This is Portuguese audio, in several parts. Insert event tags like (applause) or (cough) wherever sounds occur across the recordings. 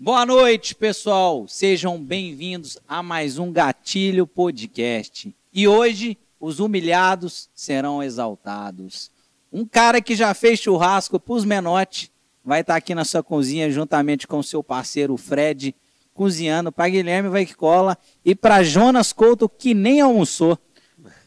Boa noite, pessoal. Sejam bem-vindos a mais um Gatilho Podcast. E hoje, os humilhados serão exaltados. Um cara que já fez churrasco pros menotes vai estar aqui na sua cozinha juntamente com seu parceiro Fred, cozinhando para Guilherme Vai que cola e para Jonas Couto que nem almoçou.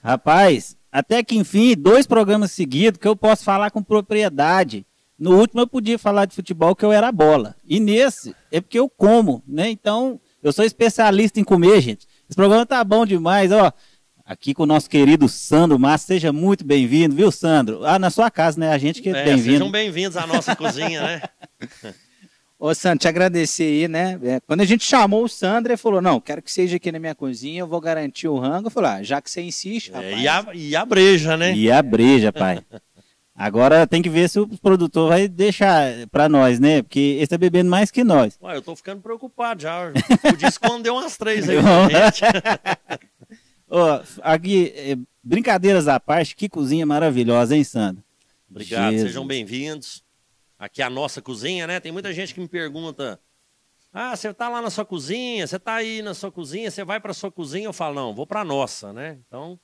Rapaz, até que enfim, dois programas seguidos que eu posso falar com propriedade. No último eu podia falar de futebol que eu era bola. E nesse é porque eu como, né? Então, eu sou especialista em comer, gente. Esse programa tá bom demais, ó. Aqui com o nosso querido Sandro Massa, seja muito bem-vindo, viu, Sandro? Ah, na sua casa, né? A gente que é, é bem-vindo. Sejam bem-vindos à nossa cozinha, né? (laughs) Ô, Sandro, te agradecer aí, né? É, quando a gente chamou o Sandro, ele falou: não, quero que seja aqui na minha cozinha, eu vou garantir o rango. Eu falei: ah, já que você insiste, rapaz. É, e, a, e a breja, né? E a breja, pai. (laughs) Agora tem que ver se o produtor vai deixar para nós, né? Porque ele está bebendo mais que nós. Ué, eu tô ficando preocupado já. Podia esconder umas três aí oh, (laughs) (laughs) aqui, é, brincadeiras à parte, que cozinha maravilhosa, hein, Sandro? Obrigado, Jesus. sejam bem-vindos. Aqui é a nossa cozinha, né? Tem muita gente que me pergunta: ah, você tá lá na sua cozinha, você tá aí na sua cozinha, você vai para sua cozinha? Eu falo: não, vou para nossa, né? Então.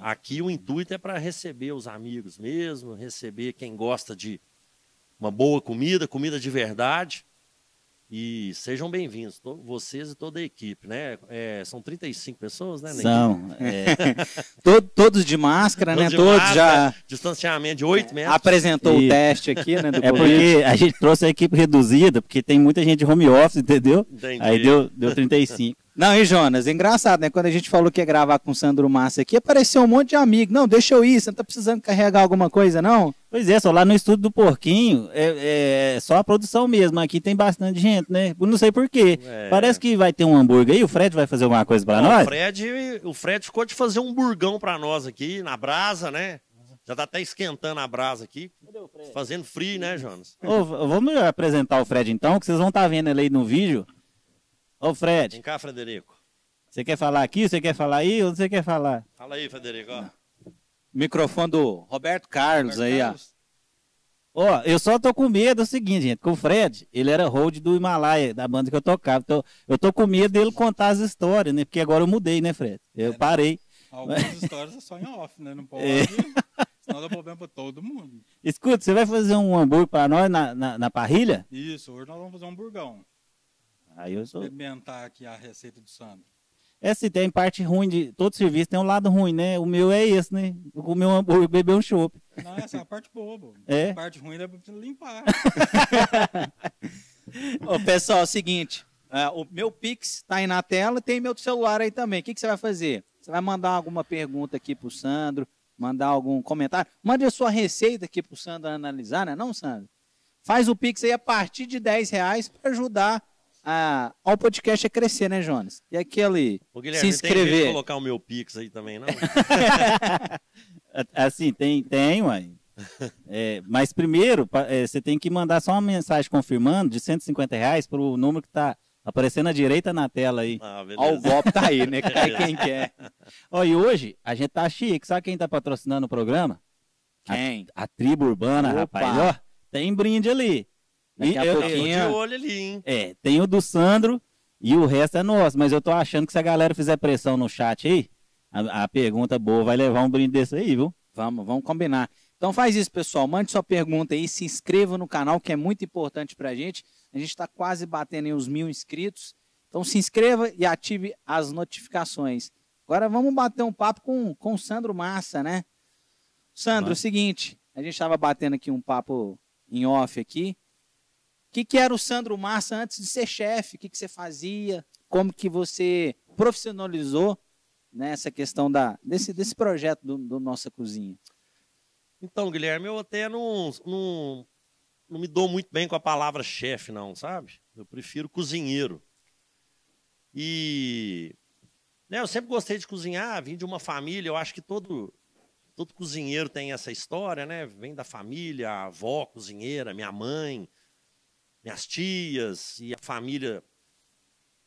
Aqui o intuito é para receber os amigos mesmo, receber quem gosta de uma boa comida, comida de verdade. E sejam bem-vindos, vocês e toda a equipe, né? É, são 35 pessoas, né? São. É. (laughs) todos de máscara, todos né? Todos máscara, já. Distanciamento de 8 metros. Apresentou e... o teste aqui, né? é porque a gente trouxe a equipe reduzida, porque tem muita gente de home office, entendeu? Entendi. Aí deu, deu 35. Não, e Jonas, é engraçado, né? Quando a gente falou que ia gravar com o Sandro Massa aqui, apareceu um monte de amigo. Não, deixa eu ir, você não tá precisando carregar alguma coisa, não? Pois é, só lá no estúdio do Porquinho, é, é só a produção mesmo. Aqui tem bastante gente, né? Não sei porquê. É. Parece que vai ter um hambúrguer aí, o Fred vai fazer alguma coisa para nós? O Fred, o Fred ficou de fazer um burgão para nós aqui, na brasa, né? Já tá até esquentando a brasa aqui. Fazendo frio, né, Jonas? Ô, vamos apresentar o Fred então, que vocês vão estar tá vendo ele aí no vídeo. Ô, Fred. Vem cá, Frederico. Você quer falar aqui? Você quer falar aí? Ou você quer falar? Fala aí, Frederico. Ó. Microfone do Roberto Carlos Roberto aí, Carlos. ó. Ó, eu só tô com medo do seguinte, gente, com o Fred, ele era hold do Himalaia, da banda que eu tocava. Então, eu tô com medo dele contar as histórias, né? Porque agora eu mudei, né, Fred? Eu é, parei. Algumas (laughs) histórias é só em off, né? Não pode. É. (laughs) Senão dá problema pra todo mundo. Escuta, você vai fazer um hambúrguer pra nós na, na, na parrilha? Isso, hoje nós vamos fazer um burgão. Aí eu sou. Experimentar aqui a receita do Sandro. Se tem parte ruim de. Todo serviço tem um lado ruim, né? O meu é esse, né? Eu comer um hambúrguer, beber um chopp. Não, essa é a parte pô. É? A parte ruim é limpar. (laughs) Ô, pessoal, é o seguinte. É, o meu Pix tá aí na tela tem meu celular aí também. O que, que você vai fazer? Você vai mandar alguma pergunta aqui pro Sandro, mandar algum comentário. Mande a sua receita aqui pro Sandro analisar, né? Não, Sandro? Faz o Pix aí a partir de 10 reais para ajudar a, ao podcast é crescer, né, Jonas? E aquele Ô, Guilherme, se inscrever. Tem colocar o meu Pix aí também, não? (laughs) assim, tem, tem, uai. É, mas primeiro, é, você tem que mandar só uma mensagem confirmando de 150 reais para o número que está aparecendo à direita na tela aí. Ah, Ó, o golpe tá aí, né? (laughs) Cai quem quer. Ó, e hoje a gente tá chique. Sabe quem tá patrocinando o programa? Quem? A, a tribo urbana, Opa. rapaz. Ó, tem brinde ali. Daqui a eu, pouquinho. Eu, de olho ali, hein? É, tem o do Sandro e o resto é nosso. Mas eu tô achando que se a galera fizer pressão no chat aí, a, a pergunta boa vai levar um brinde desse aí, viu? Vamos, vamos combinar. Então faz isso, pessoal. Mande sua pergunta aí, se inscreva no canal, que é muito importante pra gente. A gente está quase batendo em uns mil inscritos. Então se inscreva e ative as notificações. Agora vamos bater um papo com, com o Sandro Massa, né? Sandro, o seguinte, a gente estava batendo aqui um papo em off aqui que, que era o Sandro Massa antes de ser chefe? O que, que você fazia? Como que você profissionalizou nessa né, questão da, desse, desse projeto do, do Nossa Cozinha? Então, Guilherme, eu até não, não, não me dou muito bem com a palavra chefe, não, sabe? Eu prefiro cozinheiro. E né, eu sempre gostei de cozinhar, vim de uma família, eu acho que todo, todo cozinheiro tem essa história, né? Vem da família, a avó cozinheira, minha mãe, minhas tias e a família,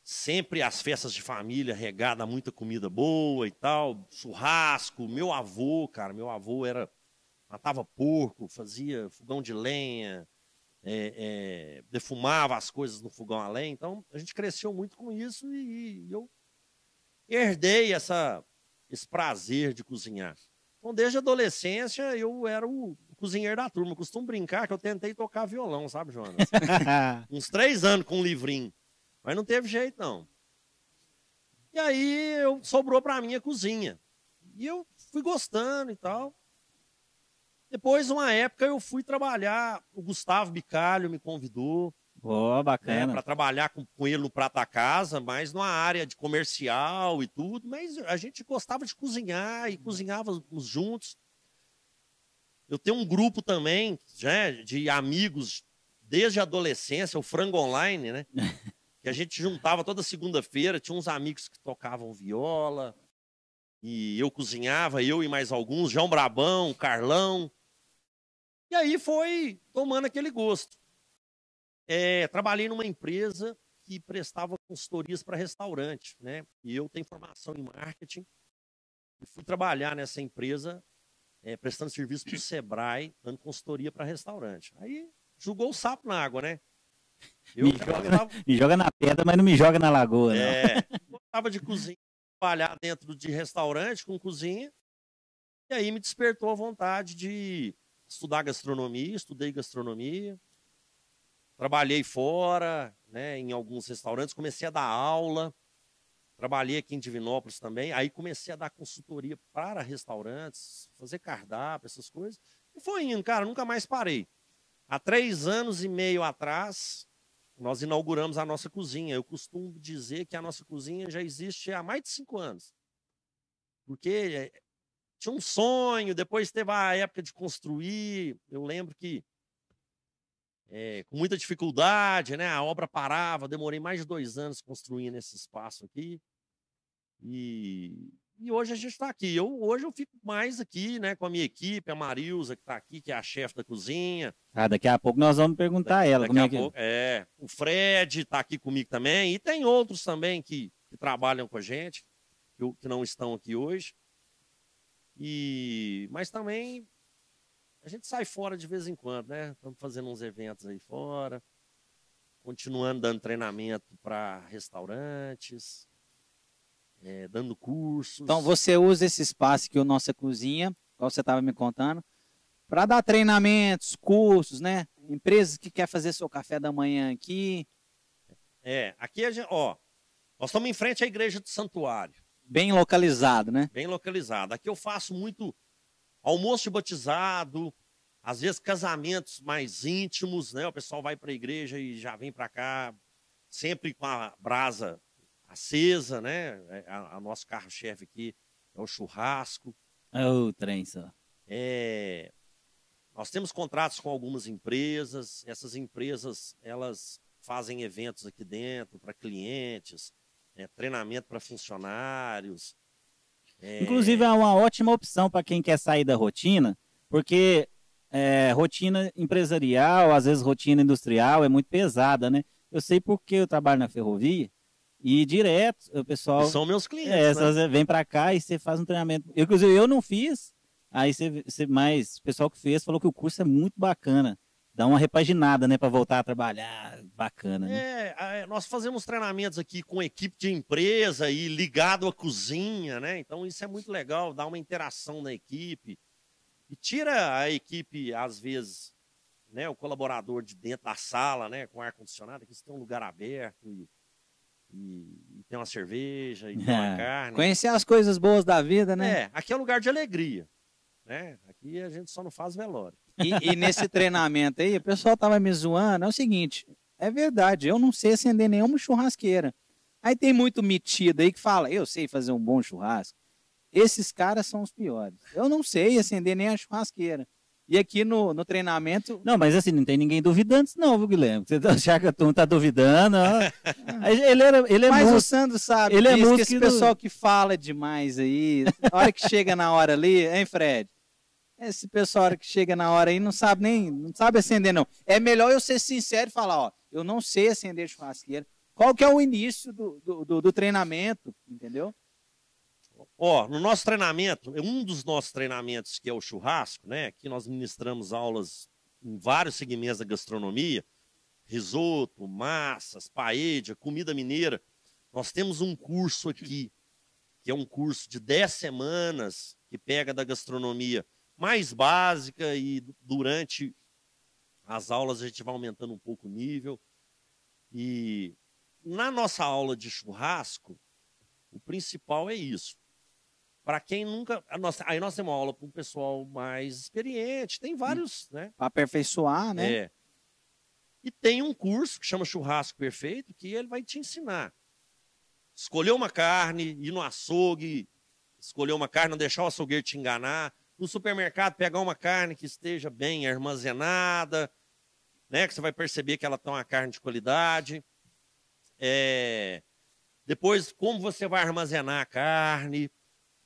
sempre as festas de família regada muita comida boa e tal, churrasco. Meu avô, cara, meu avô era matava porco, fazia fogão de lenha, é, é, defumava as coisas no fogão a lenha. Então, a gente cresceu muito com isso e, e eu herdei essa, esse prazer de cozinhar. Então, desde a adolescência, eu era o cozinheiro da turma. Eu costumo brincar que eu tentei tocar violão, sabe, Jonas? (laughs) Uns três anos com um livrinho. Mas não teve jeito, não. E aí eu, sobrou para mim a cozinha. E eu fui gostando e tal. Depois, uma época, eu fui trabalhar. O Gustavo Bicalho me convidou. Boa, bacana. Né, para trabalhar com, com ele no Prata Casa, mas numa área de comercial e tudo. Mas a gente gostava de cozinhar e cozinhávamos juntos. Eu tenho um grupo também né, de amigos desde a adolescência, o Frango Online, né? (laughs) que a gente juntava toda segunda-feira, tinha uns amigos que tocavam viola, e eu cozinhava, eu e mais alguns, João Brabão, Carlão. E aí foi tomando aquele gosto. É, trabalhei numa empresa que prestava consultorias para restaurante, né? E eu tenho formação em marketing. E fui trabalhar nessa empresa, é, prestando serviço para o Sebrae, dando consultoria para restaurante. Aí jogou o sapo na água, né? (laughs) Eu me, joga, tava... me joga na pedra, mas não me joga na lagoa. É, (laughs) gostava de cozinha, trabalhar dentro de restaurante com cozinha. E aí me despertou a vontade de estudar gastronomia, estudei gastronomia. Trabalhei fora, né, em alguns restaurantes, comecei a dar aula. Trabalhei aqui em Divinópolis também. Aí comecei a dar consultoria para restaurantes, fazer cardápio, essas coisas. E foi indo, cara, nunca mais parei. Há três anos e meio atrás, nós inauguramos a nossa cozinha. Eu costumo dizer que a nossa cozinha já existe há mais de cinco anos. Porque é, tinha um sonho, depois teve a época de construir. Eu lembro que, é, com muita dificuldade, né, a obra parava. Demorei mais de dois anos construindo esse espaço aqui. E e hoje a gente está aqui. Eu, hoje eu fico mais aqui, né, com a minha equipe, a Marilza, que está aqui, que é a chefe da cozinha. Ah, daqui a pouco nós vamos perguntar a ela daqui como é que... Pouco, é. O Fred está aqui comigo também, e tem outros também que, que trabalham com a gente, que, que não estão aqui hoje. E... Mas também a gente sai fora de vez em quando, né? Estamos fazendo uns eventos aí fora, continuando dando treinamento para restaurantes é, dando cursos. Então você usa esse espaço que é o Nossa Cozinha, como você estava me contando, para dar treinamentos, cursos, né? Empresas que quer fazer seu café da manhã aqui. É, aqui a gente, ó, nós estamos em frente à igreja do santuário. Bem localizado, né? Bem localizado. Aqui eu faço muito almoço de batizado, às vezes casamentos mais íntimos, né? O pessoal vai para a igreja e já vem para cá, sempre com a brasa acesa, né? É, a, a nosso carro-chefe aqui é o churrasco. É o trem só. É, nós temos contratos com algumas empresas. Essas empresas elas fazem eventos aqui dentro para clientes, é, treinamento para funcionários. É... Inclusive é uma ótima opção para quem quer sair da rotina, porque é, rotina empresarial, às vezes rotina industrial é muito pesada, né? Eu sei porque eu trabalho na ferrovia e direto, o pessoal. São meus clientes. É, né? vem para cá e você faz um treinamento. Eu, inclusive, eu não fiz. Aí você, você mais, o pessoal que fez falou que o curso é muito bacana. Dá uma repaginada, né, para voltar a trabalhar. Bacana. Né? É, é, nós fazemos treinamentos aqui com equipe de empresa e ligado à cozinha, né? Então isso é muito legal, dá uma interação na equipe. E tira a equipe, às vezes, né, o colaborador de dentro da sala, né, com ar condicionado, você tem um lugar aberto e e, e tem uma cerveja, e tem uma (laughs) é. carne. Conhecer as coisas boas da vida, né? É, aqui é lugar de alegria. Né? Aqui a gente só não faz velório. E, e nesse treinamento aí, o pessoal tava me zoando, é o seguinte, é verdade, eu não sei acender nenhuma churrasqueira. Aí tem muito metido aí que fala, eu sei fazer um bom churrasco. Esses caras são os piores. Eu não sei acender nem a churrasqueira. E aqui no, no treinamento. Não, mas assim, não tem ninguém duvidando disso, não, viu, Guilherme? Você tá, já que a turma tá duvidando. (laughs) ele, era, ele é Mas músico, o Sandro sabe ele é que esse pessoal que fala demais aí, a hora que chega na hora ali, hein, Fred? Esse pessoal que chega na hora aí não sabe nem, não sabe acender, não. É melhor eu ser sincero e falar, ó, eu não sei acender churrasqueira. Qual que é o início do, do, do, do treinamento, entendeu? Ó, no nosso treinamento, um dos nossos treinamentos, que é o churrasco, né? Aqui nós ministramos aulas em vários segmentos da gastronomia, risoto, massas, paella, comida mineira. Nós temos um curso aqui, que é um curso de 10 semanas, que pega da gastronomia mais básica e durante as aulas a gente vai aumentando um pouco o nível. E na nossa aula de churrasco, o principal é isso. Para quem nunca. Nossa, aí nós temos uma aula para um pessoal mais experiente, tem vários, né? Para aperfeiçoar, né? É. E tem um curso que chama Churrasco Perfeito, que ele vai te ensinar. Escolher uma carne, ir no açougue, escolher uma carne, não deixar o açougueiro te enganar. No supermercado, pegar uma carne que esteja bem armazenada, né? Que você vai perceber que ela está uma carne de qualidade. É... Depois, como você vai armazenar a carne,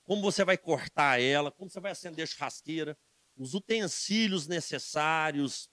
como você vai cortar ela, como você vai acender a churrasqueira, os utensílios necessários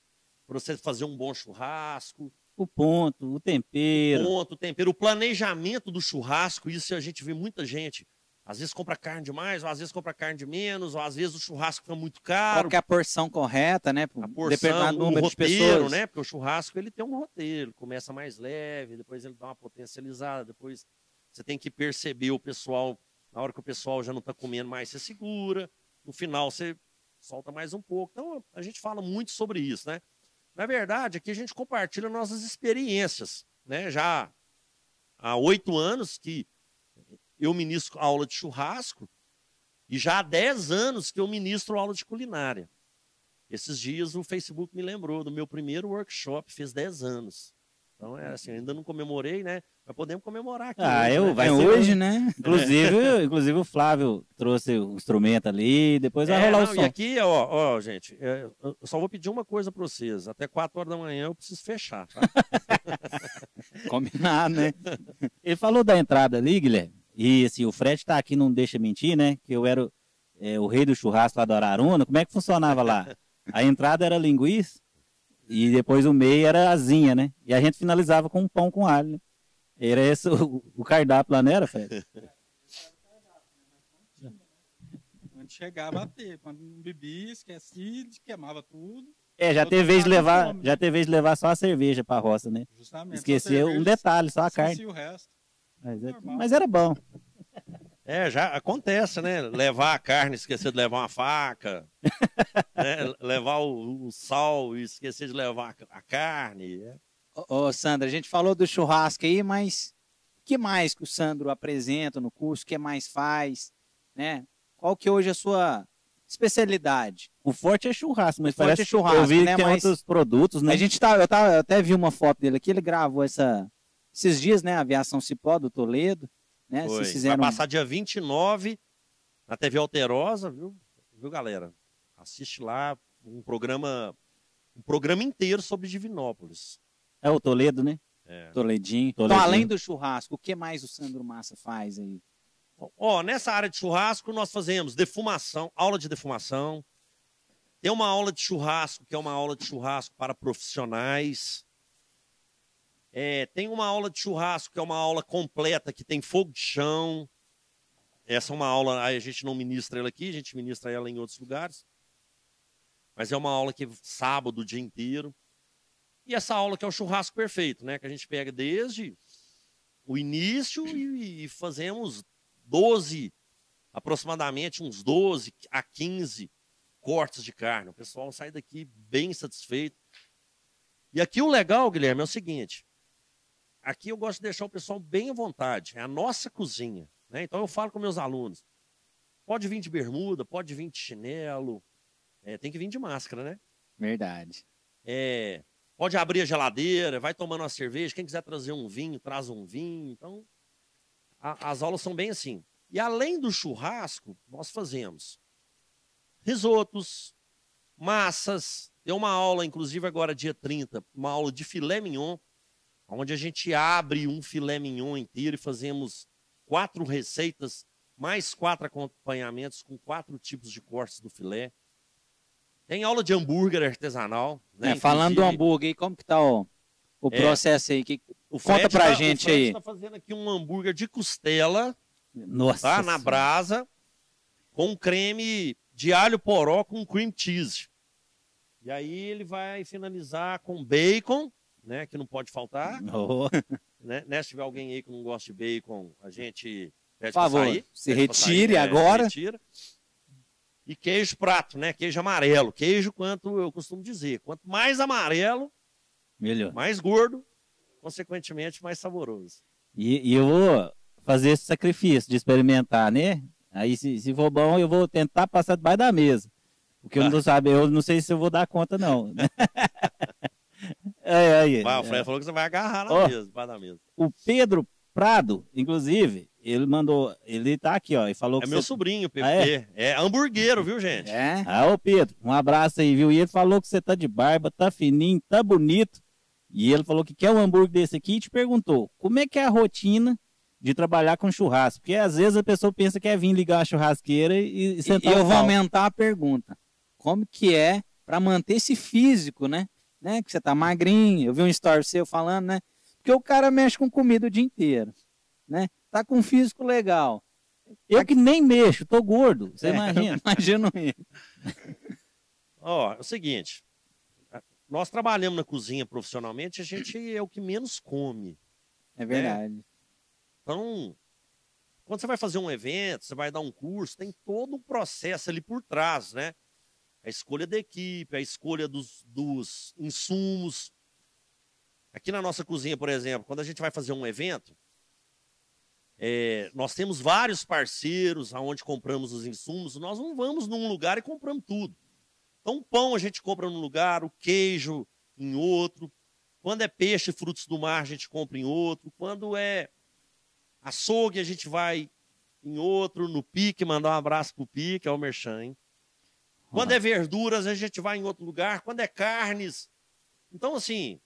para você fazer um bom churrasco. O ponto, o tempero. O ponto, o tempero, o planejamento do churrasco, isso a gente vê muita gente. Às vezes compra carne demais, ou às vezes compra carne de menos, ou às vezes o churrasco fica muito caro. Qual que é a porção correta, né? A porção, o número roteiro, de pessoas. né? Porque o churrasco ele tem um roteiro, começa mais leve, depois ele dá uma potencializada, depois você tem que perceber o pessoal na hora que o pessoal já não está comendo mais, você segura. No final, você solta mais um pouco. Então, a gente fala muito sobre isso, né? Na verdade, aqui a gente compartilha nossas experiências, né? Já há oito anos que eu ministro aula de churrasco e já há dez anos que eu ministro aula de culinária. Esses dias o Facebook me lembrou do meu primeiro workshop, fez dez anos. Então, é assim, ainda não comemorei, né? Mas podemos comemorar aqui. Ah, hoje, eu, né? vai É ser hoje, né? (laughs) Inclusive, inclusive o Flávio trouxe o instrumento ali, depois vai É, rolar não, o E som. aqui, ó, ó gente, é, eu só vou pedir uma coisa para vocês. Até 4 horas da manhã eu preciso fechar, tá? (laughs) Combinado, né? Ele falou da entrada ali, Guilherme, e assim, o Fred tá aqui, não deixa mentir, né? Que eu era o, é, o rei do churrasco lá do Araruna. Como é que funcionava lá? A entrada era linguiça e depois o meio era asinha, né? E a gente finalizava com um pão com alho, né? Era esse (laughs) o, o cardápio lá, não era, Fred? Quando chegava a ter, quando não bebia, esquecia, queimava tudo. É, já teve vez de levar, já teve vez de levar só a cerveja pra roça, né? Justamente. Esqueceu um detalhe, só a carne. Esqueci o resto. Mas, é- mas era bom. É, já acontece, né? Levar a carne, esquecer de levar uma faca. (laughs) né? Levar o, o sal e esquecer de levar a carne. é. Ô, ô, Sandra, a gente falou do churrasco aí, mas o que mais que o Sandro apresenta no curso? O que mais faz? Né? Qual que hoje é a sua especialidade? O forte é churrasco, mas O forte parece é churrasco, eu vi né, que tem mas- outros produtos, né? A gente tá, eu, tava, eu até vi uma foto dele aqui, ele gravou essa, esses dias, né? Aviação Cipó do Toledo. Né? Foi. Vocês fizeram. Vai passar dia 29 na TV Alterosa, viu? Viu, galera? Assiste lá um programa, um programa inteiro sobre Divinópolis. É o Toledo, né? É. Toledinho. Então, Toledinho. além do churrasco, o que mais o Sandro Massa faz aí? Ó, nessa área de churrasco, nós fazemos defumação, aula de defumação. Tem uma aula de churrasco, que é uma aula de churrasco para profissionais. É, tem uma aula de churrasco, que é uma aula completa, que tem fogo de chão. Essa é uma aula, a gente não ministra ela aqui, a gente ministra ela em outros lugares. Mas é uma aula que é sábado o dia inteiro. E essa aula que é o churrasco perfeito, né? Que a gente pega desde o início e, e fazemos 12, aproximadamente uns 12 a 15 cortes de carne. O pessoal sai daqui bem satisfeito. E aqui o legal, Guilherme, é o seguinte: aqui eu gosto de deixar o pessoal bem à vontade. É a nossa cozinha. Né? Então eu falo com meus alunos: pode vir de bermuda, pode vir de chinelo, é, tem que vir de máscara, né? Verdade. É, pode abrir a geladeira, vai tomando uma cerveja. Quem quiser trazer um vinho, traz um vinho. Então, a- as aulas são bem assim. E além do churrasco, nós fazemos risotos, massas. Tem uma aula, inclusive agora dia 30, uma aula de filé mignon, onde a gente abre um filé mignon inteiro e fazemos quatro receitas, mais quatro acompanhamentos com quatro tipos de cortes do filé. Tem aula de hambúrguer artesanal. Né? É, falando do Inclusive, hambúrguer aí, como que tá o, o É. processo aí? Que, o Conta Fred pra tá- gente o Fred aí. tá fazendo aqui um hambúrguer de costela, Nossa. tá? Na brasa, com creme de alho poró com cream cheese. E aí ele vai finalizar com bacon, né? Que não pode faltar. (laughs) Oh, Né? né, Se tiver alguém aí que não gosta de bacon, a gente pede Por favor, pra sair. se retire é, agora. retira. E queijo prato, né? Queijo amarelo. Queijo, quanto eu costumo dizer, quanto mais amarelo, melhor. mais gordo, consequentemente mais saboroso. E, e eu vou fazer esse sacrifício de experimentar, né? Aí, se, se for bom, eu vou tentar passar debaixo da mesa. Porque eu não tô sabendo, eu não sei se eu vou dar conta, não. (laughs) é, aí, Vai, o é. Fred falou que você vai agarrar na Ó. mesa, da mesa. O Pedro Prado, inclusive, ele mandou, ele tá aqui, ó, e falou É que meu você... sobrinho, PP. Ah, é? hamburguero, viu, gente? É. Ah, ô Pedro, um abraço aí, viu? E ele falou que você tá de barba, tá fininho, tá bonito. E ele falou que quer um hambúrguer desse aqui e te perguntou, como é que é a rotina de trabalhar com churrasco? Porque às vezes a pessoa pensa que é vir ligar a churrasqueira e, e E sentar eu o vou aumentar a pergunta. Como que é para manter esse físico, né? Né? Que você tá magrinho. Eu vi um story seu falando, né? Porque o cara mexe com comida o dia inteiro, né? Tá com um físico legal. Eu que nem mexo, tô gordo, você É, (laughs) imagina. Imagino isso. Ó, é o seguinte. Nós trabalhamos na cozinha profissionalmente, a gente é o que menos come. É verdade. Então, quando você vai fazer um evento, você vai dar um curso, tem todo um processo ali por trás, né? A escolha da equipe, a escolha dos, dos insumos. Aqui na nossa cozinha, por exemplo, quando a gente vai fazer um evento, é, nós temos vários parceiros aonde compramos os insumos. Nós não vamos num lugar e compramos tudo. Então, o pão a gente compra num lugar, o queijo em outro. Quando é peixe, frutos do mar, a gente compra em outro. Quando é açougue, a gente vai em outro, no Pique, mandar um abraço pro Pique, é o Merchan, hein? Quando é verduras, a gente vai em outro lugar. Quando é carnes. Então, assim,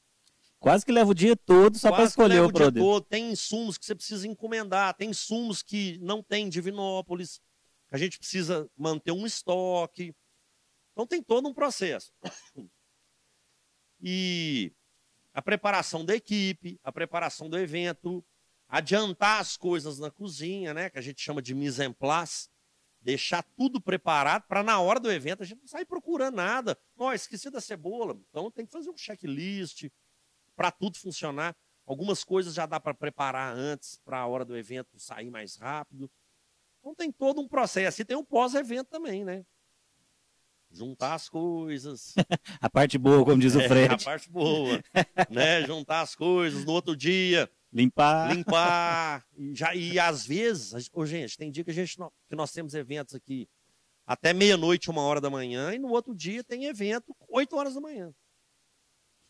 Quase que leva o dia todo só para escolher leva o o dia produto. todo. Tem insumos que você precisa encomendar, tem insumos que não tem em Divinópolis, que a gente precisa manter um estoque. Então tem todo um processo. (coughs) E a preparação da equipe, a preparação do evento, adiantar as coisas na cozinha, né, que a gente chama de mise en place, deixar tudo preparado para na hora do evento a gente não sair procurando nada. Ó, esqueci da cebola. Então tem que fazer um checklist para tudo funcionar. Algumas coisas já dá para preparar antes, para a hora do evento sair mais rápido. Então tem todo um processo. E tem o pós-evento também, né? Juntar as coisas. (laughs) A parte boa, como diz o É, Fred. a parte boa. né? Juntar as coisas no outro dia, Limpar. limpar. (laughs) E, já, e às vezes, a gente- ô, gente, tem dia que, a gente, não- que nós temos eventos aqui até meia-noite, uma hora da manhã, e no outro dia tem evento 8 horas da manhã.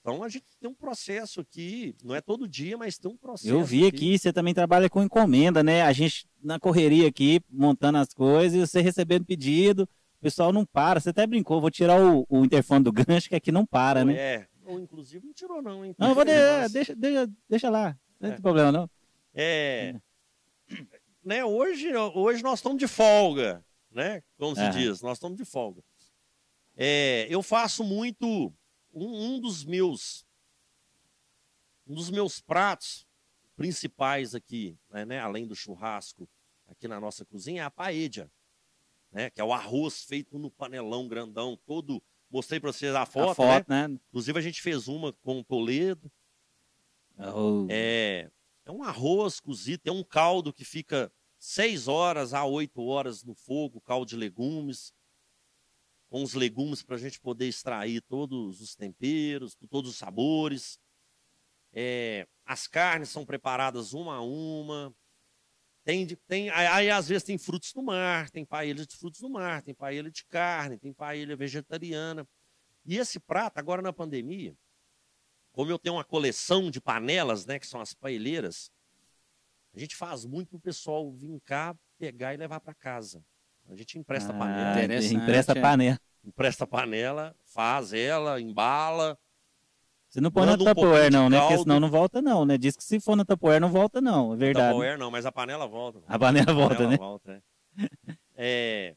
Então a gente tem um processo aqui, não é todo dia, mas tem um processo. Eu vi aqui, você também trabalha com encomenda, né? A gente na correria aqui, montando as coisas, e você recebendo pedido, o pessoal não para. Você até brincou, vou tirar o, o interfone do gancho, que aqui não para, né? É. Ou, inclusive não tirou, não, hein? Não, vou de- deixa, deixa, deixa lá. Não É. tem problema, não. É. Né, hoje, hoje nós estamos de folga, né? Como se Aham. diz, nós estamos de folga. É, eu faço muito um, um dos meus um dos meus pratos principais aqui, né, né, além do churrasco aqui na nossa cozinha, é a paella, né? Que é o arroz feito no panelão grandão, todo. Mostrei para vocês a foto, a foto, né? né? Inclusive a gente fez uma com o Toledo. É, é um arroz cozido, tem um caldo que fica 6 horas a 8 horas no fogo, caldo de legumes, com os legumes para a gente poder extrair todos os temperos, todos os sabores. É, as carnes são preparadas uma a uma. Tem, tem, aí, às vezes tem frutos do mar, tem paella de frutos do mar, tem paella de carne, tem paella vegetariana. E esse prato, agora na pandemia, como eu tenho uma coleção de panelas, né, que são as paelheiras, a gente faz muito para o pessoal vir cá, pegar e levar para casa. A gente empresta ah, panela, Empresta é. panela. empresta panela, faz ela, embala. Você não põe na um Tupperware, de não, né? Porque senão não volta, não, né? Diz que se for na Tupperware, não volta, não. É verdade. Tupperware não, mas a panela volta. A panela volta, panela né? volta, é. É,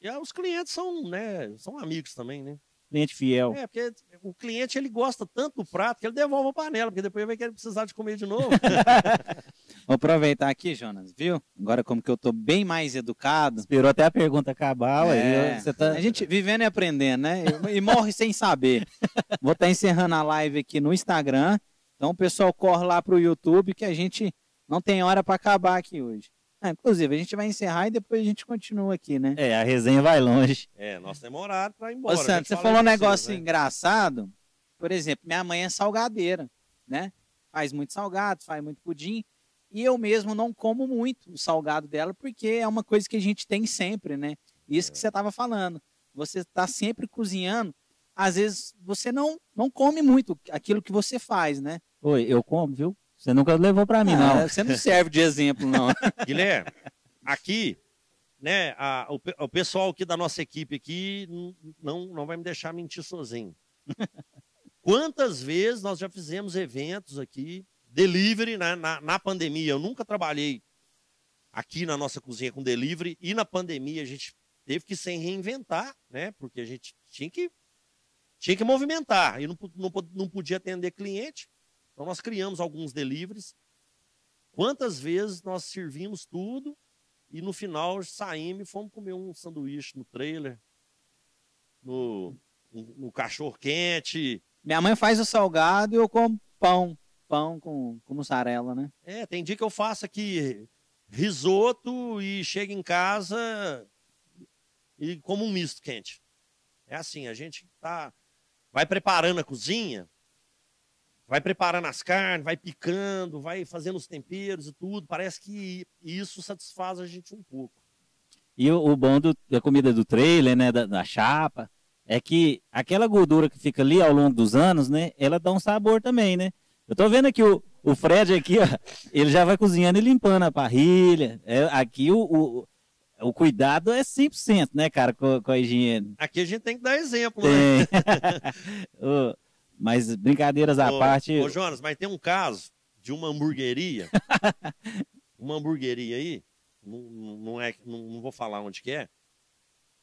E ah, os clientes são, né, são amigos também, né? Cliente fiel. É, porque o cliente ele gosta tanto do prato que ele devolve a panela, porque depois vai querer precisar de comer de novo. (laughs) Vou aproveitar aqui, Jonas, viu? Agora como que eu tô bem mais educado. Esperou até a pergunta acabar, É, você tá... A gente vivendo e aprendendo, né? E morre sem saber. (laughs) Vou estar encerrando a live aqui no Instagram. Então o pessoal corre lá pro YouTube que a gente não tem hora para acabar aqui hoje. Ah, inclusive, a gente vai encerrar e depois a gente continua aqui, né? É, a resenha vai longe. é, nós temos horário para ir Ô, embora. A gente você falou um de vocês, negócio né? engraçado. Por exemplo, minha mãe é salgadeira, né? Faz muito salgado, faz muito pudim. E eu mesmo não como muito o salgado dela, porque é uma coisa que a gente tem sempre, né? Isso que você estava falando. Você está sempre cozinhando. Às vezes você não, não come muito aquilo que você faz, né? Oi, eu como, viu? Você nunca levou pra mim, Ah, não. Você não serve de exemplo, não. (laughs) Guilherme, aqui, né, a- o, o pessoal aqui da nossa equipe aqui não, não vai me deixar mentir sozinho. (laughs) Quantas vezes nós já fizemos eventos aqui, delivery, né, na, na pandemia? Eu nunca trabalhei aqui na nossa cozinha com delivery e na pandemia a gente teve que se reinventar, né? Porque a gente tinha que, tinha que movimentar e não, não, não podia atender cliente. Então nós criamos alguns deliveries. Quantas vezes nós servimos tudo e no final saímos e fomos comer um sanduíche no trailer, no, no, cachorro quente. Minha mãe faz o salgado e eu como pão. Pão com, com mussarela, né? É, tem dia que eu faço aqui risoto e chego em casa e como um misto quente. É assim, a gente tá vai preparando a cozinha, vai preparando as carnes, vai picando, vai fazendo os temperos e tudo. Parece que isso satisfaz a gente um pouco. E o, o bom do- da comida do trailer, né, da, da chapa, é que aquela gordura que fica ali ao longo dos anos, né, ela dá um sabor também, né? Eu tô vendo aqui o, o Fred aqui, ó, ele já vai cozinhando e limpando a parrilha. É, aqui o, o, o cuidado é 100%, né, cara, com, com a higiene. Aqui a gente tem que dar exemplo, né? Tem. (laughs) (laughs) Ô, Mas brincadeiras à Ô, parte, Ô, Jonas, mas tem um caso de uma hamburgueria. (laughs) uma hamburgueria aí, não, não, é, não, não vou falar onde que é,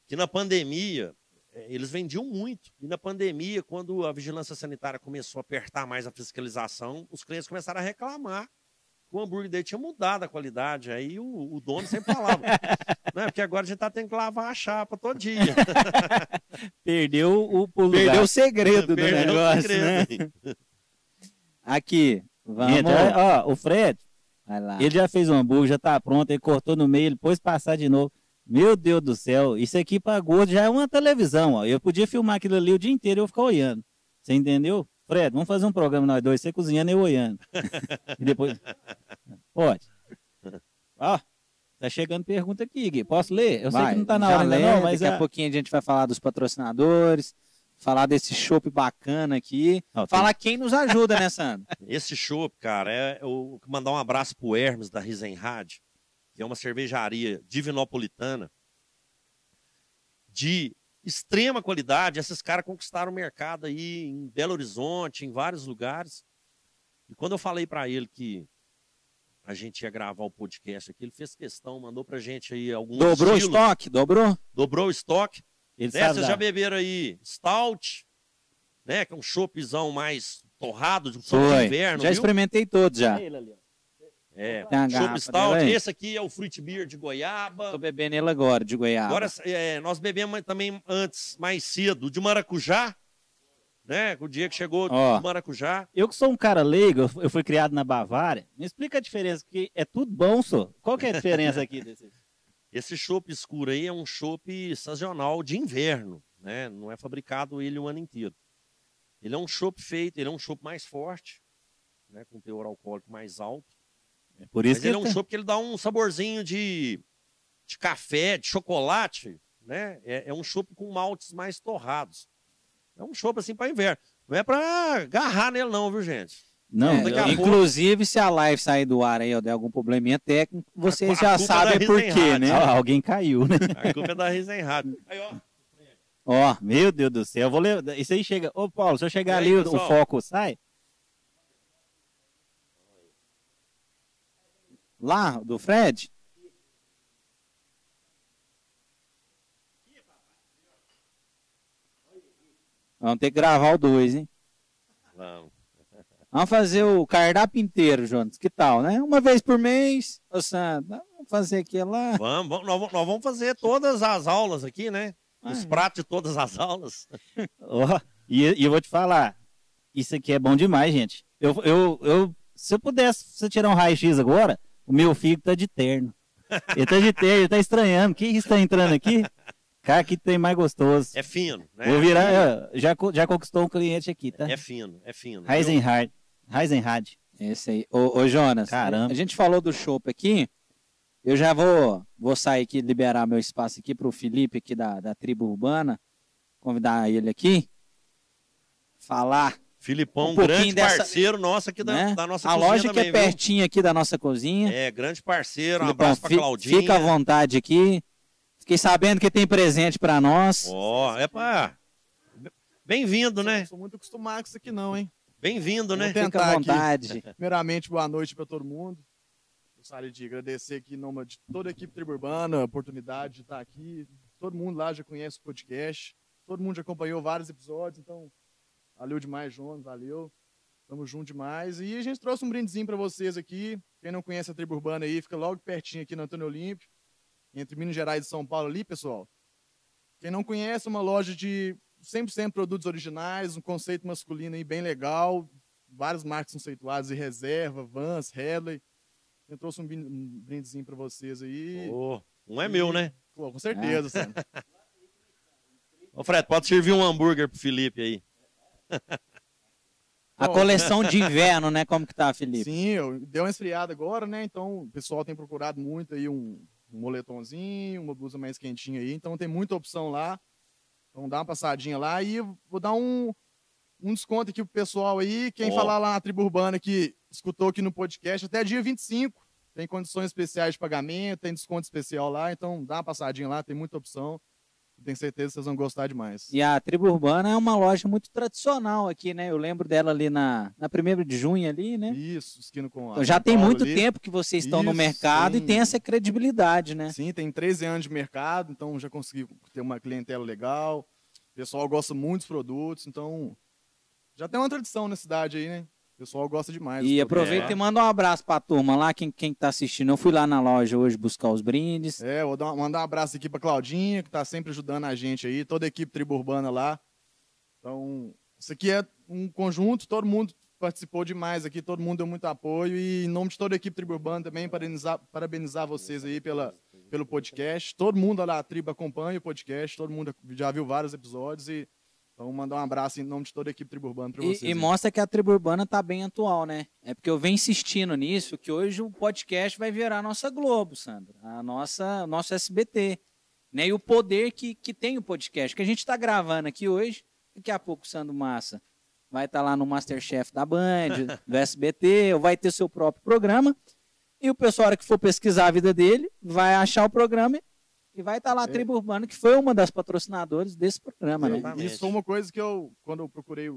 que na pandemia eh, eles vendiam muito. E na pandemia, quando a vigilância sanitária começou a apertar mais a fiscalização, os clientes começaram a reclamar o hambúrguer dele tinha mudado a qualidade. Aí o, o dono sempre falava, (laughs) né? Porque agora a gente tá tendo que lavar a chapa todo dia. (laughs) perdeu o pulo do Perdeu o segredo do Perdeu o negócio, né? segredo. Aqui, vamos. Gente, ó, o Fred, Vai lá. Ele já fez o hambúrguer, já tá pronto, ele cortou no meio, ele pôs passar de novo. Meu Deus do céu, isso aqui pra gordo já é uma televisão, ó. Eu podia filmar aquilo ali o dia inteiro e eu ficar olhando. Você entendeu? Fred, vamos fazer um programa nós dois, você cozinhando e eu olhando. e depois. Pode. Ó, tá chegando pergunta aqui, Gui. Posso ler? Eu sei Vai, que não tá na hora ainda lê, não, mas daqui a é- pouquinho a gente vai falar dos patrocinadores, falar desse chopp bacana aqui, Ó, tem- falar quem nos ajuda, né, Sandro? (laughs) Esse chopp, cara, é eu mandar um abraço pro Hermes da Risenrad, que é uma cervejaria divinopolitana de extrema qualidade. Esses caras conquistaram o mercado aí em Belo Horizonte, em vários lugares. E quando eu falei para ele que a gente ia gravar o podcast aqui, ele fez questão, mandou pra gente aí alguns Dobrou o estilos, estoque? Dobrou? dobrou o estoque. ele Né, já beberam aí Stout, né, que é um choppzão mais torrado, de um de Foi. inverno, já viu? experimentei todos já. Ele ali, ó. É, chopp stout. aí? Esse aqui é o fruit beer de goiaba. Tô bebendo ele agora, de Goiás. Agora, é, nós bebemos também antes, mais cedo, de maracujá, né? O dia que chegou Ó. do maracujá. Eu que sou um cara leigo, eu- eu fui criado na Bavária. Me explica a diferença, que é tudo bom, só. Qual que é a diferença aqui desse? (laughs) Esse chopp escuro aí é um chopp sazonal de inverno, né? Não é fabricado ele o ano inteiro. Ele é um chopp feito, ele é um chopp mais forte, né? Com teor alcoólico mais alto. É por isso Mas que ele é um tá- chopp que ele dá um saborzinho de, de café, de chocolate, né? É, é um chopp com maltes mais torrados. É um chopp assim para inverno. Não é para agarrar nele não, viu, gente? Não, É, a pouco- inclusive, se a live sair do ar aí ou der algum probleminha técnico, vocês a já é sabem da por quê, né? Ah, alguém caiu, né? A culpa é da Risenrad. (laughs) Aí, ó. Ó, Meu Deus do céu, eu vou ler. Isso aí chega. Ô, Paulo, se eu chegar aí, ali, o- o pessoal? foco sai. Lá, do Fred, Vamos ter que gravar o dois, hein? Vamos. Vamos fazer o cardápio inteiro, Jonas. Que tal, né? Uma vez por mês. Ô, Sandro, vamos fazer aqui lá. Vamos, vamos, nós, vamos- nós vamos fazer todas as aulas aqui, né? Os Ah, pratos de todas as aulas. Ó, e, e eu vou te falar, isso aqui é bom demais, gente. Eu, eu, eu, se eu pudesse você tirar um raio-x agora, o meu filho tá de terno. Ele tá de terno, ele tá estranhando. O que isso tá entrando aqui? Cara, que tem mais gostoso. É fino, né? Vou virar, é, já, já conquistou um cliente aqui, tá? É fino, é fino. Heisenhard. Heisenhard. Esse aí. Ô, ô, Jonas, Caramba. a gente falou do chopp aqui. Eu já vou, vou sair aqui, liberar meu espaço aqui para o Felipe aqui da, da tribo urbana. Convidar ele aqui. Falar, Filipão, Um um grande dessa- parceiro nosso aqui da, né? da nossa a cozinha loja que também, é viu? pertinho aqui da nossa cozinha. É, grande parceiro. Um Filipão, abraço pra Claudinha. Fica à vontade aqui. Fiquei sabendo que tem presente para nós. Ó, é pra... Bem-vindo, né? Não sou muito acostumado com isso aqui não, hein? Bem-vindo, né? Fica à aqui. vontade. (laughs) Primeiramente, boa noite para todo mundo. Gostaria de agradecer aqui em nome de toda a equipe Tribo Urbana, a oportunidade de estar aqui. Todo mundo lá já conhece o podcast. Todo mundo já acompanhou vários episódios, então valeu demais, João, valeu. Tamo junto demais. E a gente trouxe um brindezinho para vocês aqui. Quem não conhece a Tribo Urbana aí, fica logo pertinho aqui no Antônio Olímpio, entre Minas Gerais e São Paulo ali, pessoal. Quem não conhece, uma loja de 100% produtos originais, um conceito masculino aí bem legal, várias marcas conceituadas e reserva, Vans, Headley. Eu trouxe um brindezinho para vocês aí. Ô, um é meu, né? Pô, com certeza, Sandro. (laughs) Ô, Fred, pode servir um hambúrguer pro Felipe aí. A coleção de inverno, né? Como que tá, Felipe? Sim, eu, deu uma esfriada agora, né? Então o pessoal tem procurado muito aí um, um moletomzinho, uma blusa mais quentinha aí. Então tem muita opção lá. Então dá uma passadinha lá e vou dar um, um desconto aqui pro pessoal aí. Quem Ó. falar lá na tribo urbana que escutou aqui no podcast, até dia 25. Tem condições especiais de pagamento, tem desconto especial lá. Então dá uma passadinha lá, tem muita opção. Tenho certeza que vocês vão gostar demais. E a Tribo Urbana é uma loja muito tradicional aqui, né? Eu lembro dela ali na, na 1 de junho ali, né? Isso, esquina com a Então já tem muito ali. tempo que vocês estão no Isso, mercado e sim. tem essa credibilidade, né? Sim, tem 13 anos de mercado, então já consegui ter uma clientela legal. O pessoal gosta muito dos produtos, então já tem uma tradição na cidade aí, né? O pessoal gosta demais. E aproveita É. e manda um abraço pra turma lá, quem, quem tá assistindo. Eu fui lá na loja hoje buscar os brindes. É, vou dar, mandar um abraço aqui pra Claudinha, que tá sempre ajudando a gente aí, toda a equipe Tribo Urbana lá. Então, isso aqui é um conjunto, todo mundo participou demais aqui, todo mundo deu muito apoio e em nome de toda a equipe Tribo Urbana também parabenizar, parabenizar vocês aí pela, pelo podcast. Todo mundo lá da tribo acompanha o podcast, todo mundo já viu vários episódios e então mandar um abraço em nome de toda a equipe Tribo Urbana para vocês. E, e mostra que a tribo urbana tá bem atual, né? É porque eu venho insistindo nisso, que hoje o podcast vai virar a nossa Globo, Sandra. A nossa, nosso SBT. Né? E o poder que, que tem o podcast. Que a gente está gravando aqui hoje, daqui a pouco o Sandro Massa vai estar lá no Masterchef da Band, (laughs) do SBT, ou vai ter seu próprio programa. E o pessoal, a hora que for pesquisar a vida dele, vai achar o programa e vai estar lá a É. Tribo Urbana, que foi uma das patrocinadoras desse programa, né? Isso foi uma coisa que eu, quando eu procurei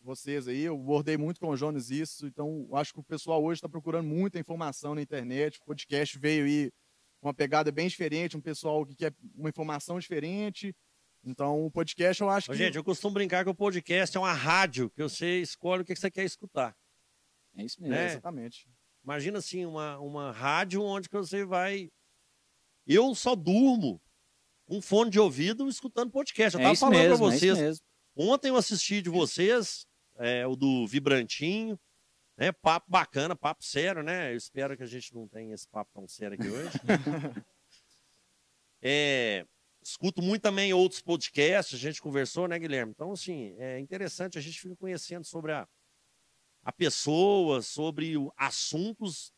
vocês aí, eu abordei muito com o Jonas isso, então acho que o pessoal hoje está procurando muita informação na internet, o podcast veio aí com uma pegada bem diferente, um pessoal que quer uma informação diferente, então o podcast eu acho que... gente, eu costumo brincar que o podcast é uma rádio, que você escolhe o que você quer escutar. É isso mesmo. É, né? exatamente. Imagina assim, uma, uma rádio onde você vai. Eu só durmo com fone de ouvido escutando podcast. Eu É tava falando pra é vocês. mesmo. Ontem eu assisti de vocês, é, o do Vibrantinho. Né, papo bacana, papo sério, né? Eu espero que a gente não tenha esse papo tão sério aqui hoje. (laughs) É, escuto muito também outros podcasts, a gente conversou, né, Guilherme? Então, assim, é interessante, a gente fica conhecendo sobre a, a pessoa, sobre o- assuntos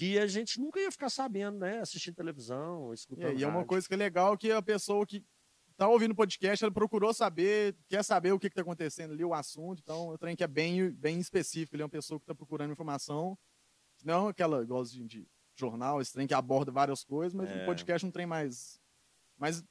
que a gente nunca ia ficar sabendo, né? Assistindo televisão, escutando e é uma coisa que é legal que a pessoa que tá ouvindo o podcast, ela procurou saber, quer saber o que está acontecendo ali, o assunto, então eu tenho que é bem, bem específico, ele é uma pessoa que está procurando informação, não aquela igual de, de jornal, esse trem que aborda várias coisas, mas É. o podcast não tem mais, mais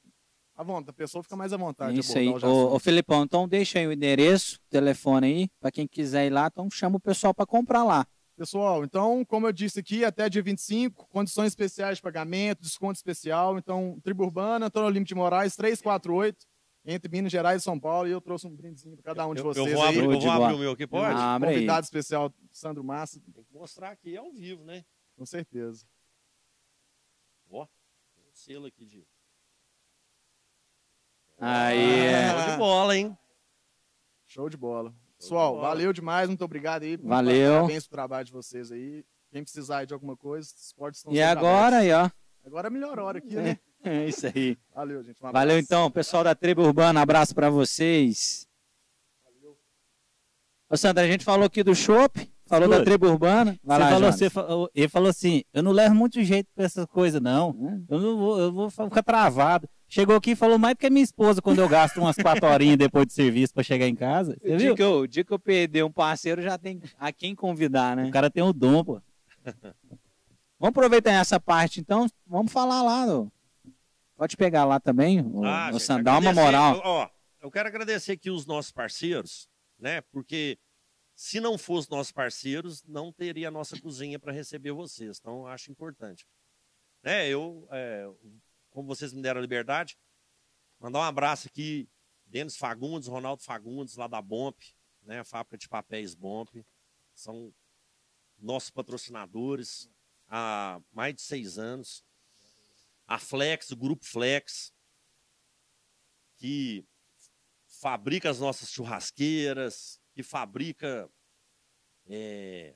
à vontade, a pessoa fica mais à vontade Isso de aí. abordar os Ô, ô. Felipão, então deixa aí o endereço, o telefone aí, para quem quiser ir lá, então chama o pessoal para comprar lá. Pessoal, então, como eu disse aqui, até dia 25, condições especiais de pagamento, desconto especial. Então, Tribo Urbana, Antônio Olímpio de Moraes, 348. entre Minas Gerais e São Paulo e eu trouxe um brindezinho para cada um de Eu, vocês eu vou aí. abrir, eu vou abrir o meu aqui, pode? Ah, abre aí. Convidado especial, Sandro Massa, Tem que mostrar aqui ao vivo, né? com certeza. Ó, tem um selo aqui de. Aí, é. Show de bola, hein? Show de bola. Pessoal, valeu demais, muito obrigado aí. Valeu. Parabéns pelo trabalho de vocês aí. Quem precisar aí de alguma coisa, os portas estão E agora aí, ó. Agora é a melhor hora aqui, né? É (laughs) isso aí. Valeu, gente. um Valeu então, pessoal da Tribo Urbana, abraço pra vocês. Ô Sandra, a gente falou aqui do Chopp, falou da Tribo Urbana. Vai Você lá, falou, você falou- ele falou assim: eu não levo muito jeito pra essas coisas, não. Hum? Eu não vou, eu vou ficar travado. Chegou aqui e falou mais do que a minha esposa quando eu gasto umas quatro horinhas depois de serviço pra chegar em casa. Você O dia, viu? que eu, o dia que eu perder um parceiro, já tem a quem convidar, né? O cara tem o dom, pô. (laughs) Vamos aproveitar essa parte, então. Vamos falar lá. Pode pegar lá também, ô, Ah, gente, Sandra. Dá uma moral. Ó, eu quero agradecer aqui os nossos parceiros, né? Porque se não fossem nossos parceiros, não teria a nossa cozinha para receber vocês. Então, eu acho importante. Né? Eu, é, como vocês me deram a liberdade, mandar um abraço aqui, Denis Fagundes, Ronaldo Fagundes, lá da Bomp, né? A fábrica de papéis Bomp. São nossos patrocinadores há mais de seis anos. A Flex, o Grupo Flex, que fabrica as nossas churrasqueiras, que fabrica. é,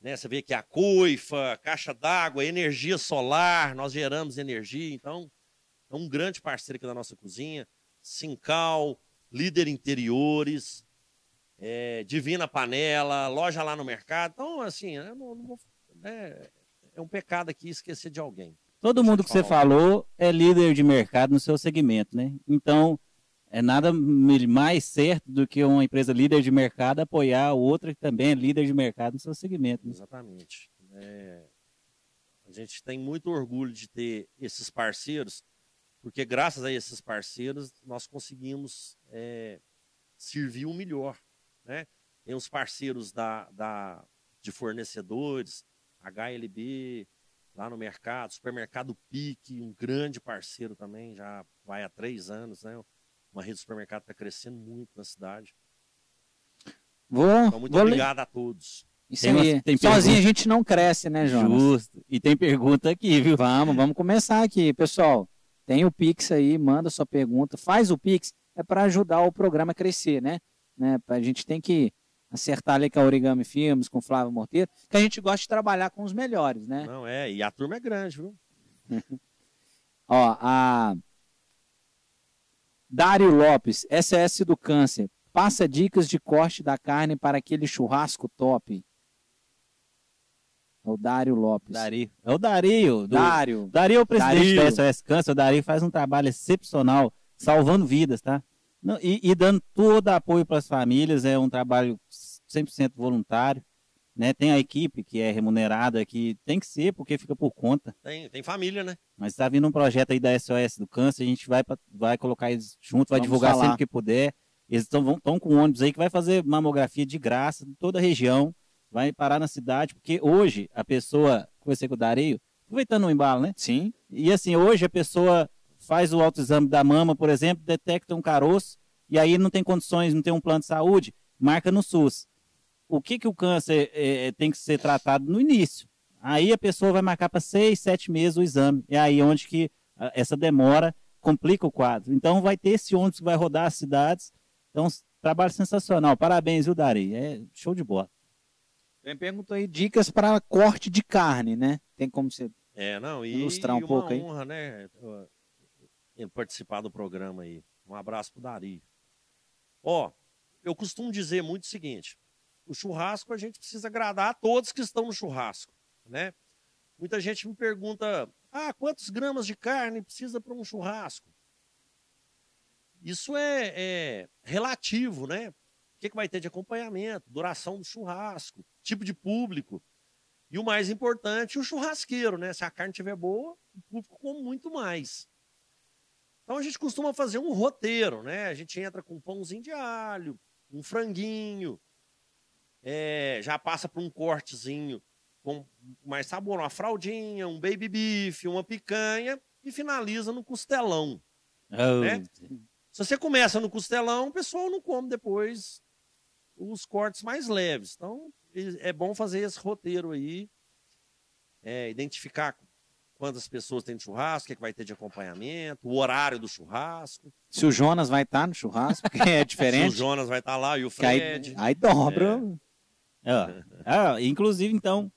né, você vê que a coifa, caixa d'água, energia solar, nós geramos energia, então é um grande parceiro aqui da nossa cozinha. Sincal, líder interiores, é, Divina Panela, loja lá no mercado. Então, assim, eu não, não vou, é, é um pecado aqui esquecer de alguém. Todo Deixa mundo que você falou é líder de mercado no seu segmento, né? Então, é nada mais certo do que uma empresa líder de mercado apoiar outra que também é líder de mercado no seu segmento. né? Exatamente. É, a gente tem muito orgulho de ter esses parceiros, porque graças a esses parceiros nós conseguimos é, servir o melhor. Né? Tem os parceiros da, da, de fornecedores, HLB, lá no mercado, supermercado PIC, um grande parceiro também, já vai há três anos, né? Uma rede de supermercado está crescendo muito na cidade. Vou, Então, muito vou ler- obrigado a todos. Isso Tem aí. tem Sozinho pergunta? a gente não cresce, né, Jonas? Justo. E tem pergunta aqui, viu? Vamos, vamos começar aqui, pessoal. Tem o Pix aí, manda sua pergunta, faz o Pix, é para ajudar o programa a crescer, né? né? A gente tem que acertar ali com a Origami Filmes, com o Flávio Morteiro, que a gente gosta de trabalhar com os melhores, né? Não, é, e a turma é grande, viu? (laughs) Ó, a Dário Lopes, SS do Câncer, passa dicas de corte da carne para aquele churrasco top. É o Dário Lopes. Dario. É o Dario. Do... Dário. Dario é o presidente Dario. da SOS Câncer. O Dario faz um trabalho excepcional, salvando vidas, tá? E, e dando todo apoio para as famílias. É um trabalho 100% voluntário. Né? Tem a equipe que é remunerada, que tem que ser, porque fica por conta. Tem, tem família, né? Mas está vindo um projeto aí da SOS do Câncer, a gente vai, pra- vai colocar eles junto, vai Vamos divulgar falar. sempre que puder. Eles estão com um ônibus aí que vai fazer mamografia de graça em toda a região, vai parar na cidade, porque hoje a pessoa, conversei com o Dario, aproveitando o embalo, né? Sim. E assim, hoje a pessoa faz o autoexame da mama, por exemplo, detecta um caroço, e aí não tem condições, não tem um plano de saúde, marca no SUS. O que, que o câncer eh, tem que ser tratado no início? Aí a pessoa vai marcar para seis, sete meses o exame. É aí onde que ah, essa demora complica o quadro. Então vai ter esse ônibus que vai rodar as cidades. Então, trabalho sensacional. Parabéns, viu, Dari? É show de bola. Ele perguntou aí dicas para corte de carne, né? Tem como você. É, não, e, Ilustrar um e uma pouco aí. honra, né? Ele participar do programa aí. Um abraço pro Dari. Ó, eu costumo dizer muito o seguinte: o churrasco a gente precisa agradar a todos que estão no churrasco, né? Muita gente me pergunta: ah, quantos gramas de carne precisa para um churrasco? Isso é, é relativo, né? O que, que vai ter de acompanhamento, duração do churrasco, tipo de público. E o mais importante, o churrasqueiro, né? Se a carne estiver boa, o público come muito mais. Então a gente costuma fazer um roteiro, né? A gente entra com um pãozinho de alho, um franguinho, é, já passa por um cortezinho com mais sabor, uma fraldinha, um baby beef, uma picanha e finaliza no costelão. Oh, Né? Se você começa no costelão, o pessoal não come depois os cortes mais leves. Então, é bom fazer esse roteiro aí, é, identificar quantas pessoas tem de churrasco, o que, é que vai ter de acompanhamento, o horário do churrasco. Se o Jonas vai estar no churrasco, porque é (laughs) Se o diferente. Jonas vai estar lá e o que aí, Fred. aí dobra. Ó, ah, inclusive, então,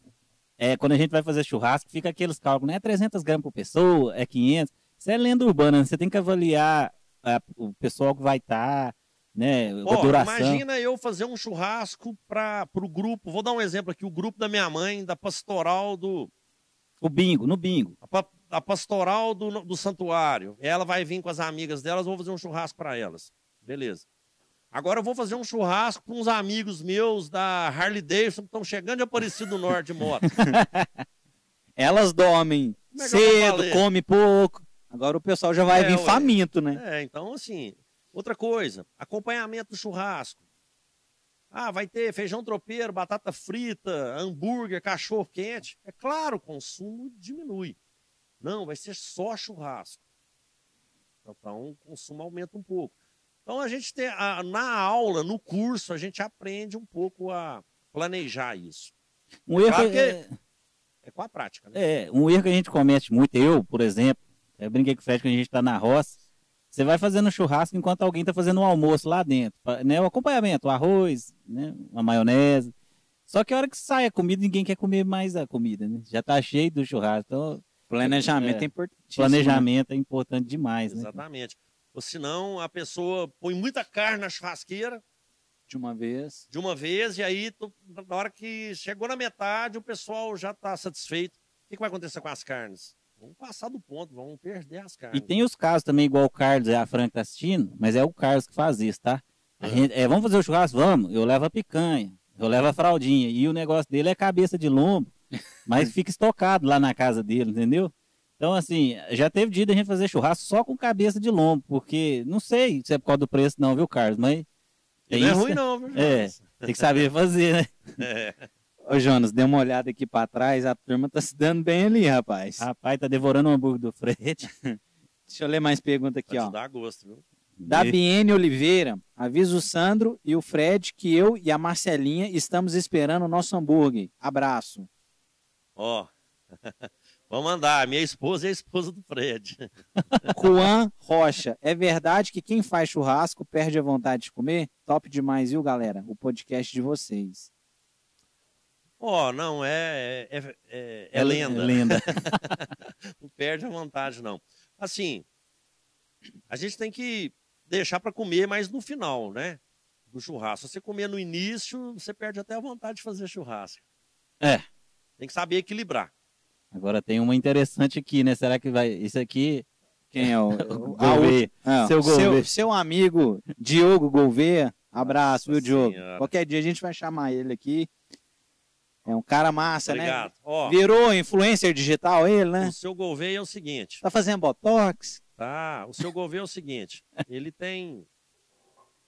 é, quando a gente vai fazer churrasco, fica aqueles cálculos, né? 300 gramas por pessoa, é 500. Isso é lenda urbana, né? você tem que avaliar ah, o pessoal que vai estar, né? A Ó, duração. imagina eu fazer um churrasco para o grupo. Vou dar um exemplo aqui: o grupo da minha mãe, da pastoral do. O bingo, no bingo. A, pa- a pastoral do, do santuário. Ela vai vir com as amigas delas, vou fazer um churrasco para elas. Beleza. Agora eu vou fazer um churrasco para uns amigos meus da Harley Davidson que estão chegando de Aparecido do Norte de moto. (laughs) Elas dormem é cedo, come pouco. Agora o pessoal já vai É, vir ué. faminto, né? É, então, assim, outra coisa, acompanhamento do churrasco. Ah, vai ter feijão tropeiro, batata frita, hambúrguer, cachorro quente. É claro, o consumo diminui. Não, vai ser só churrasco. Então, o consumo aumenta um pouco. Então, a gente tem, a- na aula, no curso, a gente aprende um pouco a planejar isso. Um erro, Claro que- é, É com a prática, né? é, um erro que a gente comete muito, eu, por exemplo, eu brinquei com o Fred quando a gente está na roça, você vai fazendo churrasco enquanto alguém está fazendo um almoço lá dentro, né? O acompanhamento, o arroz, né? Uma maionese. Só que a hora que sai a comida, ninguém quer comer mais a comida, né? Já tá cheio do churrasco. Então, Planejamento é, É. importantíssimo. né? planejamento é importante demais, né? Ou senão, a pessoa põe muita carne na churrasqueira, De uma vez. de uma vez, e aí, tu- na hora que chegou na metade, o pessoal já está satisfeito. O que, que vai acontecer com as carnes? Vamos passar do ponto, vamos perder as carnes. E tem os casos também, igual o Carlos, é a Fran que tá assistindo, mas é o Carlos que faz isso, tá? A gente- é, vamos fazer o churrasco? Vamos. Eu levo a picanha, eu levo a fraldinha. E o negócio dele é cabeça de lombo, (laughs) mas fica estocado lá na casa dele, entendeu? Então, assim, já teve dia da gente fazer churrasco só com cabeça de lombo, porque não sei se é por causa do preço, não, viu, Carlos? Mas tem não é ruim, não, viu? (laughs) É. Tem que saber fazer, né? (laughs) É. Ô, Jonas, dê uma olhada aqui pra trás, a turma tá se dando bem ali, rapaz. Rapaz, tá devorando o hambúrguer do Fred. (laughs) Deixa eu ler mais pergunta aqui, Pra ó. dar gosto, viu? Da Biene Oliveira, avisa o Sandro e o Fred que eu e a Marcelinha estamos esperando o nosso hambúrguer. Abraço. Ó, vamos andar. Minha esposa é a esposa do Fred. (laughs) Juan Rocha, é verdade que quem faz churrasco perde a vontade de comer? Top demais, viu, galera? O podcast de vocês. Ó, não, é, é, é, é lenda. lenda. (laughs) não perde a vontade, não. Assim, a gente tem que deixar para comer mais no final, né? Do churrasco. Se você comer no início, você perde até a vontade de fazer churrasco. É. Tem que saber equilibrar. Agora tem uma interessante aqui, né? Será que vai. Isso aqui. Quem é o. (laughs) Gouveia. ah, Seu seu, Gouveia. seu amigo Diogo Gouveia. Abraço, Nossa viu, Diogo? Senhora. Qualquer dia a gente vai chamar ele aqui. É um cara massa, Obrigado. né? Ó, Virou influencer digital ele, né? o seu Gouveia é o seguinte, Tá fazendo botox? tá? O seu Gouveia é o seguinte, ele tem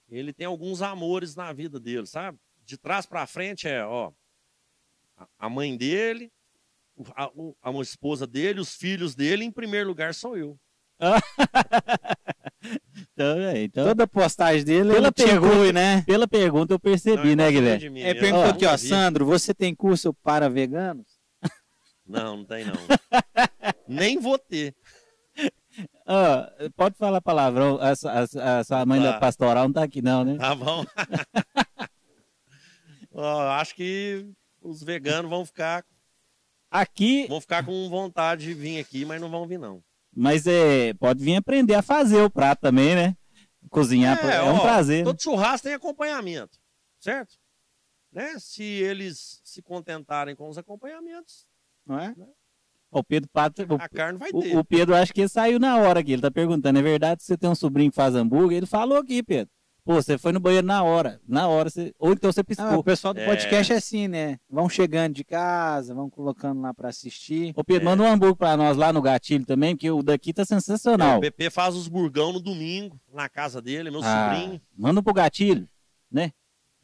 ele tem alguns amores na vida dele, sabe? De trás para frente é, ó, a mãe dele, a, a esposa dele, os filhos dele, em primeiro lugar sou eu. (laughs) Então, é, então Toda postagem dele Pela pergunta- inclui, né? pela pergunta eu percebi, Não, né, Guilherme? mim É, perguntou aqui, ó. Sandro, você tem curso para veganos? (laughs) Não, não tem não. (laughs) Nem vou ter. Pode falar palavrão. A, a a sua mãe Tá. da pastoral não tá aqui, não, né? Tá bom? Ó, acho que os veganos vão ficar, Aqui, vão ficar com vontade de vir aqui, mas não vão vir não. mas é, pode vir aprender a fazer o prato também, né? Cozinhar é, um ó, prazer. né? Todo churrasco tem acompanhamento, certo? Né? Se eles se contentarem com os acompanhamentos, Não é? O Pedro Pato, a carne vai o, ter. o Pedro acho que ele saiu na hora aqui. Ele tá perguntando, é verdade que você tem um sobrinho que faz hambúrguer? Ele falou aqui, Pedro. Pô, você foi no banheiro na hora. Na hora, você... ou então você Ah, piscou. o pessoal do É. podcast é assim, né? Vão chegando de casa, vão colocando lá para assistir. Ô Pedro, manda um hambúrguer pra nós lá no gatilho também, porque o daqui tá É, sensacional. o PP faz os burgão no domingo, na casa dele, meu Ah, sobrinho. Manda pro gatilho, né?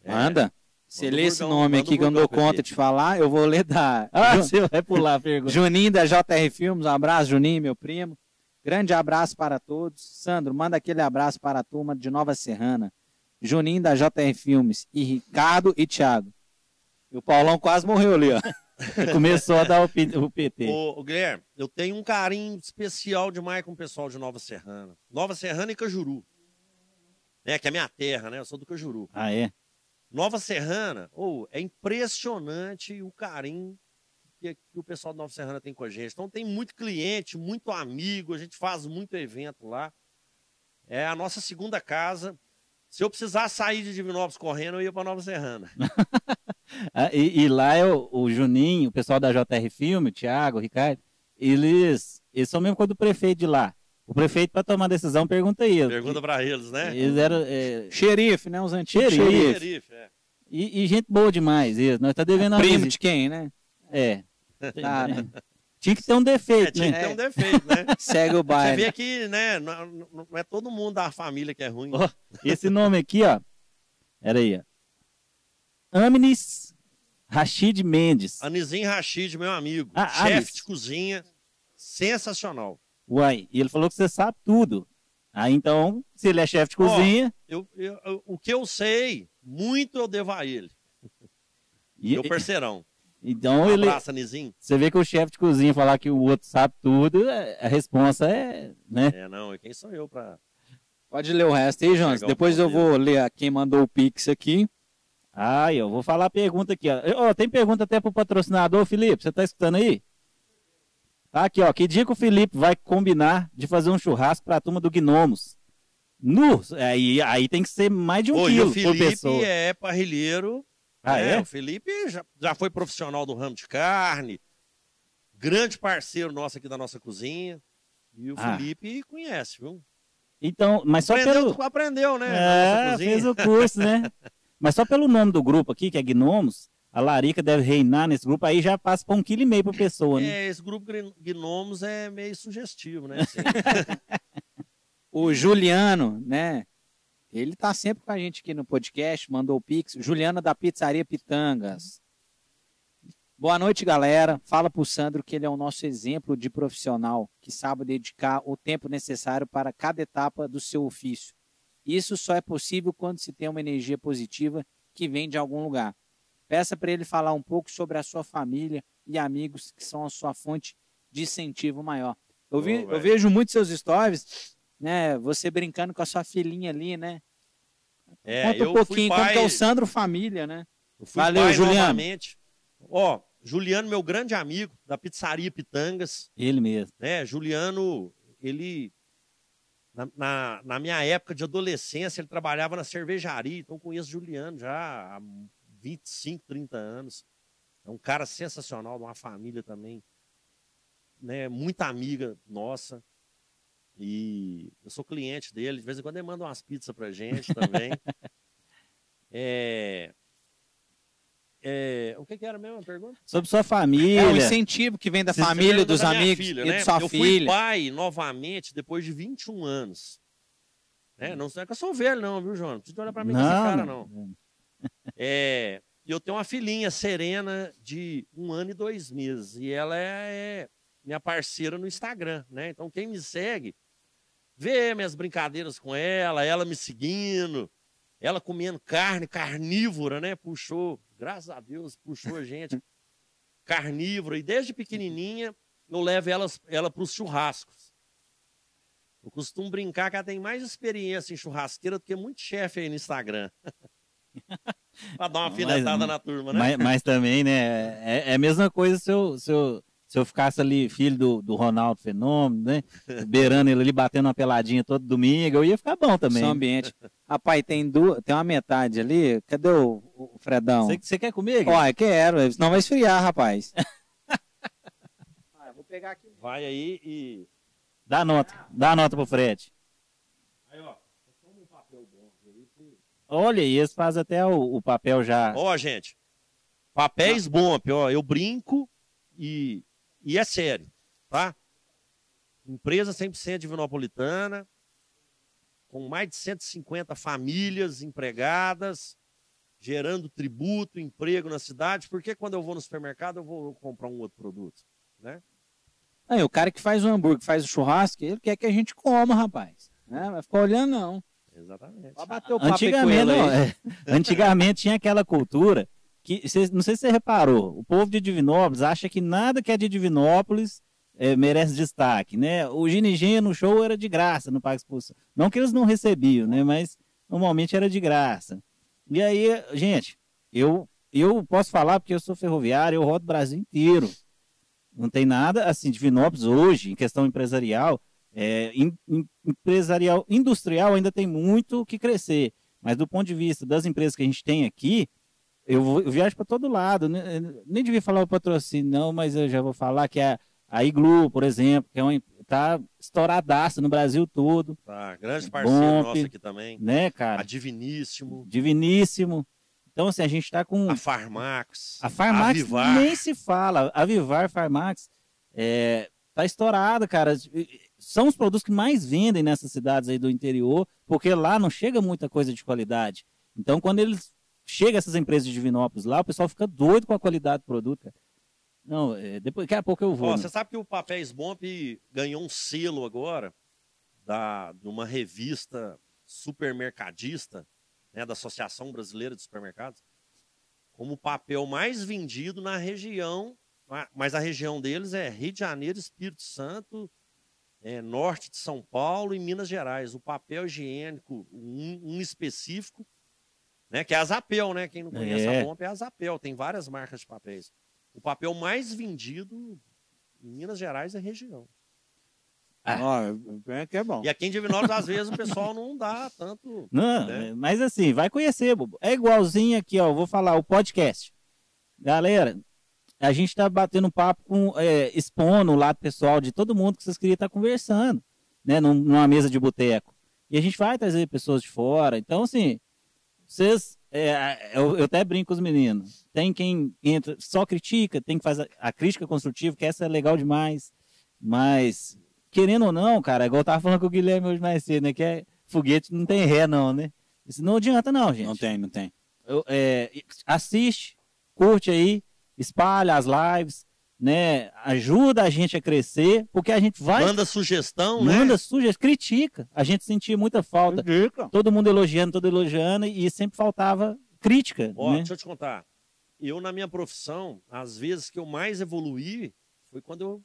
É. Manda. Você Manda lê esse burgão, nome aqui que eu não dou conta de falar, eu vou ler da Ah, (laughs) você vai pular a pergunta. Juninho da JR Filmes. Um abraço, Juninho, meu primo. Grande abraço para todos. Sandro, manda aquele abraço para a turma de Nova Serrana. Juninho da JR Filmes e Ricardo e Thiago. E o Paulão quase morreu ali, ó. (laughs) Começou a dar o, PT. Ô, ô, Guilherme, eu tenho um carinho especial demais com o pessoal de Nova Serrana. Nova Serrana e Cajuru. Né, que é minha terra, né? Eu sou do Cajuru. Ah, é? Nova Serrana, ou é impressionante o carinho que, que o pessoal de Nova Serrana tem com a gente. Então tem muito cliente, muito amigo, a gente faz muito evento lá. É a nossa segunda casa. Se eu precisar sair de Divinópolis correndo, eu ia para Nova Serrana. (laughs) Ah, e, e lá é o, o Juninho, o pessoal da JR Filme, o Thiago, o Ricardo, eles, eles são mesmo coisa do prefeito de lá. O prefeito, para tomar decisão, pergunta aí. Pergunta para eles, né? Eles eram. é, Xerife, né? Os antigos Xerife. xerife. É. e, e gente boa demais. Eles. Nós tá devendo uma Primo visita. de quem, né? É. (laughs) Tá, né? Tinha que ter um defeito, É, tinha né? que ter um defeito, né? (laughs) Segue o Você baile. vê que, né, não, não- é todo mundo da família que é ruim. Ó, Esse nome aqui, ó. Era aí, ó. Amnis Rashid Mendes. Anisim Rachid, meu amigo. Ah, chefe de cozinha, sensacional. Uai, e ele falou que você sabe tudo. Aí então, se ele é chefe de cozinha. Eu, eu- eu- o que eu sei, muito eu devo a ele. e- Meu parceirão. Então Um ele. abraço, Anisim. Você vê que o chefe de cozinha falar que o outro sabe tudo, é- a resposta é, né? É, não, e quem sou eu pra... Pode ler o resto aí, Jonas. O Depois eu vou ler a quem mandou o Pix aqui. Ai, eu vou falar a pergunta aqui, ó. Ó, tem pergunta até pro patrocinador, Felipe, você tá escutando aí? Tá aqui, ó. Que dia que o Felipe vai combinar de fazer um churrasco pra turma do Gnomos? Nu, aí, aí tem que ser mais de um Ô, e quilo o por Felipe pessoa. é parrilheiro. Ah, né? é? O Felipe já, já foi profissional do ramo de carne. Grande parceiro nosso aqui da nossa cozinha. E o Ah. Felipe conhece, viu? Então, mas só aprendeu, pelo... aprendeu, né? É, fez o curso, né? (laughs) Mas só pelo nome do grupo aqui, que é Gnomos, a Larica deve reinar nesse grupo, aí já passa pra um quilo e meio por pessoa, né? É, esse grupo gnomos é meio sugestivo, né? (laughs) Assim, O Juliano, né? Ele tá sempre com a gente aqui no podcast, mandou o Pix. Juliano da Pizzaria Pitangas. Boa noite, galera. Fala pro Sandro que ele é o nosso exemplo de profissional que sabe dedicar o tempo necessário para cada etapa do seu ofício. Isso só é possível quando se tem uma energia positiva que vem de algum lugar. Peça para ele falar um pouco sobre a sua família e amigos que são a sua fonte de incentivo maior. Eu, vi- Ô, eu vejo muitos seus stories, né? Você brincando com a sua filhinha ali, né? é, Conta um pouquinho como pai, que é o Sandro Família, né? Valeu, Juliano. novamente. Ó, Juliano, meu grande amigo da pizzaria Pitangas. Ele mesmo. né? Juliano, ele na, na, na minha época de adolescência, ele trabalhava na cervejaria, então conheço Juliano já há 25, 30 anos. É um cara sensacional, de uma família também, né? Muita amiga nossa. E eu sou cliente dele, de vez em quando ele manda umas pizzas pra gente também. (laughs) é, é, o que, que era mesmo a pergunta? Sobre sua É família. o incentivo que vem da Vocês família, dos da amigos filha, e né? de sua eu fui filha. pai novamente depois de 21 anos. Né? Não é que eu sou velho, não, viu, João? Não precisa olhar pra mim com essa cara, não. É, eu tenho uma filhinha, Serena, de um ano e dois meses. E ela é, é minha parceira no Instagram, né? Então, quem me segue, vê minhas brincadeiras com ela, ela me seguindo, ela comendo carne, carnívora, né? Puxou, graças a Deus, puxou a gente. (laughs) carnívora. E desde pequenininha, eu levo elas, ela para os churrascos. Eu costumo brincar que ela tem mais experiência em churrasqueira do que muito chefe aí no Instagram. (laughs) pra dar uma finetada na turma, né? Mas, mas também, né? (laughs) É, é a mesma coisa se eu, se eu, se eu ficasse ali, filho do, do Ronaldo Fenômeno, né? Beirando ele ali, batendo uma peladinha todo domingo, eu ia ficar bom também. Seu ambiente. Rapaz, tem, tem uma metade ali. Cadê o, o Fredão? Você, quer comigo? Olha, quero, senão vai esfriar, rapaz. (laughs) ah, vou pegar aqui. Vai aí e. Dá nota, dá nota pro Fred. Aí, ó. Toma um papel bom. Olha, e eles fazem até o, o papel já. Ó, gente. Papéis bom, ó. Eu brinco e, e é sério, tá? Empresa 100% divinopolitana, com mais de 150 famílias empregadas, gerando tributo, emprego na cidade. Porque quando eu vou no supermercado, eu vou comprar um outro produto, né? Aí, o cara que faz o hambúrguer, faz o churrasco, ele quer que a gente coma, rapaz. Né? Vai ficar olhando, não. Exatamente. Vai bater o papo Antigamente, não, é. Antigamente tinha aquela cultura que, não sei se você reparou, o povo de Divinópolis acha que nada que é de Divinópolis é, merece destaque, né? O ginigê no show era de graça no Parque Expulsão. Não que eles não recebiam, né? Mas normalmente era de graça. E aí, gente, eu, eu posso falar porque eu sou ferroviário, eu rodo o Brasil inteiro. Não tem nada, assim, Divinópolis hoje, em questão empresarial, é, in- in- empresarial, industrial ainda tem muito que crescer. Mas do ponto de vista das empresas que a gente tem aqui, eu, viajo para todo lado. né? Eu Nem devia falar o patrocínio, não, mas eu já vou falar que a, a Iglu, por exemplo, que é uma, tá estouradaça no Brasil todo, Tá, grande parceiro Bom, nosso aqui também. né, A cara? Diviníssimo, Diviníssimo. Então, assim, a gente está com. a Farmax, A Farmax Vivar. nem se fala. A Vivar Farmax é, tá estourada, cara. São os produtos que mais vendem nessas cidades aí do interior, porque lá não chega muita coisa de qualidade. Então, quando eles chegam essas empresas de Divinópolis lá, o pessoal fica doido com a qualidade do produto, cara. Não, é, depois, daqui a pouco eu vou. Ó, né? você sabe que o Papéis Bomp ganhou um selo agora da, de uma revista supermercadista, né, da Associação Brasileira de Supermercados, como o papel mais vendido na região, ma- mas a região deles é Rio de Janeiro, Espírito Santo, é, norte de São Paulo e Minas Gerais. O papel higiênico, um, um específico, né, que é a Zapel, né? Quem não conhece É. a Bomp é a Zapel, tem várias marcas de papéis. O papel mais vendido em Minas Gerais é região. Ó, é que é bom. E aqui em Divinópolis, às vezes, o pessoal não dá tanto. Não, né? mas assim, vai conhecer, bobo. É igualzinho aqui, ó. Vou falar o podcast. Galera, a gente tá batendo papo com, é, expondo o lado pessoal de todo mundo que vocês queriam estar conversando, né? num- Numa mesa de boteco. E a gente vai trazer pessoas de fora. Então, assim, vocês. é, eu, eu até brinco com os meninos. Tem quem entra, só critica, tem que fazer a crítica construtiva, que essa é legal demais. Mas, querendo ou não, cara, igual eu tava falando com o Guilherme hoje mais cedo, né? Que é foguete não tem ré, não, né? Isso não adianta, não, gente. Não tem, não tem. Eu- é, assiste, curte aí, espalha as lives, né? Ajuda a gente a crescer, porque a gente vai. Manda sugestão, né? manda sugestão, critica. A gente sentia muita falta. Dica. Todo mundo elogiando, todo elogiando, e sempre faltava crítica. Ó, né? deixa eu te contar. Eu, na minha profissão, às vezes que eu mais evoluí foi quando, eu,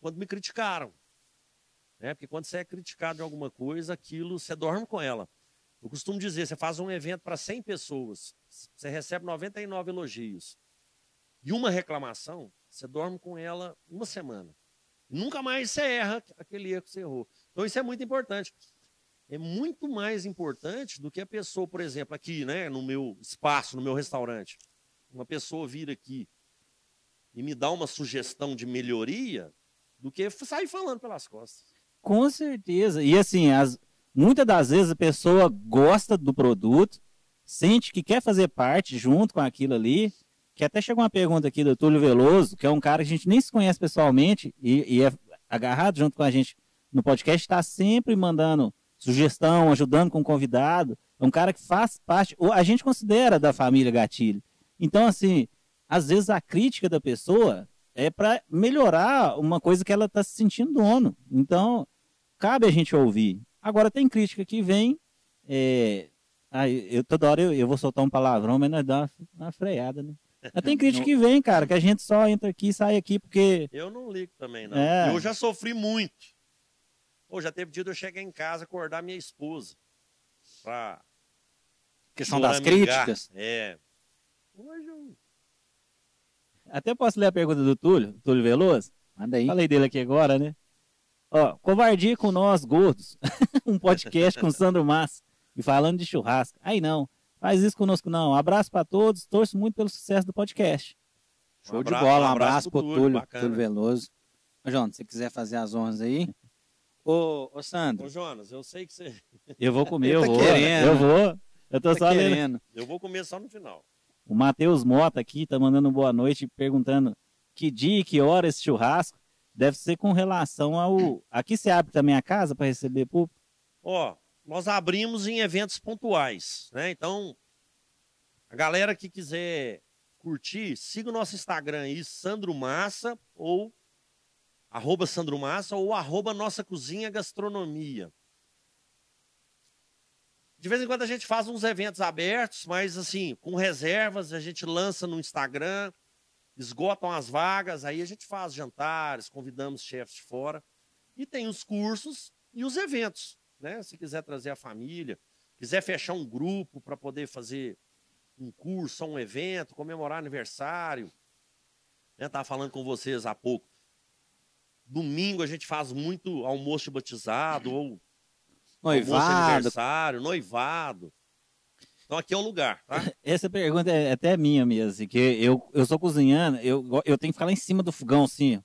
quando me criticaram. Né? Porque quando você é criticado de alguma coisa, aquilo, você dorme com ela. Eu costumo dizer, você faz um evento para 100 pessoas, você recebe 99 elogios. E uma reclamação, você dorme com ela uma semana. Nunca mais você erra aquele erro que você errou. Então isso é muito importante. É muito mais importante do que a pessoa, por exemplo, aqui, né, no meu espaço, no meu restaurante, uma pessoa vir aqui e me dar uma sugestão de melhoria do que sair falando pelas costas. Com certeza. E assim, as, muitas das vezes a pessoa gosta do produto, sente que quer fazer parte junto com aquilo ali. Que até chegou uma pergunta aqui do Túlio Veloso, que é um cara que a gente nem se conhece pessoalmente e, e é agarrado junto com a gente no podcast, está sempre mandando sugestão, ajudando com convidado. É um cara que faz parte, a gente considera da família Gatilho. Então, assim, às vezes a crítica da pessoa é para melhorar uma coisa que ela está se sentindo dono. Então, cabe a gente ouvir. Agora, tem crítica que vem. É... ai, eu, toda hora eu, eu vou soltar um palavrão, mas nós dá uma, uma freada, né? Mas tem crítica que vem, cara, que a gente só entra aqui e sai aqui porque. Eu não ligo também, não. É. Eu já sofri muito. Ou já teve dia de eu chegar em casa e acordar minha esposa. Pra Questão das críticas. É. Hoje eu... Até posso ler a pergunta do Túlio, Túlio Veloso? Manda aí. Falei dele aqui agora, né? Ó, covardia com nós, gordos. (laughs) um podcast com Sandro Massa. E falando de churrasco. Aí não. Faz isso conosco, não. Abraço pra todos. Torço muito pelo sucesso do podcast. Show Um de abraço- bola, um um abraço abraço pro Túlio, Túlio, Veloso. Ô, João, se você quiser fazer as honras aí. Ô, ô Sandro, Ô, Jonas, eu sei que você. (laughs) Eu vou comer, eu tá vou. querendo. Eu vou. Eu tô tá só lendo. querendo. Eu vou comer só no final. O Matheus Mota aqui tá mandando boa noite, perguntando que dia e que hora esse churrasco. Deve ser com relação ao. Aqui você abre também a casa para receber público? Ó, nós abrimos em eventos pontuais, né? Então, a galera que quiser curtir, siga o nosso Instagram aí, Sandro Massa, ou arroba Sandro Massa ou arroba Nossa Cozinha Gastronomia. De vez em quando a gente faz uns eventos abertos, mas assim, com reservas, a gente lança no Instagram, esgotam as vagas, aí a gente faz jantares, convidamos chefes de fora. E tem os cursos e os eventos, né? Se quiser trazer a família, quiser fechar um grupo para poder fazer um curso, um evento, comemorar aniversário. Né? Estava falando com vocês há pouco. Domingo a gente faz muito almoço de batizado ou (clears throat) almoço de Noivado. aniversário, noivado. Então aqui é o lugar, tá? (clears throat) Essa pergunta é até minha mesmo, que eu, eu sou cozinhando, eu, eu tenho que ficar lá em cima do fogão, assim.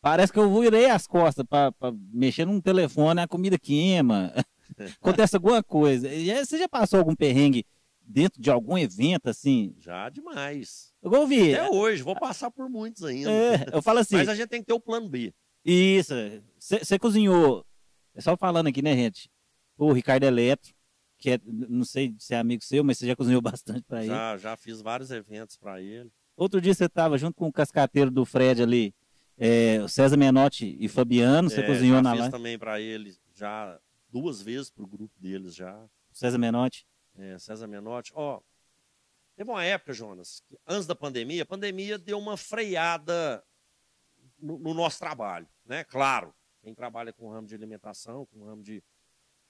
Parece que eu virei as costas para mexer num telefone, a comida queima. (laughs) Acontece alguma coisa. Você já passou algum perrengue dentro de algum evento, assim? Já demais. Eu ouvi. Até hoje, vou passar por muitos ainda. É, eu falo assim, Mas a gente tem que ter o plano B. isso, você cozinhou, é só falando aqui, né, gente? O Ricardo Eletro, que é, não sei se é amigo seu, mas você já cozinhou (laughs) bastante para ele. Já, já fiz vários eventos para ele. Outro dia você estava junto com o cascateiro do Fred ali, é, o César Menotti e Fabiano, você É, cozinhou já na fiz live. também para ele, já duas vezes pro grupo deles já. César Menotti. É, César Menotti. Ó, teve uma época, Jonas, que antes da pandemia, a pandemia deu uma freada no, no nosso trabalho, né? Claro, quem trabalha com o ramo de alimentação, com o ramo de,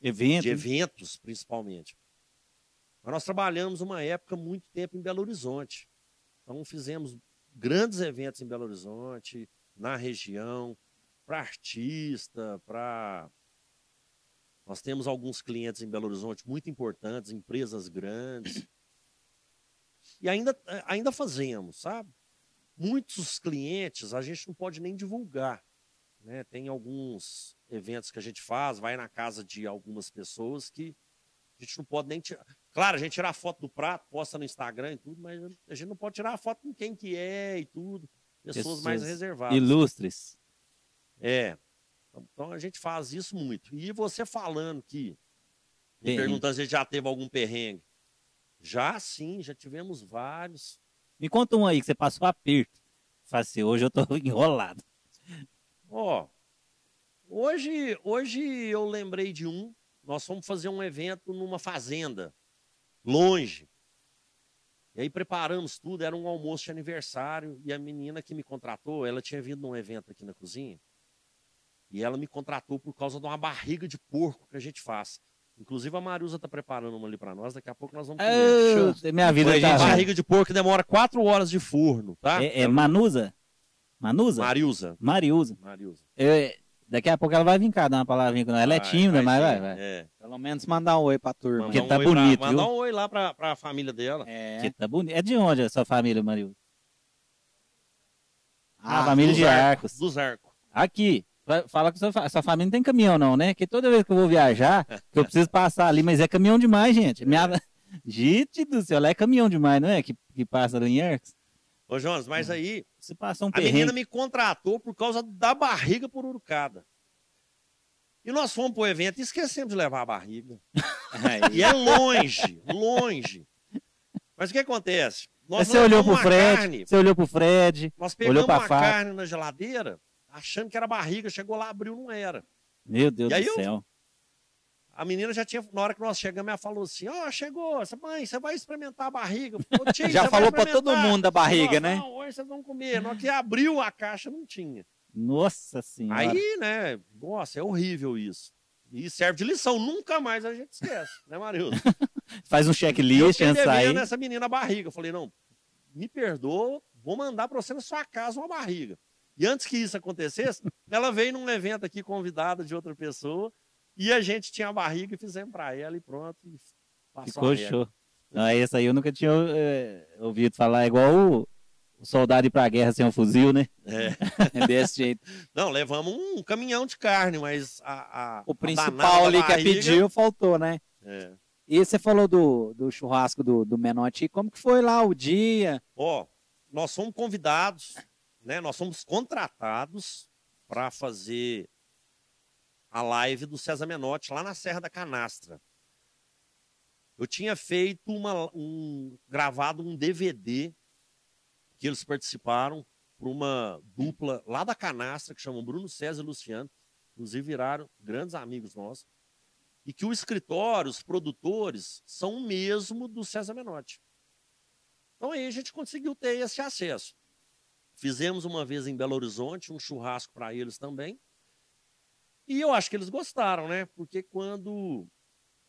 Evento. de eventos, principalmente. Mas nós trabalhamos uma época muito tempo em Belo Horizonte. Então fizemos grandes eventos em Belo Horizonte, na região, para artista, para. Nós temos alguns clientes em Belo Horizonte muito importantes, empresas grandes. E ainda, ainda fazemos, sabe? Muitos clientes a gente não pode nem divulgar. Né? Tem alguns eventos que a gente faz, vai na casa de algumas pessoas que a gente não pode nem tirar. Claro, a gente tira a foto do prato, posta no Instagram e tudo, mas a gente não pode tirar a foto com quem que é e tudo. Pessoas, mais reservadas. Ilustres. É. Então a gente faz isso muito. E você falando que, me perguntando se já teve algum perrengue. Já sim, já tivemos vários. Me conta um aí que você passou aperto. Fala assim, hoje eu tô (laughs) enrolado. Ó, hoje, hoje eu lembrei de um. Nós fomos fazer um evento numa fazenda, longe. E aí preparamos tudo, era um almoço de aniversário. E a menina que me contratou, ela tinha vindo num evento aqui na cozinha. E ela me contratou por causa de uma barriga de porco que a gente faz. Inclusive a Marusa tá preparando uma ali para nós, daqui a pouco nós vamos comer. Ah, minha vida Foi, tá... gente, barriga de porco que demora quatro horas de forno, tá? É, é Manusa? Manusa? Mariusa. Mariusa. Mariusa. Eu- daqui a pouco ela vai vir cá dar uma palavrinha com nós. Ela é tímida, mas vai, vai. É. Pelo menos mandar um oi pra turma. Porque Mandar tá um oi pra- bonito, Mandar um oi lá pra, pra família dela. É. Que tá bonito. É de onde a sua família, Mariusa? Ah, Ah, família de Dos Arcos. Dos Arcos. Aqui. Fa- Fala que sua, sua família não tem caminhão, não, né? Que toda vez que eu vou viajar, que eu preciso passar ali, mas é caminhão demais, gente. Minha... (laughs) Gente do céu, lá é caminhão demais, não é? Que, que passa ali em Arcos. Ô, Jonas, mas aí Você passou um a menina perrengue. me contratou por causa da barriga por urucada. E nós fomos pro evento e esquecemos de levar a barriga. (laughs) E é longe, longe. Mas o que acontece? Nós Você olhou pro Fred, carne, você olhou pro Fred. nós olhou pegamos pra uma faca. carne na geladeira, achando que era barriga, chegou lá, abriu, não era. Meu Deus E do eu- céu. A menina já tinha, na hora que nós chegamos, ela falou assim: Ó, chegou, essa mãe, você vai experimentar a barriga. Falei, "Ô, (laughs) tia, Já falou pra todo experimentar?" mundo da barriga, Nós, né? Não, hoje vocês vão comer. Na hora que abriu a caixa, não tinha. Nossa senhora. Aí, né, nossa, é horrível isso. E serve de lição, nunca mais a gente esquece, né, Marildo? (laughs) Faz um checklist antes de sair. devendo essa menina a barriga. Eu falei, não, me perdoa, vou mandar pra você na sua casa uma barriga. E antes que isso acontecesse, (laughs) ela veio num evento aqui convidada de outra pessoa, e a gente tinha a barriga e fizemos pra ela e pronto. E Ficou a show. Não, esse aí eu nunca tinha é, ouvido falar. É igual o, o soldado ir pra guerra sem um fuzil, né? É. É (laughs) desse jeito. Não, levamos um caminhão de carne, mas a, a O a principal danada ali que pediu faltou, né? É. E você falou do, do churrasco do, do Menotti. Como que foi lá o dia? Ó, nós somos convidados, né? Nós somos contratados para fazer a live do César Menotti lá na Serra da Canastra. Eu tinha feito uma, um gravado um DVD que eles participaram por uma dupla lá da Canastra, que chamam Bruno César e Luciano, inclusive viraram grandes amigos nossos, e que o escritório, os produtores, são o mesmo do César Menotti. Então aí a gente conseguiu ter esse acesso. Fizemos uma vez em Belo Horizonte um churrasco para eles também. E eu acho que eles gostaram, né? Porque quando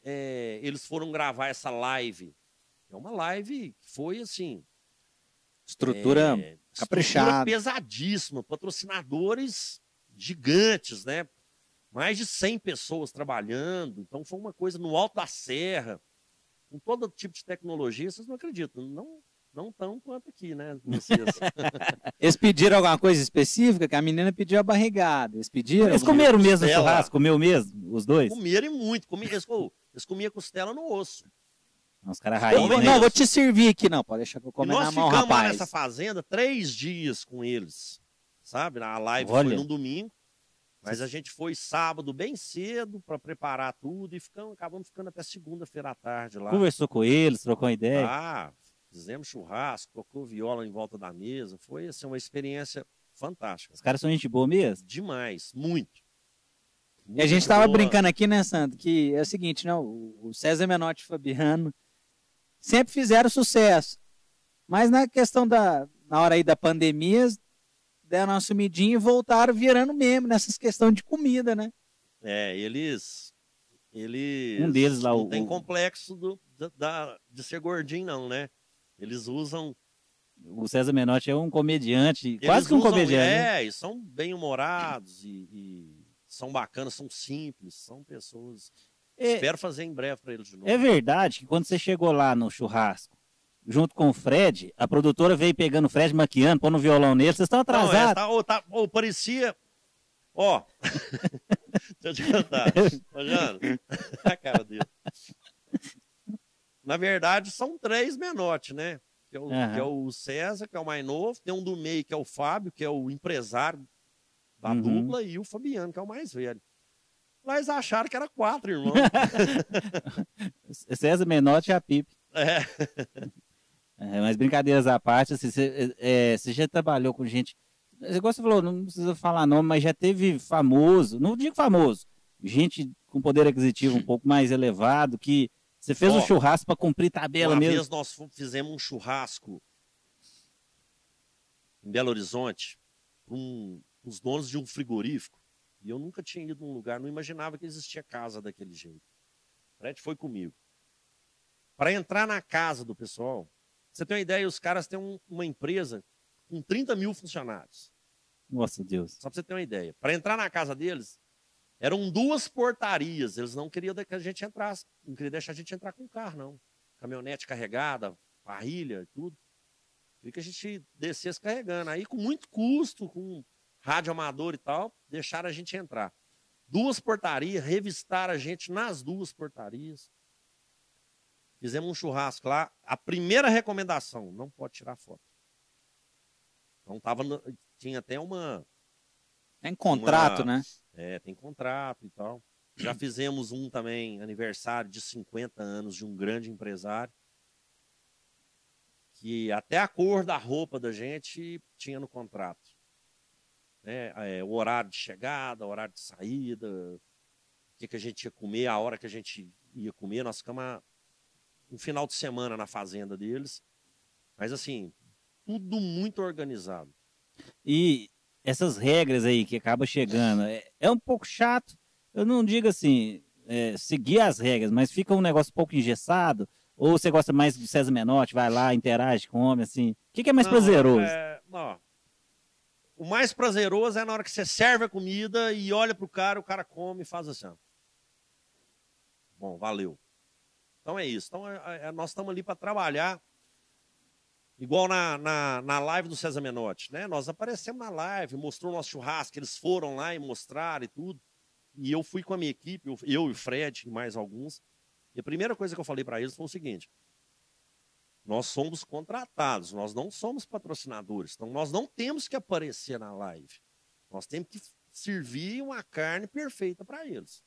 é, eles foram gravar essa live, é uma live que foi assim. Estrutura é, caprichada. pesadíssima, patrocinadores gigantes, né? Mais de 100 pessoas trabalhando, então foi uma coisa no alto da serra, com todo tipo de tecnologia, vocês não acreditam, não não tão quanto aqui, né? (laughs) Eles pediram alguma coisa específica? Que a menina pediu a barrigada. Eles pediram? Eles comeram mesmo costela. churrasco? Comeu mesmo? Os dois? Comeram e muito, comiam, eles, eles comiam costela no osso. Os caras raiz, né? não, vou te servir aqui, não. Pode deixar que eu comer nós na mão, ficamos lá rapaz. nessa fazenda três dias com eles, sabe? A live Olha. foi no domingo, mas a gente foi sábado bem cedo para preparar tudo e ficamos, acabamos ficando até segunda-feira à tarde lá. Conversou com eles, trocou uma ideia. Ah, fizemos churrasco, tocou viola em volta da mesa. Foi assim, uma experiência fantástica. Os caras são gente boa mesmo. Demais, muito. E a gente Muito tava boa. brincando aqui, né, Sandro? Que é o seguinte, né? O César Menotti e o Fabiano sempre fizeram sucesso. Mas na questão da. Na hora aí da pandemia, deram uma sumidinha e voltaram virando mesmo nessas questões de comida, né? É, eles. Eles. Um deles lá, não o- tem o- complexo do, da- de ser gordinho, não, né? Eles usam. O César Menotti é um comediante, quase que um usam- comediante. né? É, e são bem-humorados e, e são bacanas, são simples, são pessoas. É, Espero fazer em breve para eles de novo. é verdade que quando você chegou lá no churrasco, junto com o Fred, a produtora veio pegando o Fred maquiando, pondo o violão nele, vocês estão Não, é, atrasados. tá, ô, tá- ô, parecia. Ó. (laughs) Deixa eu te contar. Jano, a cara dele. Na verdade, são três menotes, né? Que é, o, Aham. que é o César, que é o mais novo, tem um do meio, que é o Fábio, que é o empresário da Uhum. dupla, e o Fabiano, que é o mais velho. Mas acharam que era quatro irmãos. (laughs) César Menotti e a Pipe. é. (laughs) É, mas brincadeiras à parte, assim, você, é, você já trabalhou com gente. Igual você falou, não precisa falar nome, mas já teve famoso, não digo famoso, gente com poder aquisitivo um pouco mais elevado, que você fez Ó, um churrasco para cumprir tabela Uma mesmo. vez nós fizemos um churrasco em Belo Horizonte com os donos de um frigorífico. E eu nunca tinha ido num lugar, não imaginava que existia casa daquele jeito. O Fred foi comigo. Para entrar na casa do pessoal, você tem uma ideia, os caras têm um- uma empresa com 30 mil funcionários. Nossa Deus. Só para você ter uma ideia. Para entrar na casa deles, eram duas portarias. Eles não queriam que a gente entrasse. Não queriam deixar a gente entrar com o carro, não. Caminhonete carregada, parrilha e tudo. Queria que a gente descesse carregando. Aí, com muito custo, com rádio amador e tal, deixaram a gente entrar. Duas portarias, revistaram a gente nas duas portarias. Fizemos um churrasco lá. A primeira recomendação, não pode tirar foto. Então tava tinha até uma, Tem contrato, Uma- né? é, tem contrato e tal. Já fizemos um também, aniversário de 50 anos de um grande empresário. Que até a cor da roupa da gente tinha no contrato. Né? É, o horário de chegada, o horário de saída, o que, que a gente ia comer, a hora que a gente ia comer. Nós ficamos um final de semana na fazenda deles. Mas assim, tudo muito organizado. E essas regras aí que acaba chegando, é, é um pouco chato. Eu não digo assim, é, seguir as regras, mas fica um negócio um pouco engessado. Ou você gosta mais do César Menotti, vai lá, interage, come, assim. O que, que é mais Não, prazeroso? é, ó, o mais prazeroso é na hora que você serve a comida e olha pro cara, o cara come e faz assim. ó. Bom, valeu. Então é isso. Então é- é- nós estamos ali para trabalhar. Igual na, na, na live do César Menotti, né? Nós aparecemos na live, mostrou nosso churrasco, eles foram lá e mostraram e tudo. E eu fui com a minha equipe, eu, eu e o Fred e mais alguns. E a primeira coisa que eu falei para eles foi o seguinte: nós somos contratados, nós não somos patrocinadores. Então, nós não temos que aparecer na live. Nós temos que servir uma carne perfeita para eles.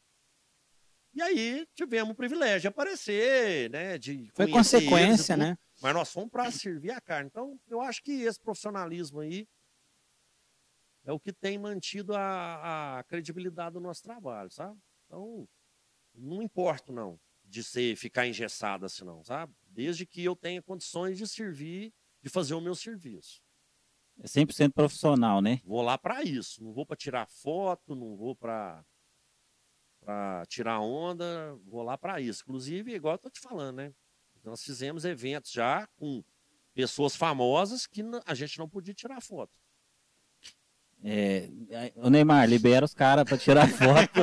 E aí tivemos o privilégio de aparecer, né? De Foi eles consequência, tudo. né? Mas nós fomos para servir a carne. Então, eu acho que esse profissionalismo aí é o que tem mantido a, a credibilidade do nosso trabalho, sabe? Então, não importa, não, de ser, ficar engessado assim, não, sabe? Desde que eu tenha condições de servir, de fazer o meu serviço. É 100% profissional, né? Vou lá para isso. Não vou para tirar foto, não vou para para tirar onda, vou lá para isso. Inclusive, igual eu tô te falando, né? Nós fizemos eventos já com pessoas famosas que a gente não podia tirar foto. É, o Neymar, libera os caras para tirar (laughs) foto.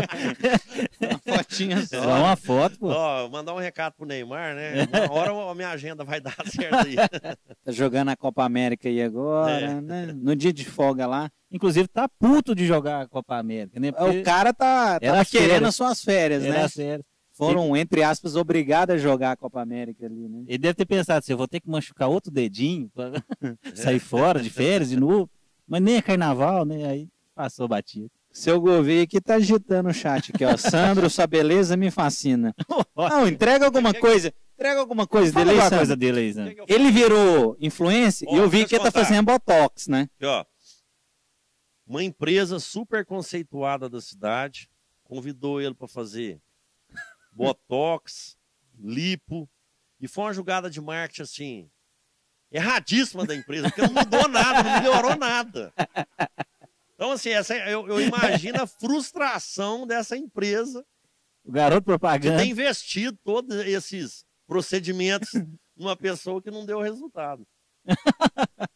uma fotinha só. Só uma foto, pô. Ó, mandar um recado pro Neymar, né? (laughs) Uma hora a minha agenda vai dar (laughs) certo aí. Tá jogando a Copa América aí agora, É. né? No dia de folga lá. Inclusive, tá puto de jogar a Copa América, né? Porque O cara tá, tá querendo férias. as suas férias, era né? sério. Foram, entre aspas, obrigados a jogar a Copa América ali, né? Ele deve ter pensado assim, eu vou ter que machucar outro dedinho pra sair fora de férias de novo. Mas nem é carnaval, né? Aí passou batido. Seu Gouveia aqui tá agitando o chat aqui, ó. Sandro, sua beleza me fascina. (laughs) Não, entrega alguma coisa. Entrega alguma coisa Fala dele aí, alguma Sandro. coisa dele aí, Zé. Ele virou influencer Ó, e eu vi que ele tá fazendo botox, né? Ó. Uma empresa super conceituada da cidade convidou ele para fazer botox, lipo, e foi uma jogada de marketing assim erradíssima da empresa, porque não mudou nada, não melhorou nada. Então, assim, essa, eu, eu imagino a frustração dessa empresa O garoto de propaganda. ter investido todos esses procedimentos numa pessoa que não deu resultado. (laughs)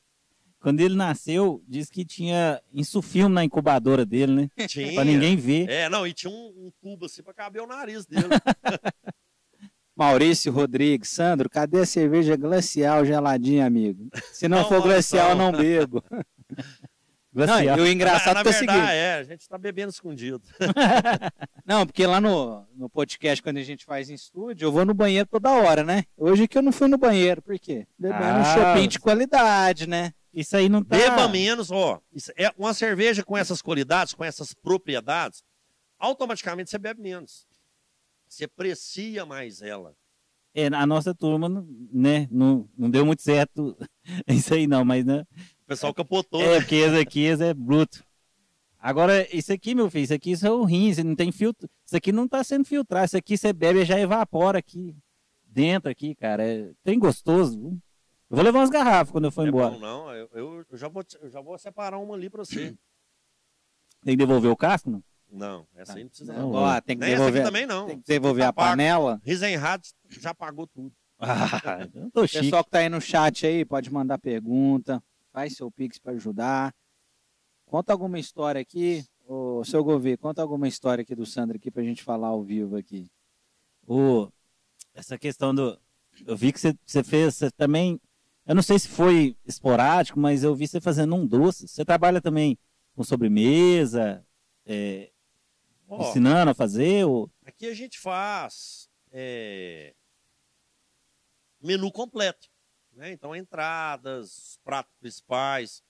Quando ele nasceu, disse que tinha insufilme na incubadora dele, né? Tinha. Pra ninguém ver. É, não, e tinha um, um tubo assim para caber o nariz dele. (laughs) Maurício Rodrigues, Sandro, cadê a cerveja glacial geladinha, amigo? Se não, Não, for não, glacial, eu não. (laughs) não bebo. Não, Glacial. e o engraçado na, é na o seguinte. verdade, é, a gente tá bebendo escondido. (laughs) Não, porque lá no, no podcast, quando a gente faz em estúdio, eu vou no banheiro toda hora, né? Hoje que eu não fui no banheiro, por quê? Bebendo um Ah. shopping de qualidade, né? Isso aí não tá. Beba menos, ó. Isso é uma cerveja com essas qualidades, com essas propriedades, automaticamente você bebe menos. Você aprecia mais ela. É, a nossa turma, né? Não, não deu muito certo (laughs) isso aí, não, mas né? O pessoal capotou. É, né? porque esse aqui esse é bruto. Agora, isso aqui, meu filho, isso aqui isso é o rim, isso não tem filtro. Isso aqui não tá sendo filtrado. Isso aqui você bebe e já evapora aqui. Dentro aqui, cara. É tem gostoso. viu? Eu vou levar umas garrafas quando eu for É embora. bom, não. Eu, eu- já vou, eu já vou separar uma ali pra você. (clears throat) Tem que devolver o casco, não? Não, essa aí não precisa Não, tem que Nem essa aqui também não. tem que devolver Tá a pago. panela. Risenrad já pagou tudo. (laughs) Ah, tô chique. pessoal que tá aí no chat aí, pode mandar pergunta, faz seu pix para ajudar. Conta alguma história aqui, ô, seu Gouveia, conta alguma história aqui do Sandro aqui pra gente falar ao vivo aqui. O, essa questão do. Eu vi que você, você fez você também. Eu não sei se foi esporádico, mas eu vi você fazendo um doce. Você trabalha também com sobremesa, é, Ó, ensinando a fazer? Ou... Aqui a gente faz é, menu completo. Né? Então, entradas, pratos principais,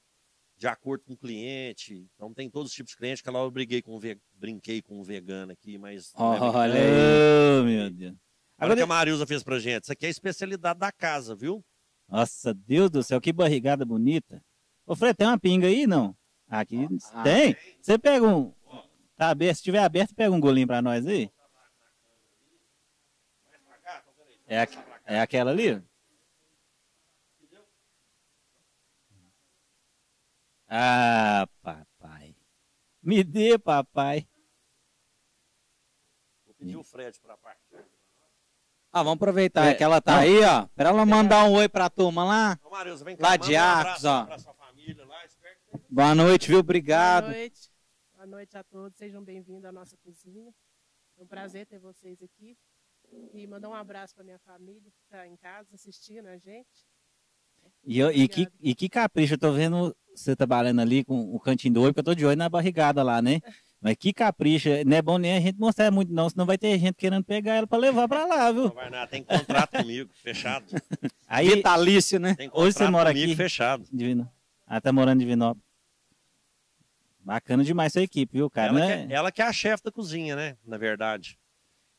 de acordo com o cliente. Então, tem todos os tipos de cliente, que lá eu briguei com, ve- brinquei com um vegano aqui, mas... é Olha vegano. aí. Meu Deus. Olha o que a Marilza fez pra gente. Isso aqui é a especialidade da casa, viu? nossa, Deus do céu, que barrigada bonita. Ô, Fred, tem uma pinga aí, não? Aqui Ah, tem? Você pega um. Tá aberto, se tiver aberto, pega um golinho pra nós aí. É, é aquela ali? Ah, papai. Me dê, papai. Vou pedir o Fred pra parte. Ah, vamos aproveitar É, que ela tá não. aí, ó. Pra ela mandar um oi pra turma lá. Ô, Marilza, vem cá. Lá de um Arcos, abraço ó. Pra sua família lá. Boa noite, viu? Obrigado. Boa noite. Boa noite a todos. Sejam bem-vindos à nossa cozinha. É um prazer ter vocês aqui. E mandar um abraço para minha família que está em casa assistindo a gente. E, eu- e, que, e que capricho, eu tô vendo você trabalhando ali com o cantinho do olho, porque eu tô de olho na barrigada lá, né? Mas que capricho, não é bom nem a gente mostrar muito não, senão vai ter gente querendo pegar ela pra levar pra lá, não viu? vai nada. Tem contrato comigo, fechado. Aí, Vitalício, né? Tem Hoje você mora comigo, aqui? fechado. Divino. Ah, tá morando em Divinópolis. Bacana demais sua equipe, viu, cara? ela, Não que é- é, ela que é a chefe da cozinha, né? Na verdade.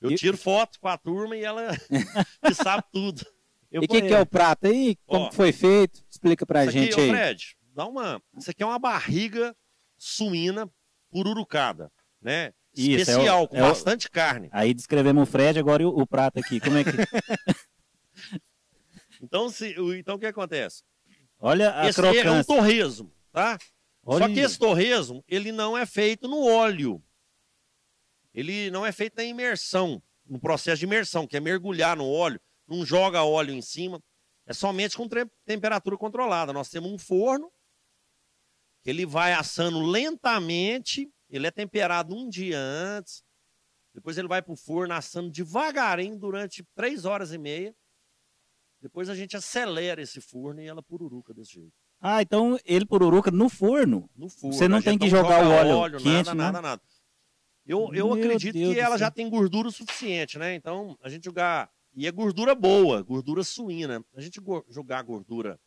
Eu E- tiro foto com a turma e ela (laughs) que sabe tudo. eu E o que, que é o prato aí? Como Ó. foi feito? Explica pra Isso gente aqui, aí. Fred, dá uma. Isso aqui é uma barriga suína pururucada, né? Isso, é o- Especial, com é o- bastante carne. Aí descrevemos o Fred, agora e o, o prato aqui. Como é que. (laughs) Então, se, o- então o que acontece? Olha a esse é um crocância. torresmo, tá? Só Olha. que esse torresmo, ele não é feito no óleo. Ele não é feito na imersão, no processo de imersão, que é mergulhar no óleo, não joga óleo em cima. É somente com temperatura controlada. Nós temos um forno que ele vai assando lentamente, ele é temperado um dia antes, depois ele vai para o forno assando devagarinho durante três horas e meia. Depois a gente acelera esse forno e ela pururuca desse jeito. Ah, então ele pururuca no forno. No forno. Você não tem que jogar o óleo quente, nada, né? nada, nada. Eu, eu Meu acredito Deus que ela céu. já tem gordura suficiente, né? Então, a gente jogar. E é gordura boa, gordura suína. A gente go- jogar gordura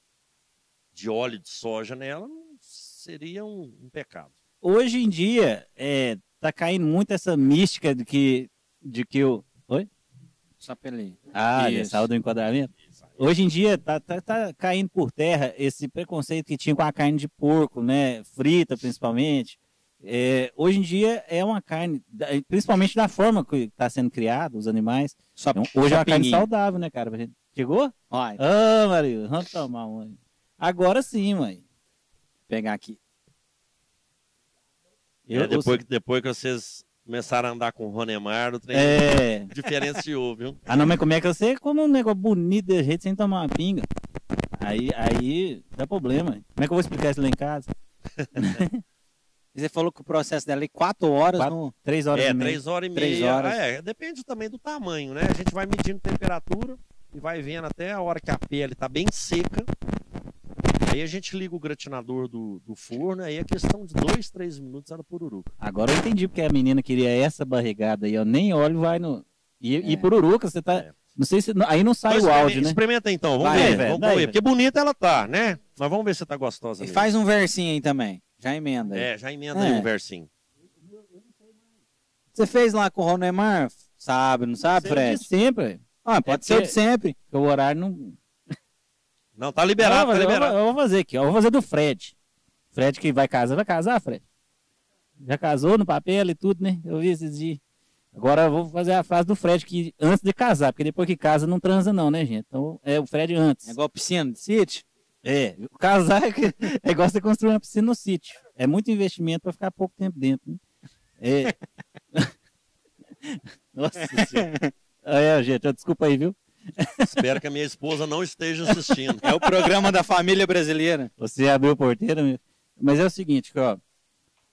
de óleo de soja nela não seria um, um pecado. Hoje em dia, é, tá caindo muito essa mística de que, de que o. Oi? Ele. Ah, já saiu do enquadramento. Hoje em dia tá, tá, tá caindo por terra esse preconceito que tinha com a carne de porco, né? Frita principalmente. É, hoje em dia é uma carne, principalmente da forma que está sendo criado os animais. Só, Então, hoje é uma carne saudável, né, cara? Chegou? Olha, Ah, Maria, vamos tomar uma. Agora sim, mãe. pegar aqui. Eu, É, depois, depois que vocês começaram a andar com o Ronemar, o trem é. diferenciou, viu? Ah, não, mas como é que você come um negócio bonito desse jeito sem tomar uma pinga? Aí, aí dá problema. Como é que eu vou explicar isso lá em casa? (laughs) Você falou que o processo dela é quatro horas Quatro- no. Três horas É, e meia. três horas e Três meia. horas. Ah, é, depende também do tamanho, né? A gente vai medindo temperatura e vai vendo até a hora que a pele tá bem seca. Aí a gente liga o gratinador do, do forno, aí é questão de dois, três minutos ela pururuca. Agora eu entendi porque a menina queria essa barrigada aí, ó. Nem óleo vai no. E, É. e pururuca, você tá. É. Não sei se. Aí não sai Então, o áudio, né? Experimenta então, vamos Vai, ver. velho, vamos daí, ver. Porque bonita ela tá, né? Mas vamos ver se tá gostosa. E mesmo. faz um versinho aí também. Já emenda aí. É, já emenda É. aí um versinho. Você fez lá com o Ronemar? Sabe, não sabe, Você Fred? sempre. Ah, pode É ser de sempre. porque O horário não. Não, tá liberado, tá fazer, eu, liberado. vou, eu vou fazer aqui, ó. Eu vou fazer do Fred. Fred que vai casar, vai casar, Fred? Já casou no papel e tudo, né? Eu vi esses dias. Agora eu vou fazer a frase do Fred que antes de casar, porque depois que casa não transa não, né, gente? Então é o Fred antes. É igual piscina de sítio? É, casar é, que- (laughs) é igual você construir uma piscina no sítio. É muito investimento para ficar pouco tempo dentro. Né? É. (laughs) (laughs) Nossa senhora. É, gente, desculpa aí, viu? Espero que a minha esposa não esteja assistindo. É o programa da família brasileira. Você abriu a porteira, meu. mas é o seguinte, ó.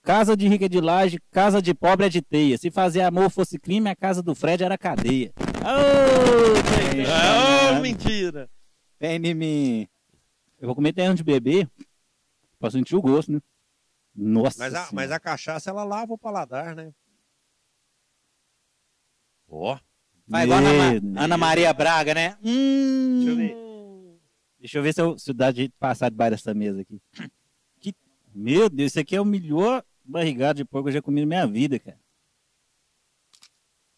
Casa de rica é de laje, casa de pobre é de teia. Se fazer amor fosse crime, a casa do Fred era cadeia. Ô, Ah, mentira. Vem em mim. Eu vou comer terno de bebê pra sentir o gosto, né? Nossa Mas a, Senhora. mas a cachaça, ela lava o paladar, né? Ó. Vai igual Ana. Ana Maria Braga, né? Hum. Deixa eu ver. Deixa eu ver se, eu, se dá jeito de passar debaixo dessa mesa aqui. Que- Meu Deus, isso aqui é o melhor barrigado de porco que eu já comi na minha vida, cara.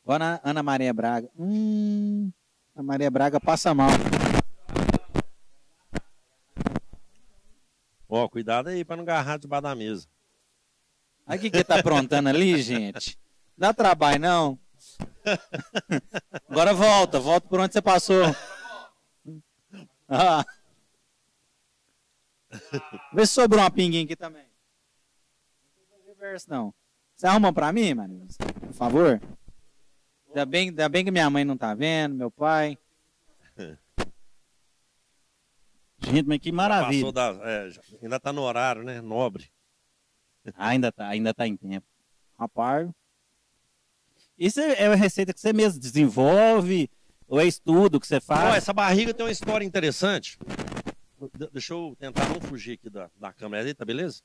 Igual a Ana Maria Braga. Hum. Ana Maria Braga passa mal. Ó, cuidado aí pra não agarrar debaixo da mesa. Aí o que que tá aprontando ali, gente? Dá trabalho, não? Agora volta, volta por onde você passou. Ah. Vê se sobrou uma pinguinha aqui também. Não tem reverso, não. Você arruma pra mim, mano? Por favor? Ainda bem, ainda bem que minha mãe não tá vendo, meu pai. Gente, mas que maravilha. Da, é, já- ainda tá no horário, né? Nobre. Ainda tá, ainda tá em tempo. Rapaz, Isso é uma receita que você mesmo desenvolve, ou é estudo que você faz? essa barriga tem uma história interessante. De- deixa eu tentar não fugir aqui da, da câmera ali, tá beleza?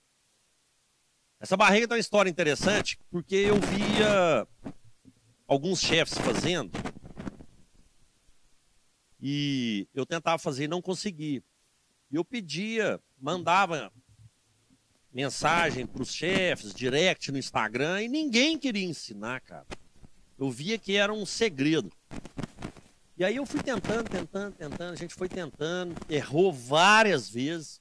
Essa barriga tem uma história interessante porque eu via alguns chefes fazendo e eu tentava fazer e não conseguia. E eu pedia, mandava mensagem para os chefes, direct no Instagram e ninguém queria ensinar, cara. Eu via que era um segredo. E aí eu fui tentando, tentando, tentando, a gente foi tentando, errou várias vezes.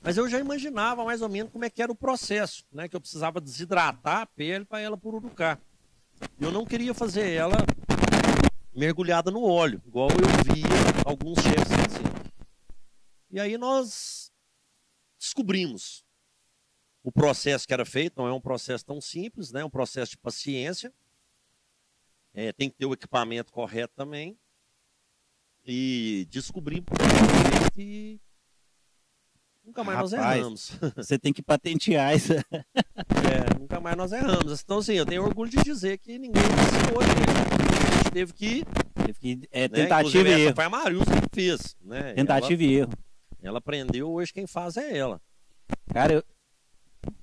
Mas eu já imaginava mais ou menos como é que era o processo, né? Que eu precisava desidratar a pele para ela pururucar. Eu não queria fazer ela mergulhada no óleo, igual eu via alguns chefes fazendo. E aí nós descobrimos o processo que era feito, não é um processo tão simples, né? É um processo de paciência. É, tem que ter o equipamento correto também. E descobrimos que nunca mais Rapaz, nós erramos. (laughs) Você tem que patentear isso. É, nunca mais nós erramos. Então, assim, eu tenho orgulho de dizer que ninguém ensinou a gente. Teve que. Teve que- É né, tentativa e erro. Foi a Marilza que fez. Né? Tentativa e erro. Ela, ela aprendeu, hoje quem faz é ela. Cara, eu,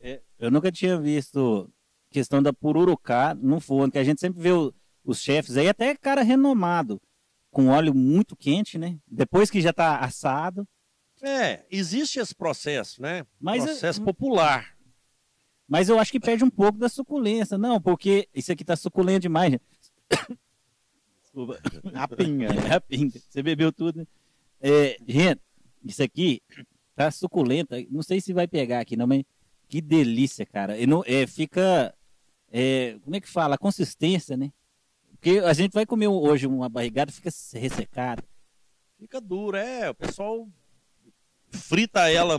é, eu nunca tinha visto questão da pururucá no forno, que a gente sempre vê o- os chefes aí, até cara renomado, com óleo muito quente, né? Depois que já tá assado. É, existe esse processo, né? Mas, processo é- popular. Mas eu acho que perde um pouco da suculência. Não, porque isso aqui tá suculento demais. gente. (coughs) Desculpa. (coughs) A pinga. É a pinga. Você bebeu tudo, né? É, gente, isso aqui tá suculento. Não sei se vai pegar aqui, não, mas que delícia, cara. E não, é, fica. é, como é que fala? A consistência, né? Porque a gente vai comer hoje uma barrigada fica ressecada. Fica duro, é. O pessoal frita ela.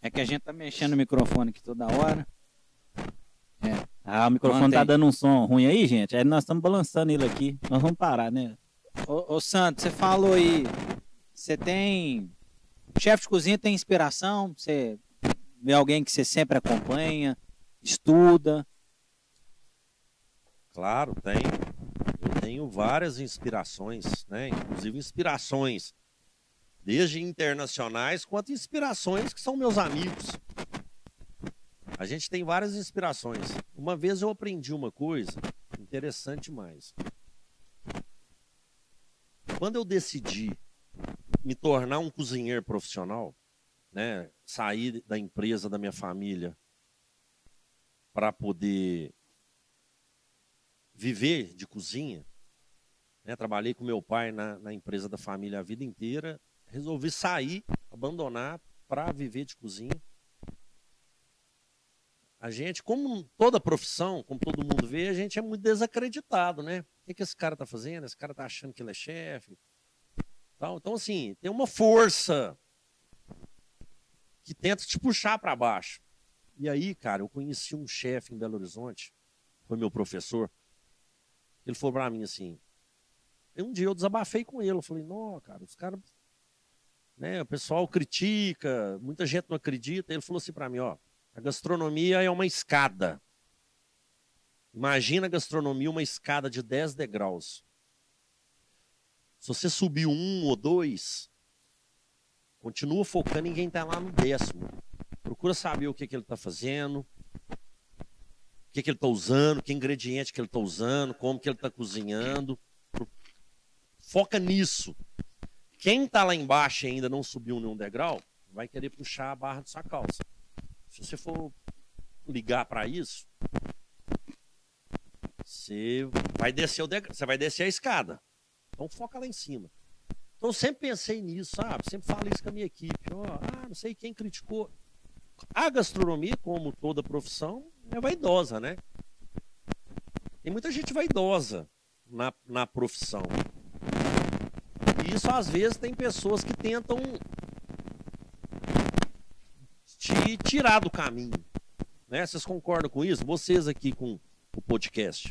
É que a gente tá mexendo no microfone aqui toda hora. Ah, o microfone Mantém. tá dando um som ruim aí, gente. Aí nós estamos balançando ele aqui. Nós vamos parar, né? Ô, ô Santos, você falou aí, você tem. Chefe de cozinha tem inspiração? Você vê alguém que você sempre acompanha, estuda? Claro, tem. Eu tenho várias inspirações, né? Inclusive inspirações desde internacionais quanto inspirações que são meus amigos. A gente tem várias inspirações. Uma vez eu aprendi uma coisa interessante demais. Quando eu decidi me tornar um cozinheiro profissional, né, sair da empresa da minha família para poder viver de cozinha, né, trabalhei com meu pai na, na empresa da família a vida inteira, resolvi sair, abandonar para viver de cozinha. A gente, como toda profissão, como todo mundo vê, a gente é muito desacreditado, né? O que, que esse cara tá fazendo? Esse cara tá achando que ele é chefe. Tal. Então, assim, tem uma força que tenta te puxar para baixo. E aí, cara, eu conheci um chefe em Belo Horizonte, foi meu professor. Ele falou para mim assim. Um dia eu desabafei com ele. Eu falei, não, cara, os caras. Né, o pessoal critica, muita gente não acredita. Ele falou assim para mim: ó, a gastronomia é uma escada. Imagina a gastronomia uma escada de 10 degraus. Se você subir um ou dois, continua focando em quem está lá no décimo. Procura saber o que, que ele está fazendo, o que, que ele está usando, que ingrediente que ele está usando, como que ele está cozinhando. Foca nisso. Quem está lá embaixo e ainda não subiu nenhum degrau, vai querer puxar a barra de sua calça. Se você for ligar para isso, você vai descer o degrau, você vai descer a escada. Então foca lá em cima. Então sempre pensei nisso, sabe? Sempre falo isso com a minha equipe. Ó, ah, não sei quem criticou. A gastronomia, como toda profissão, é vaidosa, né? Tem muita gente vaidosa na, na profissão. E isso às vezes tem pessoas que tentam te tirar do caminho. Né? Vocês concordam com isso? Vocês aqui com o podcast.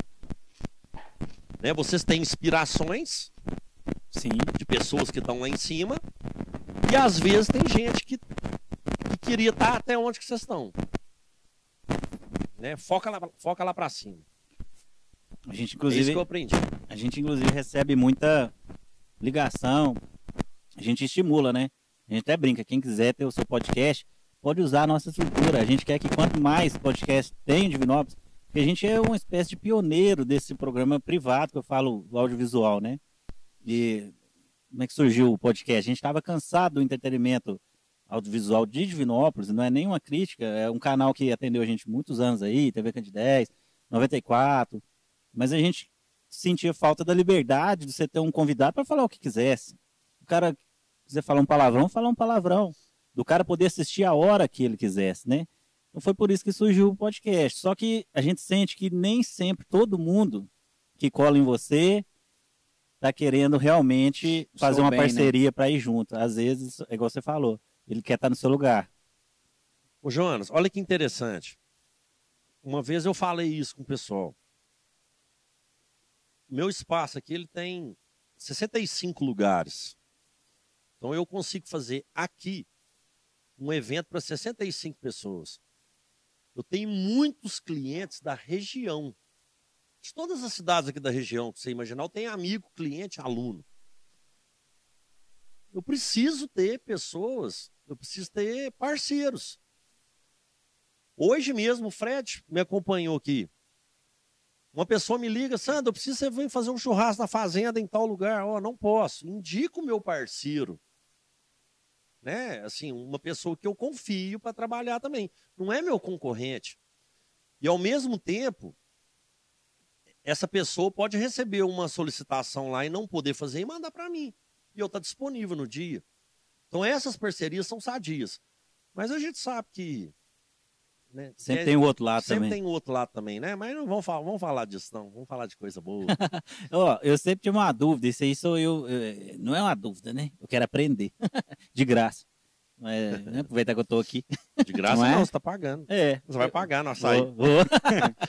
Né? Vocês têm inspirações Sim. de pessoas que estão lá em cima. E às vezes tem gente que, que queria estar até onde que vocês estão. Né? Foca lá, foca lá para cima. A gente, é inclusive, que eu aprendi. a gente, inclusive, recebe muita ligação. A gente estimula, né? A gente até brinca. Quem quiser ter o seu podcast, pode usar a nossa estrutura. A gente quer que quanto mais podcast tem de Divinópolis, porque a gente é uma espécie de pioneiro desse programa privado, que eu falo audiovisual, né? E como é que surgiu o podcast? A gente estava cansado do entretenimento audiovisual de Divinópolis, não é nenhuma crítica, é um canal que atendeu a gente muitos anos aí, TV Candidez, 94, mas a gente sentia falta da liberdade de você ter um convidado para falar o que quisesse. O cara quiser falar um palavrão, falar um palavrão. do cara poder assistir a hora que ele quisesse, né? Então foi por isso que surgiu o podcast. Só que a gente sente que nem sempre todo mundo que cola em você está querendo realmente fazer uma bem, né? parceria para ir junto. Às vezes, é igual você falou, ele quer estar no seu lugar. Ô, Jonas, olha que interessante. Uma vez eu falei isso com o pessoal. Meu espaço aqui ele tem 65 lugares. Então eu consigo fazer aqui um evento para 65 pessoas. Eu tenho muitos clientes da região. De todas as cidades aqui da região que você imaginar, eu tenho amigo, cliente, aluno. Eu preciso ter pessoas, eu preciso ter parceiros. Hoje mesmo, o Fred me acompanhou aqui. Uma pessoa me liga, Sandra, eu preciso você venha fazer um churrasco na fazenda em tal lugar. Ó, não posso. Indica o meu parceiro. Né? Assim, uma pessoa que eu confio para trabalhar também. Não é meu concorrente. E ao mesmo tempo, essa pessoa pode receber uma solicitação lá e não poder fazer e mandar para mim. E eu estar disponível no dia. Então essas parcerias são sadias. Mas a gente sabe que né, Sempre é- tem o outro lado sempre também. tem o outro lado também, né? Mas não vamos falar, vamos falar disso, não. Vamos falar de coisa boa. (laughs) Ó, eu sempre tive uma dúvida, isso aí sou eu, eh, não é uma dúvida, né? Eu quero aprender, (laughs) de graça. Mas, né, aproveitar que eu tô aqui. De graça Não (laughs) não, é? você tá pagando. É. Você vai pagar na saída. Vou, vou.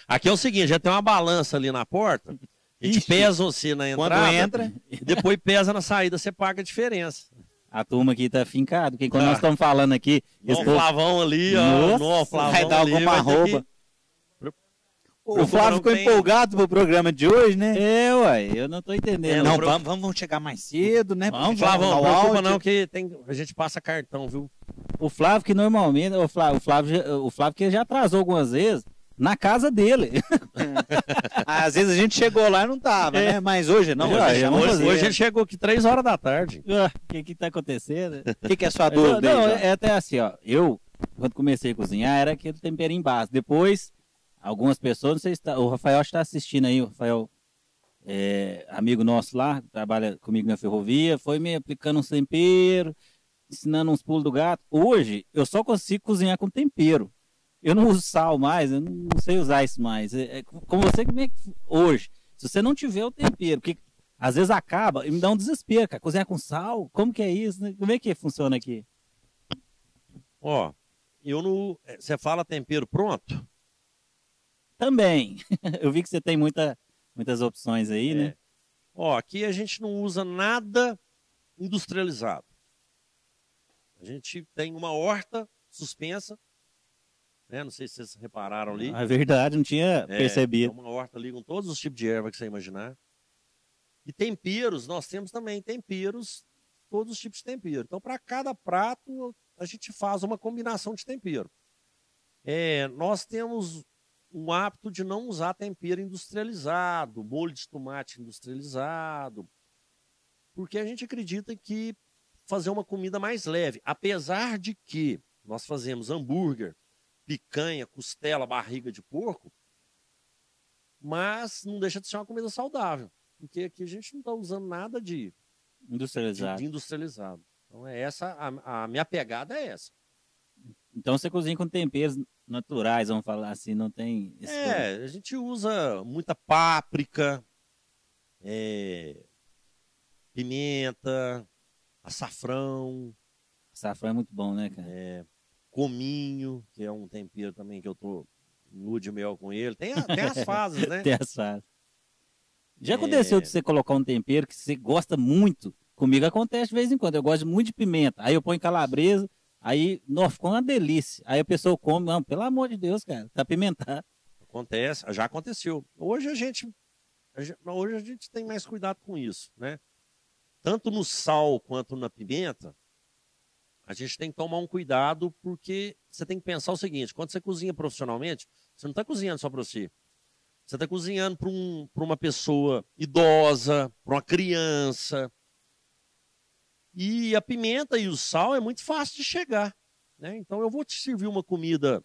Aqui é o seguinte, já tem uma balança ali na porta. A gente Ixi. pesa você na Quando entrada. entra, E depois pesa na saída, você paga a diferença. A turma aqui tá fincado, porque quando Ah. nós estamos falando aqui, No esse Flavão ali, ó. Nossa, No Flavão vai dar ali, alguma. Pro- o Flávio ficou tem- empolgado pro programa de hoje, né? É, uai, eu não tô entendendo. É, não, pro- vamos, vamos chegar mais cedo, né? Vamos, dar não o preocupa não que tem, a gente passa cartão, viu? O Flávio que normalmente, o Flávio, o Flávio, o Flávio que já atrasou algumas vezes na casa dele. Às vezes a gente chegou lá e não tava, É. né? Mas hoje não. Hoje- hoje, hoje-. Hoje ele chegou aqui três horas da tarde. Ah, O que que tá acontecendo? O que, que é sua dúvida? não, aí, é até assim, ó. Eu, quando comecei a cozinhar, era aquele temperinho básico. Depois, algumas pessoas, não sei se tá, o Rafael está assistindo aí, o Rafael, é, amigo nosso lá, trabalha comigo na ferrovia, foi me aplicando uns temperos, ensinando uns pulos do gato. Hoje, eu só consigo cozinhar com tempero. Eu não uso sal mais, eu não sei usar isso mais. É, é, com você, como é que. Hoje, se você não tiver o tempero, porque às vezes acaba e me dá um desespero, cara. Cozinhar com sal? Como que é isso? né? Como é que funciona aqui? Ó, eu não. é, Você fala tempero pronto? Também. (laughs) Eu vi que você tem muita, muitas opções aí, É. né? Ó, aqui a gente não usa nada industrializado. A gente tem uma horta suspensa, né? Não sei se vocês repararam ali. É verdade, não tinha É, percebido. É uma horta ali com todos os tipos de erva que você imaginar. E temperos, nós temos também temperos, todos os tipos de tempero. Então, para cada prato, a gente faz uma combinação de tempero. É, nós temos um hábito de não usar tempero industrializado, molho de tomate industrializado, porque a gente acredita que fazer uma comida mais leve, apesar de que nós fazemos hambúrguer, picanha, costela, barriga de porco, mas não deixa de ser uma comida saudável, porque aqui a gente não está usando nada de, Industrializado. de industrializado. Então é essa a, a minha pegada é essa. Então você cozinha com temperos naturais, vamos falar assim, não tem. É, a gente usa muita páprica, é, pimenta, açafrão, Safrão é muito bom, né, cara? é, cominho, que é um tempero também que eu tô nu de mel com ele. Tem, a- tem as fases, né? (laughs) Tem assado. Já É. aconteceu de você colocar um tempero que você gosta muito? Comigo acontece de vez em quando. Eu gosto muito de pimenta. Aí eu ponho calabresa, aí, nossa, ficou uma delícia. Aí a pessoa come, não, pelo amor de Deus, cara, tá pimentado. Acontece, já aconteceu. Hoje a gente, a gente- hoje a gente tem mais cuidado com isso, né? Tanto no sal quanto na pimenta, a gente tem que tomar um cuidado porque você tem que pensar o seguinte: quando você cozinha profissionalmente, você não está cozinhando só para você. Você está cozinhando para um, uma pessoa idosa, para uma criança. E a pimenta e o sal é muito fácil de chegar. Né? Então eu vou te servir uma comida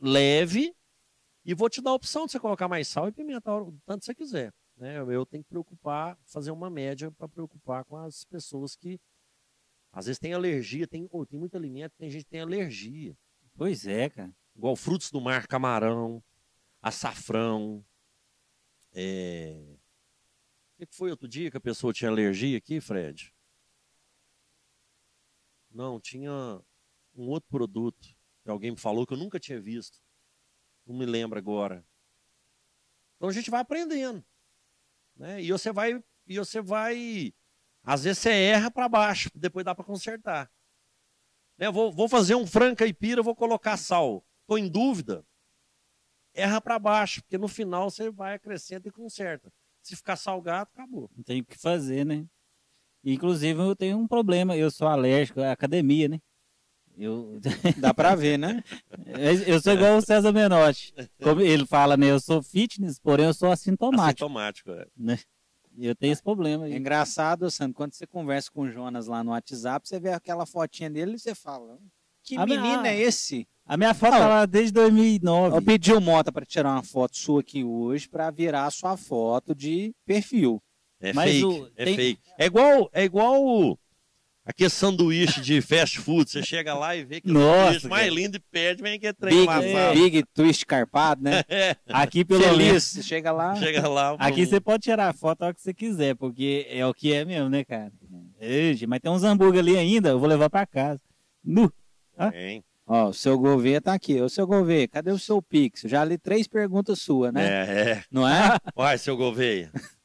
leve, e vou te dar a opção de você colocar mais sal e pimenta, o tanto você quiser. Né? Eu tenho que preocupar, fazer uma média para preocupar com as pessoas que Às vezes tem alergia, tem, oh, tem muito alimento, tem gente que tem alergia. Pois é, cara. Igual frutos do mar, camarão, açafrão. É... O que que foi outro dia que a pessoa tinha alergia aqui, Fred? Não, tinha um outro produto que alguém me falou que eu nunca tinha visto. Não me lembro agora. Então a gente vai aprendendo. Né? E você vai, e você vai. Às vezes você erra para baixo, depois dá para consertar. Né? Vou, vou fazer um frango caipira, vou colocar sal. Estou em dúvida. Erra para baixo, porque no final você vai acrescenta e conserta. Se ficar salgado, acabou. Não tem o que fazer, né? Inclusive, eu tenho um problema. Eu sou alérgico à academia, né? Eu, (laughs) Dá pra ver, né? eu sou igual o César Menotti. Como ele fala, né? Eu sou fitness, porém eu sou assintomático. Assintomático, é. Né? E eu tenho esse problema É aí. engraçado, Sandro, quando você conversa com o Jonas lá no WhatsApp, você vê aquela fotinha dele e você fala: Que Ah, menino não. é esse? A minha foto tá lá desde 2009. Eu pedi o Mota para tirar uma foto sua aqui hoje para virar a sua foto de perfil. É Mas fake, o- é tem- fake. É igual, é igual o- aquele sanduíche de fast food. Você chega lá e vê que Nossa, sanduíche mais cara. lindo e pede, vem que trem Big, amassado. big twist carpado, né? (laughs) É, Aqui pelo Feliz. menos. Você chega lá. chega lá. Aqui você pode tirar a foto a hora que você quiser, porque é o que é mesmo, né, cara? Ixi, mas tem uns hambúrguer ali ainda, eu vou levar pra casa. Nu. Tem. Ó, o seu Gouveia tá aqui. Ô, seu Gouveia, cadê o seu Pix? Já li três perguntas suas, né? É, é. Não é? Vai, seu Gouveia. (laughs)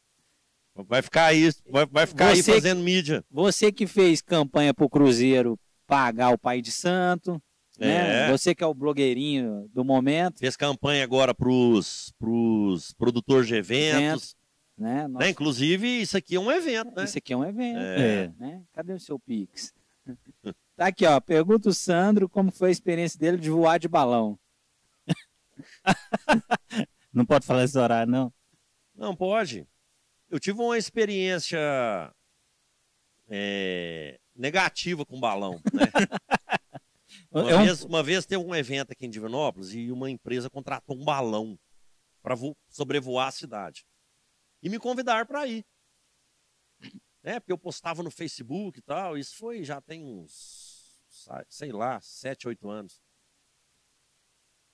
Vai ficar aí, vai, vai ficar Você- aí fazendo mídia. Você que fez campanha pro Cruzeiro pagar o pai de santo, né? É. Você que é o blogueirinho do momento, Fez campanha agora pros, pros produtores de eventos. né? Nossa, Né? Inclusive, isso aqui é um evento, né? Esse aqui é um evento, É. né? Cadê o seu Pix? Tá aqui, ó. Pergunta o Sandro como foi a experiência dele de voar de balão. (laughs) Não pode falar esse horário, não. Não, pode. Eu tive uma experiência é, negativa com balão. Né? Uma, (laughs) É um- vez, uma vez teve um evento aqui em Divinópolis e uma empresa contratou um balão para sobrevoar a cidade. E me convidaram para ir. Né? Porque eu postava no Facebook e tal. Isso foi, já tem uns, sei lá, sete, oito anos.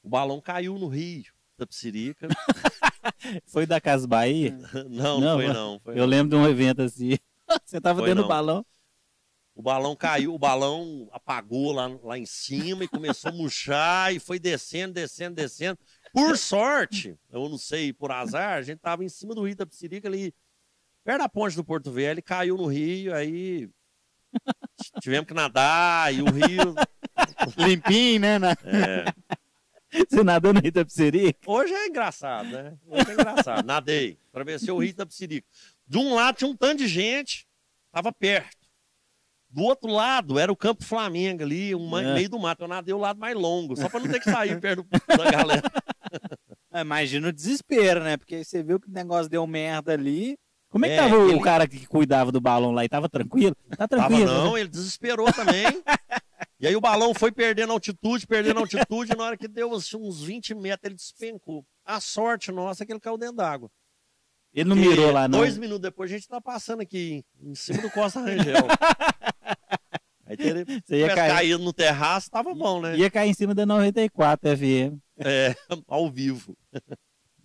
O balão caiu no Rio, da Psirica. (laughs) Foi da Casa Bahia? não, Não, foi não. Foi Eu não. lembro de um evento assim. (laughs) Você tava Foi dentro do balão? O balão caiu, o balão apagou lá, lá em cima e começou a murchar e foi descendo, descendo, descendo. Por sorte, eu não sei, por azar, a gente tava em cima do Rio da Psirica ali, perto da ponte do Porto Velho, caiu no rio, aí tivemos que nadar e o rio... (laughs) Limpinho, né? é, (laughs) Você nadou no Rio da Psirica? Hoje é engraçado, né? Hoje é engraçado. Nadei, atravessei o Rio da Psirica. De um lado tinha um tanto de gente, tava perto. Do outro lado era o Campo Flamengo ali, um É. meio do mato. Eu nadei o lado mais longo, só para não ter que sair perto da galera. Ah, (laughs) Imagina o desespero, né? Porque você viu que o negócio deu merda ali. Como é que É, tava o ele- cara que cuidava do balão lá? E tava tranquilo? Tá Tava tranquilo. não, né? ele desesperou também. (laughs) E aí o balão foi perdendo altitude, perdendo altitude, e na hora que deu assim, uns 20 metros, ele despencou. A sorte nossa é que ele caiu dentro d'água. Ele não Porque mirou lá, não. Dois minutos depois a gente tá passando aqui em cima do Costa Rangel. (laughs) Aí teria, Você ia cair. caído no terraço, tava bom, né? Ia cair em cima da 94 FM. É, (laughs) ao vivo.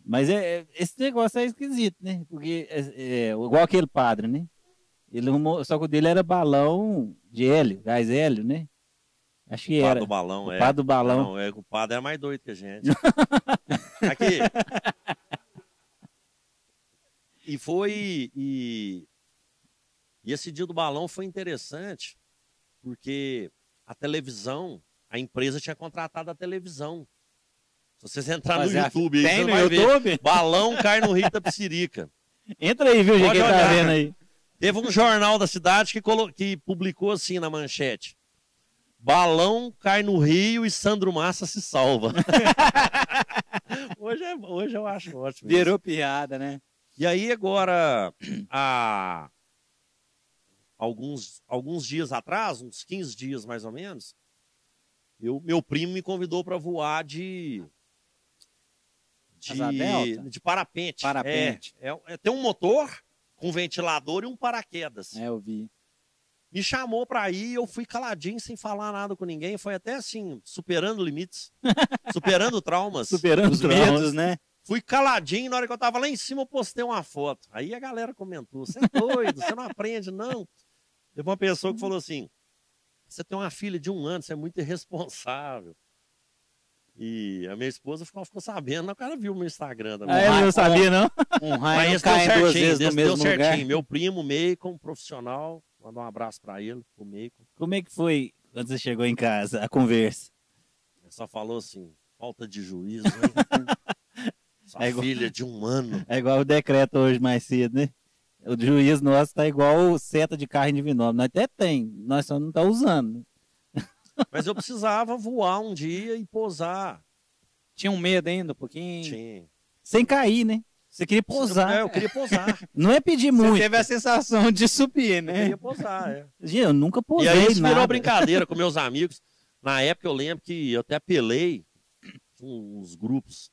Mas é, é- esse negócio é esquisito, né? Porque é, é, igual aquele padre, né? Ele arrumou, só que o dele era balão de hélio, gás hélio, né? Acho que era. do balão, o é. pá do balão. Não, é, o padre é mais doido que a gente. (laughs) Aqui. E foi. E, e esse dia do balão foi interessante, porque a televisão, a empresa tinha contratado a televisão. Se vocês entrarem no YouTube, aí Tem no vai ver. YouTube? Balão cai no Rio da Psirica. Entra aí, viu, gente? Quem tá vendo aí? Teve um jornal da cidade que, colo- que publicou assim na manchete: Balão cai no rio e Sandro Massa se salva. (laughs) hoje, é- hoje eu acho ótimo. isso. Virou piada, né? E aí, agora, há alguns, alguns dias atrás, uns 15 dias mais ou menos, eu, meu primo me convidou para voar de. De, de parapente. Parapente. É, é, é- tem um motor com ventilador e um paraquedas. É, eu vi. Me chamou pra ir, eu fui caladinho, sem falar nada com ninguém. Foi até assim, superando limites, (laughs) superando traumas. Superando Os os medos. né? Fui caladinho, na hora que eu tava lá em cima, eu postei uma foto. Aí a galera comentou: você é doido, você não aprende, não. Teve uma pessoa que falou assim: você tem uma filha de um ano, você é muito irresponsável. E a minha esposa ficou, ficou sabendo, o cara viu o meu Instagram também. Ah, eu não sabia, não. Um raio Mas não duas certinho, vezes no esse deu mesmo lugar. certinho. Meu primo, Meicon, profissional, mandar um abraço pra ele, o Meicon. Como é que foi quando você chegou em casa, a conversa? Ele só falou assim, falta de juízo, hein? (laughs) Sua É igual- filha de um ano. É igual o decreto hoje mais cedo, né? O juiz nosso tá igual o seta de carro individual. Nós até tem, nós só não tá usando. (laughs) Mas eu precisava voar um dia e pousar. Tinha um medo ainda, um pouquinho. Tinha. Sem cair, né? Você queria É, pousar. eu queria pousar. (laughs) Não é pedir Você muito. teve a sensação de subir, Eu né? queria pousar, é. Gente, eu nunca E pousei aí isso nada. virou brincadeira com (laughs) meus amigos. Na época eu lembro que eu até apelei uns grupos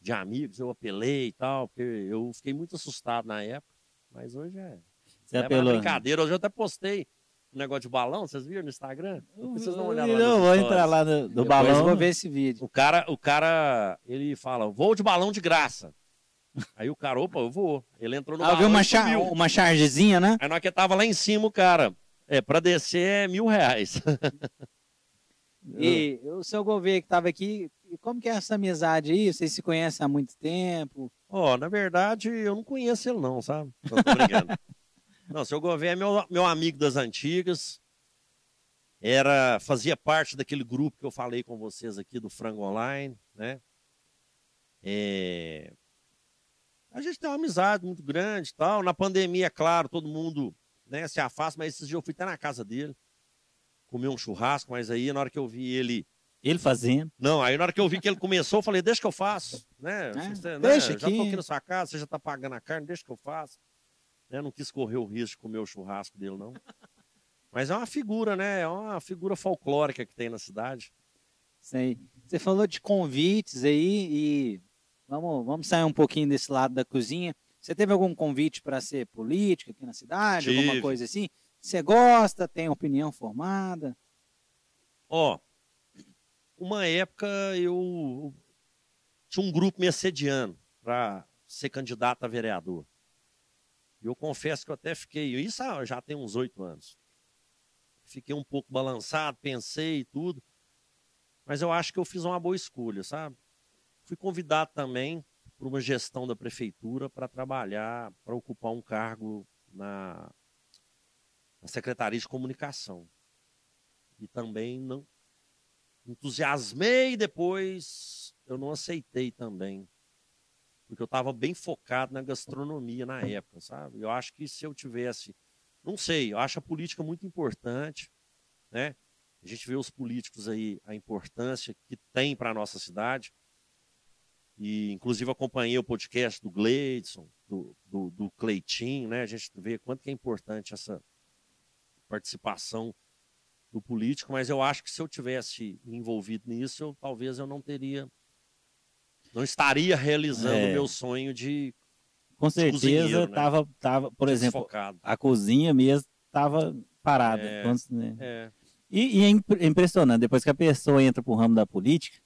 de amigos, eu apelei e tal, porque eu fiquei muito assustado na época. Mas hoje é. Você na apelou. brincadeira. Hoje eu até postei um negócio de balão, vocês viram no Instagram? Vocês dão uma olhada lá Eu vou stories. entrar lá no, do Depois balão. eu vou ver esse vídeo. O cara, o cara, ele fala, vou de balão de graça. Aí o cara, opa, eu vou. Ele entrou no Ah, viu uma, char uma chargezinha, né? Aí hora que tava lá em cima, o cara, é, pra descer é mil reais. (laughs) E o seu governo que estava aqui, como que é essa amizade aí? Vocês se conhecem há muito tempo? Ó, na verdade, eu não conheço ele não, sabe? Tô, tô brincando. (laughs) não, seu governo é meu, meu amigo das antigas. Era, fazia parte daquele grupo que eu falei com vocês aqui do Frango Online, né? É, A gente tem uma amizade muito grande e tal. Na pandemia, claro, todo mundo né, se afasta, mas esses dias eu fui até na casa dele, comer um churrasco, mas aí na hora que eu vi ele Ele fazendo. não, aí na hora que eu vi que ele começou, eu falei, deixa que eu faço. Né? É, Você, né? deixa Já tô aqui. aqui na sua casa, você já tá pagando a carne, deixa que eu faço. Né? Não quis correr o risco de comer o churrasco dele, não. Mas é uma figura, né? É uma figura folclórica que tem na cidade. Sei. Você falou de convites aí e vamos, vamos sair um pouquinho desse lado da cozinha. Você teve algum convite para ser político aqui na cidade? Alguma Tive. coisa assim? Você gosta? Tem opinião formada? Ó, uma época eu tinha um grupo me assediando para ser candidato a vereador. E eu confesso que eu até fiquei, isso já tem uns oito anos. Fiquei um pouco balançado, pensei e tudo. Mas eu acho que eu fiz uma boa escolha, sabe? Fui convidado também por uma gestão da prefeitura para trabalhar, para ocupar um cargo na, na Secretaria de Comunicação. E também não entusiasmei depois eu não aceitei também. Porque eu estava bem focado na gastronomia na época, sabe? Eu acho que se eu tivesse, não sei, eu acho a política muito importante, né? A gente vê os políticos aí, a importância que tem para a nossa cidade. E, inclusive, acompanhei o podcast do Gleidson, do, do, do Cleitinho, né? A gente vê quanto que é importante essa participação do político, mas eu acho que se eu tivesse envolvido nisso, eu, talvez eu não teria, não estaria realizando É. o meu sonho de Com certeza né? tava, por exemplo, a cozinha mesmo tava parada. É. Quando- né? É, E, e é impre- impressionante, depois que a pessoa entra pro ramo da política,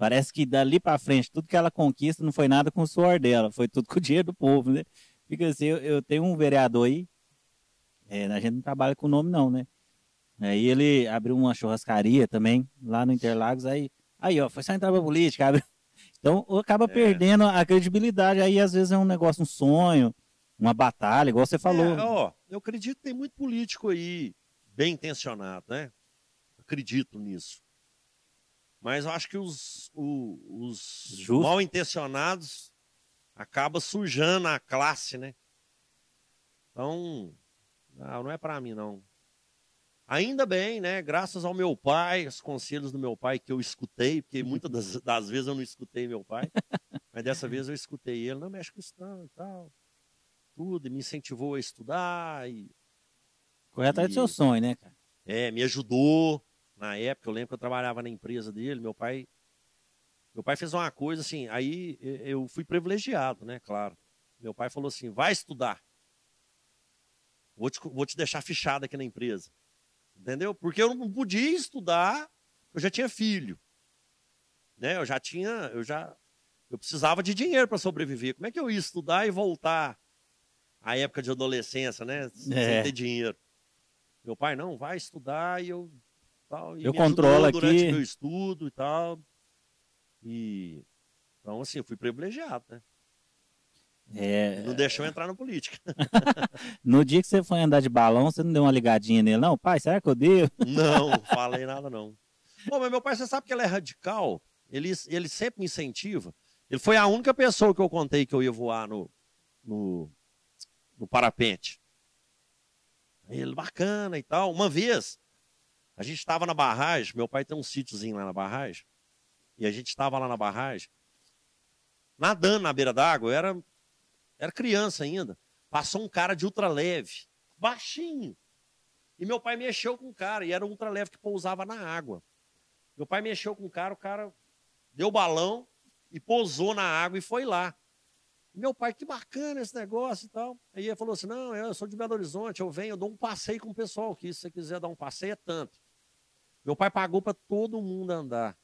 parece que dali para frente, tudo que ela conquista não foi nada com o suor dela, foi tudo com o dinheiro do povo, né? Fica assim, eu, eu tenho um vereador aí, é, a gente não trabalha com nome não, né? Aí ele abriu uma churrascaria também, lá no Interlagos, aí, aí ó, foi só entrar pra política, abre... (laughs) Então acaba É. perdendo a credibilidade, aí às vezes é um negócio, um sonho, uma batalha, igual você falou. É, ó, eu acredito que tem muito político aí bem intencionado, né? Acredito nisso. Mas eu acho que os, os Justo. mal intencionados acaba sujando a classe, né? Então, não, não é para mim não. Ainda bem, né? Graças ao meu pai, os conselhos do meu pai que eu escutei, porque muitas das, das vezes eu não escutei meu pai, (laughs) mas dessa vez eu escutei ele, não mexe com isso não e tal. Tudo, e me incentivou a estudar e Correr atrás do seu sonho, né, cara? é, me ajudou na época. Eu lembro que eu trabalhava na empresa dele. Meu pai, meu pai fez uma coisa assim. Aí eu fui privilegiado, né? Claro. Meu pai falou assim: vai estudar. vou te, vou te deixar fichado aqui na empresa. Entendeu? Porque eu não podia estudar, eu já tinha filho. Né? Eu já tinha, eu já eu precisava de dinheiro para sobreviver. Como é que eu ia estudar e voltar à época de adolescência, né? Sem É. ter dinheiro. Meu pai, não, vai estudar e eu. Tal, Eu controlo durante aqui. meu estudo e tal. E. Então, assim, eu fui privilegiado, né? É, não deixou entrar na política. (laughs) no dia que você foi andar de balão, você não deu uma ligadinha nele, não? Pai, será que eu devo? Não, (laughs) falei nada, não. Pô, mas meu pai, você sabe que ele é radical? Ele, ele sempre me incentiva. Ele foi a única pessoa que eu contei que eu ia voar no, no, no parapente. Ele, bacana e tal. Uma vez, a gente estava na barragem, meu pai tem um sítiozinho lá na barragem, e a gente estava lá na barragem, nadando na beira d'água, era, era criança ainda. Passou um cara de ultraleve, baixinho. E meu pai mexeu com o cara, e era um ultraleve que pousava na água. Meu pai mexeu com o cara, o cara deu balão e pousou na água e foi lá. Meu pai, que bacana esse negócio e tal. Aí ele falou assim: não, eu sou de Belo Horizonte, eu venho, eu dou um passeio com o pessoal aqui. Se você quiser dar um passeio, é tanto. Meu pai pagou para todo mundo andar.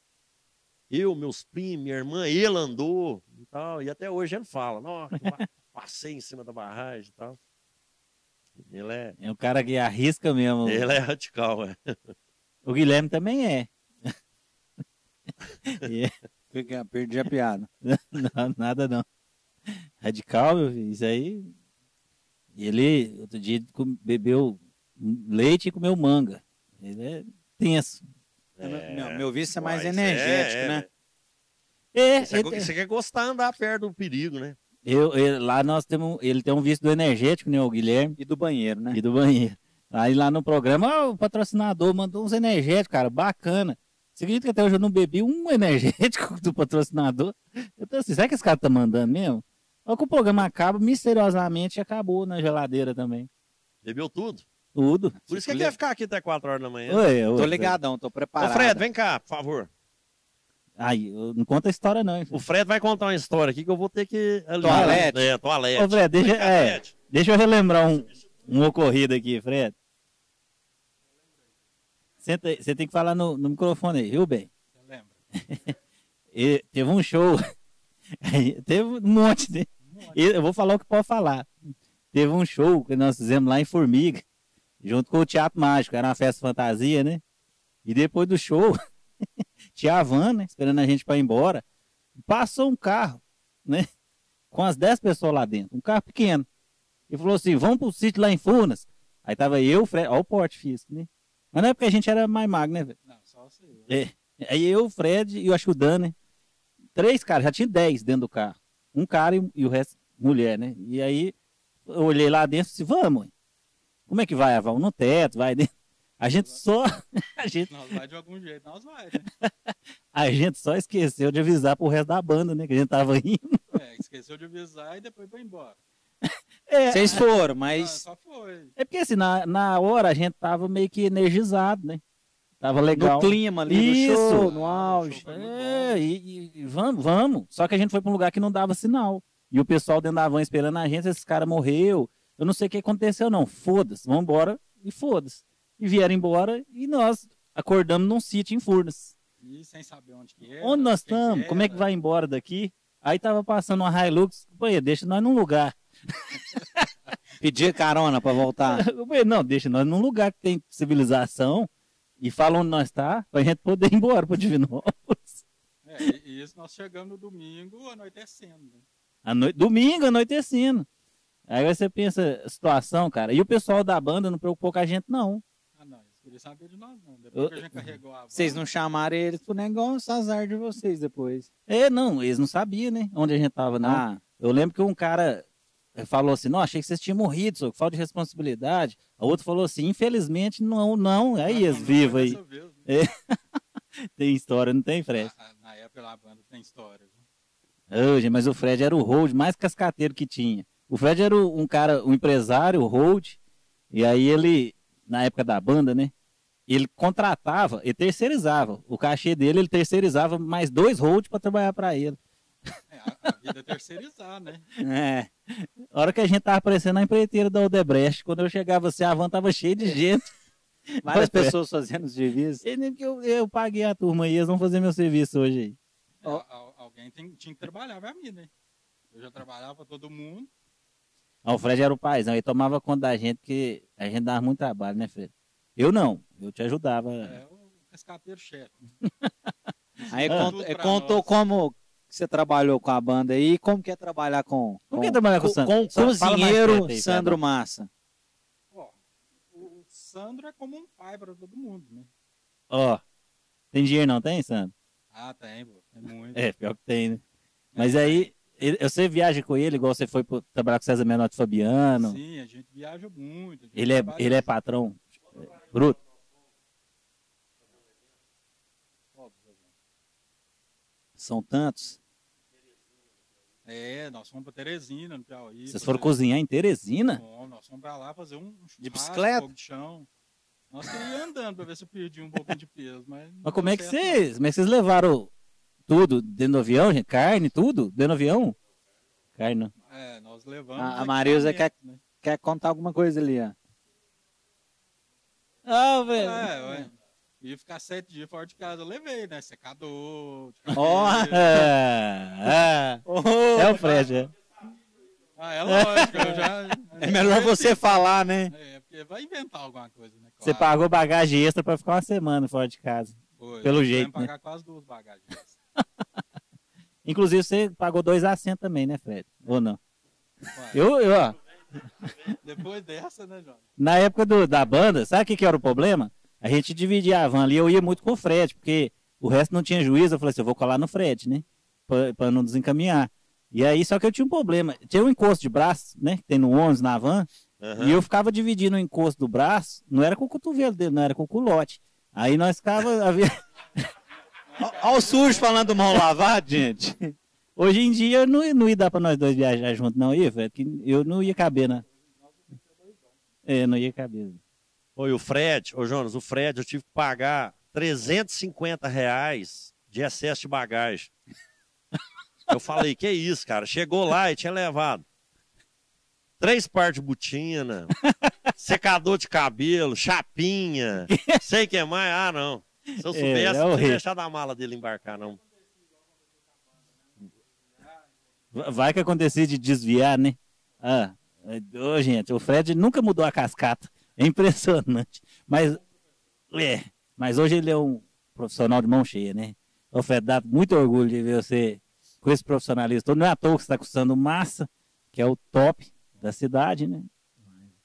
Eu, meus primos, minha irmã, ele andou e tal. E até hoje ele fala: nossa, (laughs) passei em cima da barragem e tal. Ele é, É o cara que arrisca mesmo. ele é radical, é. O Guilherme também é. (laughs) (laughs) É, Fica- Perdi a piada. não, nada não. Radical, meu filho, isso aí. Ele, outro dia, bebeu leite e comeu manga. Ele é tenso. meu, meu vício é mais isso energético, é- né? É, Você, ele- você quer gostar de andar perto do perigo, né? eu, eu- lá nós temos, ele tem um vício do energético, né, o Guilherme, E do banheiro, né? e do banheiro. Aí lá no programa, ó, o patrocinador mandou uns energéticos, cara, bacana. Você acredita que até hoje eu não bebi um (laughs) energético do patrocinador? Eu tô assim, será que esse cara tá mandando mesmo? Olha que o programa acaba, misteriosamente acabou na geladeira também. Bebeu tudo. Tudo. Por isso que ele quer ficar aqui até 4 horas da manhã. Oi, oi, Tô ligadão, tô Ô, preparado. Fred, vem cá, por favor. Aí, não conta a história não, hein? O Fred vai contar uma história aqui que eu vou ter que. Toalete. É, toalete. Ô, Fred, deixa, é, Fred. deixa eu relembrar um, um ocorrido aqui, Fred. Senta aí, Você tem que falar no, no microfone aí, viu, bem? Eu lembro. (laughs) E teve um show. (laughs) Teve um monte de. Eu vou falar o que pode falar. Teve um show que nós fizemos lá em Formiga, junto com o Teatro Mágico. Era uma festa fantasia, né? E depois do show, (laughs) tinha a van, né? Esperando a gente para ir embora. Passou um carro, né? Com as 10 pessoas lá dentro. Um carro pequeno. E falou assim: vamos pro sítio lá em Furnas. Aí tava eu, o Fred. Olha o porte físico, né? Mas não é porque a gente era mais magro, né, velho? Não, só você. É. Aí eu, o Fred e eu acho que o Dan, né? Três caras, já tinha dez dentro do carro. Um cara e, e o resto mulher, né? E aí eu olhei lá dentro e disse, vamos, como é que vai, Aval? No teto, vai dentro. A gente só. (laughs) A gente, Nós vai de algum jeito, nós vai, né? (laughs) a gente só esqueceu de avisar pro resto da banda, né? Que a gente tava indo. É, esqueceu de avisar e depois foi embora. (laughs) É, Vocês foram, Ah, mas só foi. é porque assim, na, na hora a gente tava meio que energizado, né? Tava legal. no clima ali, Isso. no show, no auge. É, e, e- vamos, vamos. Só que a gente foi para um lugar que não dava sinal. E o pessoal dentro da van esperando a gente, esse cara morreu. Eu não sei o que aconteceu, não. Foda-se, vamos embora e foda-se. E vieram embora e nós acordamos num sítio em Furnas. E sem saber onde que era. Onde nós estamos? Como é que vai embora daqui? Aí tava passando uma Hilux. Pô, deixa nós num lugar. (laughs) Pedir carona pra voltar. (laughs) Não, deixa nós num lugar que tem civilização e fala onde nós tá, pra gente poder ir embora pro Divinópolis. É, e- isso nós chegamos no domingo anoitecendo. Né? À noite, domingo, anoitecendo. Aí você pensa, a situação, cara. E o pessoal da banda não preocupou com a gente, não. Ah, não, eles queriam saber de nós, não. Depois Eu- que a gente carregou a Vocês não chamaram eles pro negócio, azar de vocês depois. É, não, eles não sabiam, né? Onde a gente tava, não. Ah, Eu lembro que um cara falou assim, não, achei que vocês tinham morrido, só falta de responsabilidade. A outro falou assim, infelizmente, não, não. Eles não vivos foi aí. vez, né? (laughs) Tem história, não tem, Fred? Na, na época lá a banda tem história. gente, mas o Fred era o hold mais cascateiro que tinha. O Fred era um cara, um empresário, o hold. E aí ele, na época da banda, né? Ele contratava e terceirizava. O cachê dele, ele terceirizava mais dois hold para trabalhar para ele. É, a, vida é terceirizar, né? É. A hora que a gente tava aparecendo na empreiteira da Odebrecht, quando eu chegava assim, a van tava cheia de gente. (laughs) Várias (laughs) é. pessoas fazendo os serviços. E nem que eu, eu paguei a turma aí, eles vão fazer meu serviço hoje aí. É, al- alguém tem- tinha que trabalhar pra mim, né? Eu já trabalhava pra todo mundo. Ah, o Fred era o paizão, ele tomava conta da gente, porque a gente dava muito trabalho, né, Fred? Eu não, eu te ajudava. É o cascateiro chefe. (laughs) Aí Ah. cont- eh, pra contou nós. como você trabalhou com a banda aí e como que é trabalhar com, Como que é trabalhar com o Sandro? com o cozinheiro aí, Sandro. Massa. Ó, o, Sandro é como um pai pra todo mundo, né? Ó, tem dinheiro não tem, Sandro? Ah, tem, pô. É muito. É, pior que tem, né? Mas aí, ele- você viaja com ele, igual você foi pro- trabalhar com César Menotti Fabiano. Sim, a gente viaja muito. gente Ele é, ele é patrão é, bruto. São tantos. É, nós fomos pra Teresina, no Piauí. Vocês foram cozinhar em Teresina? Bom, nós fomos pra lá fazer um, um churrasco, bicicleta? fogo de chão. Nós queríamos andando pra ver se eu perdi um pouquinho de peso, mas... Mas como é que vocês, como é que vocês levaram tudo dentro do avião, gente? Carne, tudo? Dentro do avião? Carne não. É, nós levamos... A- a Marilza equipamentos, né? Quer contar alguma coisa ali, ó? Ah, velho. É, ué. Ia ficar sete dias fora de casa, eu levei, né? Secador, de Ó. cabelo. Ah, ah. É o Fred, é. Ah, é lógico, eu já... (laughs) É melhor você falar, né? É, porque vai inventar alguma coisa, né? Você Claro. pagou bagagem extra pra ficar uma semana fora de casa. Foi, pelo jeito, tivemos que pagar quase duas bagagens. (laughs) Inclusive, você pagou dois assentos também, né, Fred? Ou não? Ué, Eu, eu, ó, Depois dessa, né, João? na época do- da banda, sabe o que, que era o problema? A gente dividia a van ali, eu ia muito com o Fred, porque o resto não tinha juízo. Eu falei assim, eu vou colar no Fred, né? Pra, pra não desencaminhar. E aí, só que eu tinha um problema. Tinha um encosto de braço, né? Que tem no ônibus, na van. Aham. E eu ficava dividindo o encosto do braço, não era com o cotovelo dele, não era com o culote. Aí nós ficava. (laughs) havia- Olha o sujo falando mão lavada, gente. (laughs) Hoje em dia não, não ia dar pra nós dois viajar juntos, não ia, Fred, que eu não ia caber, né? É, não ia caber. Oi, o Fred, ô Jonas, o Fred, eu tive que pagar 350 reais de excesso de bagagem. Eu falei, que isso, cara? Chegou lá e tinha levado três pares de botina, secador de cabelo, chapinha, sei o que mais. Ah, não. Se eu É, soubesse, é não o tinha rei. deixado a mala dele embarcar, não. Vai que acontecia de desviar, né? Ah, é, ô, gente, o Fred nunca mudou a cascata. É impressionante. Mas, é, mas hoje ele é um profissional de mão cheia, né? Ô, Fred, dá muito orgulho de ver você com esse profissionalismo. todo. Não é à toa que você está custando massa, que é o top da cidade, né?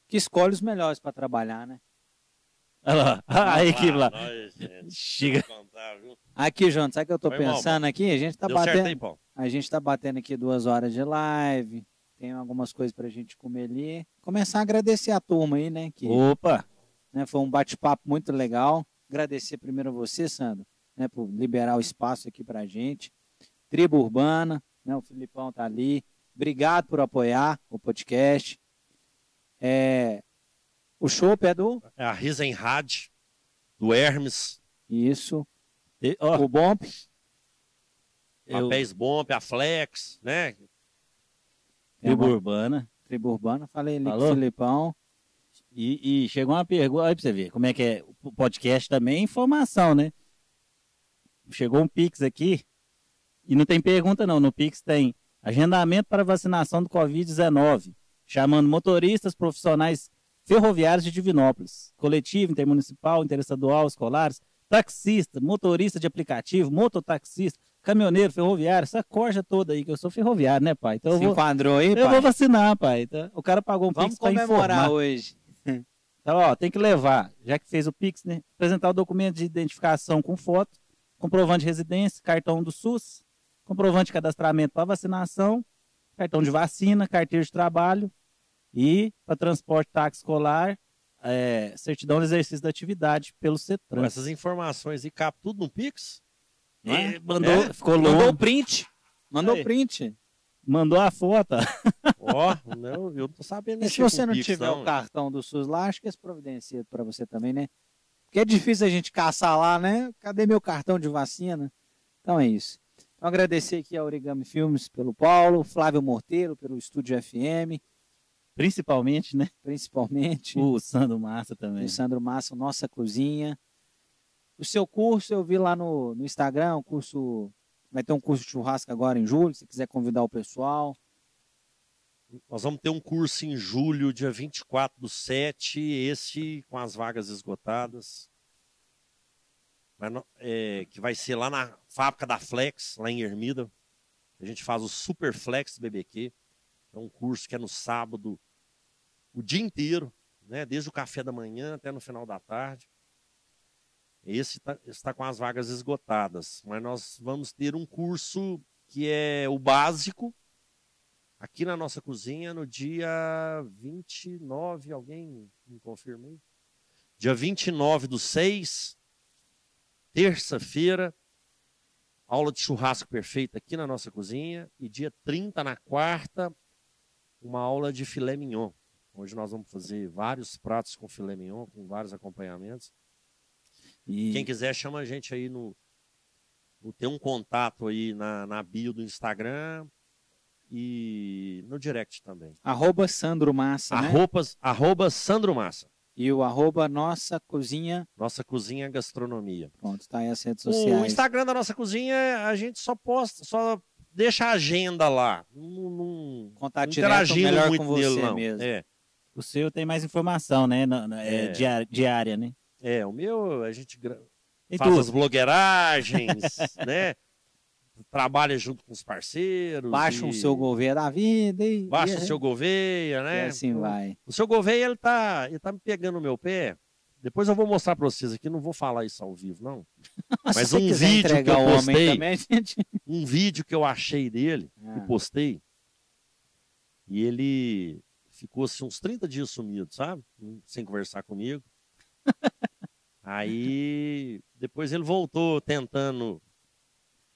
Que escolhe os melhores pra trabalhar, né? Olha lá, a equipe lá. nós, Chega. contar? Aqui, João, sabe o que eu tô Foi mal, pensando aqui? A gente tá Deu certo batendo. aí, Paulo? A gente tá batendo aqui duas horas de live. Tem algumas coisas pra gente comer ali. Começar a agradecer a turma aí, né? Que Opa! né, foi um bate-papo muito legal. Agradecer primeiro a você, Sandro, né, por liberar o espaço aqui pra gente. Tribo Urbana, né, o Filipão tá ali. Obrigado por apoiar o podcast. É, o show é do É a Risenrad, do Hermes, isso. E, ó, O Bomp, eu, Papéis Bomb, a Flex, né? Tribo uma- urbana. Tribo Urbana, falei ali com Falou? o Filipão. E, e chegou uma pergunta, aí pra você ver como é que é. O podcast também é informação, né? Chegou um Pix aqui, e não tem pergunta não. No Pix tem agendamento para vacinação do Covid-19, chamando motoristas profissionais ferroviários de Divinópolis, coletivo, intermunicipal, interestadual, escolares, taxista, motorista de aplicativo, mototaxista, caminhoneiro, ferroviário, essa corja toda aí, que eu sou ferroviário, né, pai? Então eu Se vou, enquadrou aí, eu pai? vou vacinar, pai. Então, o cara pagou um Vamos Pix para comemorar informar. hoje. (laughs) Então, ó, tem que levar, já que fez o Pix, né? Apresentar o documento de identificação com foto, comprovante de residência, cartão do SUS, comprovante de cadastramento para vacinação, cartão de vacina, carteira de trabalho e para transporte táxi escolar, é, certidão de exercício da atividade pelo Com CETRAN. essas informações e cap tudo no Pix? Não é? Mandou, É? ficou Mandou longo, o print. Mandou o print. mandou a foto. (laughs) Ó, não, eu não tô sabendo E se você não tiver não. o cartão do SUS lá, acho que esse providencia para você também, né? Porque é difícil a gente caçar lá, né? Cadê meu cartão de vacina? Então é isso. Então, agradecer aqui a Origami Filmes pelo Paulo, Flávio Morteiro pelo Estúdio FM, Principalmente, né? principalmente. O Sandro Massa também. o Sandro Massa, Nossa Cozinha. O seu curso eu vi lá no, no Instagram, o curso. Vai ter um curso de churrasco agora em julho, se quiser convidar o pessoal. Nós vamos ter um curso em julho, dia 24 do 7, esse com as vagas esgotadas. Mas é, que vai ser lá na fábrica da Flex, lá em Ermida. A gente faz o Super Flex BBQ. É um curso que é no sábado, o dia inteiro, né? desde o café da manhã até no final da tarde. Esse está com as vagas esgotadas. Mas nós vamos ter um curso que é o básico, aqui na nossa cozinha no dia 29, alguém me confirma aí? Dia 29 do 6, terça-feira, aula de churrasco perfeito aqui na nossa cozinha. E dia 30, na quarta, uma aula de filé mignon. Hoje nós vamos fazer vários pratos com filé mignon, com vários acompanhamentos. E Quem quiser, chama a gente aí no. no- Tem um contato aí na, na bio do Instagram e no direct também. Arroba Sandro Massa, né? Arropas, arroba Sandro Massa. E o arroba Nossa Cozinha. Nossa Cozinha Gastronomia. Pronto, tá aí as redes O sociais. Instagram da nossa cozinha, a gente só posta, só deixa a agenda lá. Não, não, Contato não direto interagindo melhor muito com você nele, mesmo. É, o seu tem mais informação, né? É, É. diária, diária, né? É, o meu, a gente gra- faz tudo. as blogueiragens, (laughs) né? Trabalha junto com os parceiros. Baixa e- o seu governo da vida e. Baixa e, o seu Gouveia, e né? assim vai. O seu Gouveia, ele tá, ele tá me pegando no meu pé. Depois eu vou mostrar pra vocês aqui, não vou falar isso ao vivo, não. (laughs) Mas um vídeo que eu o postei, também, um vídeo que eu achei dele, Ah. e postei, e ele ficou assim, uns 30 dias sumido, sabe? Sem conversar comigo. Aí, depois ele voltou tentando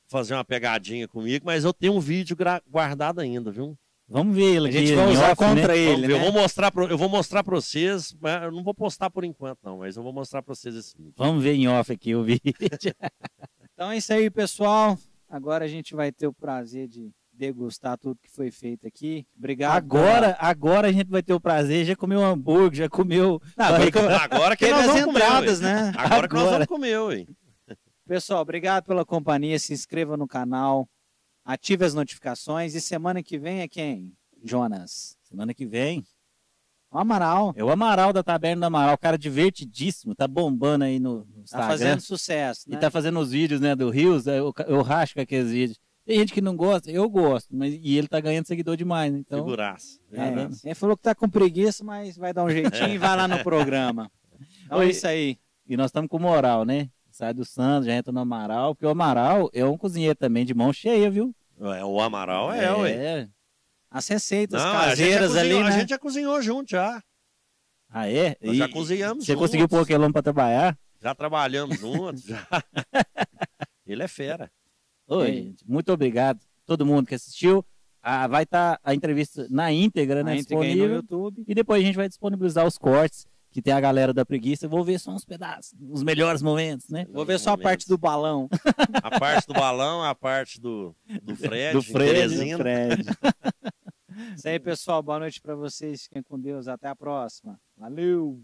fazer uma pegadinha comigo, mas eu tenho um vídeo guardado ainda, viu? Vamos ver ele A gente vai usar off, contra né? ele, ver, Eu né? vou mostrar pra, eu vou mostrar para vocês, mas eu não vou postar por enquanto não, mas eu vou mostrar para vocês esse vídeo. Vamos ver em off aqui o vídeo. (laughs) Então é isso aí, pessoal. Agora a gente vai ter o prazer de degustar tudo que foi feito aqui. Obrigado. Agora, agora a gente vai ter o prazer, já comeu hambúrguer, já comeu. Não, agora que eu- Agora que (laughs) nós vamos comer, entradas, ué. né? Agora, que nós Agora. vamos comer, ué. Pessoal, obrigado pela companhia. Se inscreva no canal, ative as notificações. E semana que vem é quem? Jonas. Semana que vem. O Amaral. É o Amaral da Taberna do Amaral, cara divertidíssimo, tá bombando aí no, no Tá Instagram. fazendo sucesso, né? E tá fazendo os vídeos, né, do Rios, eu, eu racho com aqueles vídeos. Tem gente que não gosta, eu gosto, mas e ele tá ganhando seguidor demais, né? Então, Figuraça. É, ele falou que tá com preguiça, mas vai dar um jeitinho e vai lá no programa. (laughs) Então é isso aí. e nós estamos com moral, né? Sai do Santos, já entra no Amaral, porque o Amaral é um cozinheiro também de mão cheia, viu? É, o Amaral é, ué. As receitas Não, a gente, já caseiras cozinhou, ali, a né? gente já cozinhou junto, já. Ah, é? Nós já cozinhamos Você juntos. conseguiu pôr aquele homem pra trabalhar? Já trabalhamos juntos, já. (laughs) Ele é fera. Oi, gente, muito obrigado. Todo mundo que assistiu. Ah, vai estar a entrevista na íntegra, né? Íntegra aí no disponível. YouTube. E depois a gente vai disponibilizar os cortes, que tem a galera da preguiça. Vou ver só uns pedaços, os melhores momentos, né? Vou ver só a parte do balão. (laughs) A parte do balão, a parte do, do Fred, do Fred. Do Fred. (laughs) Isso aí, pessoal. Boa noite pra vocês. Fiquem com Deus. Até a próxima. Valeu!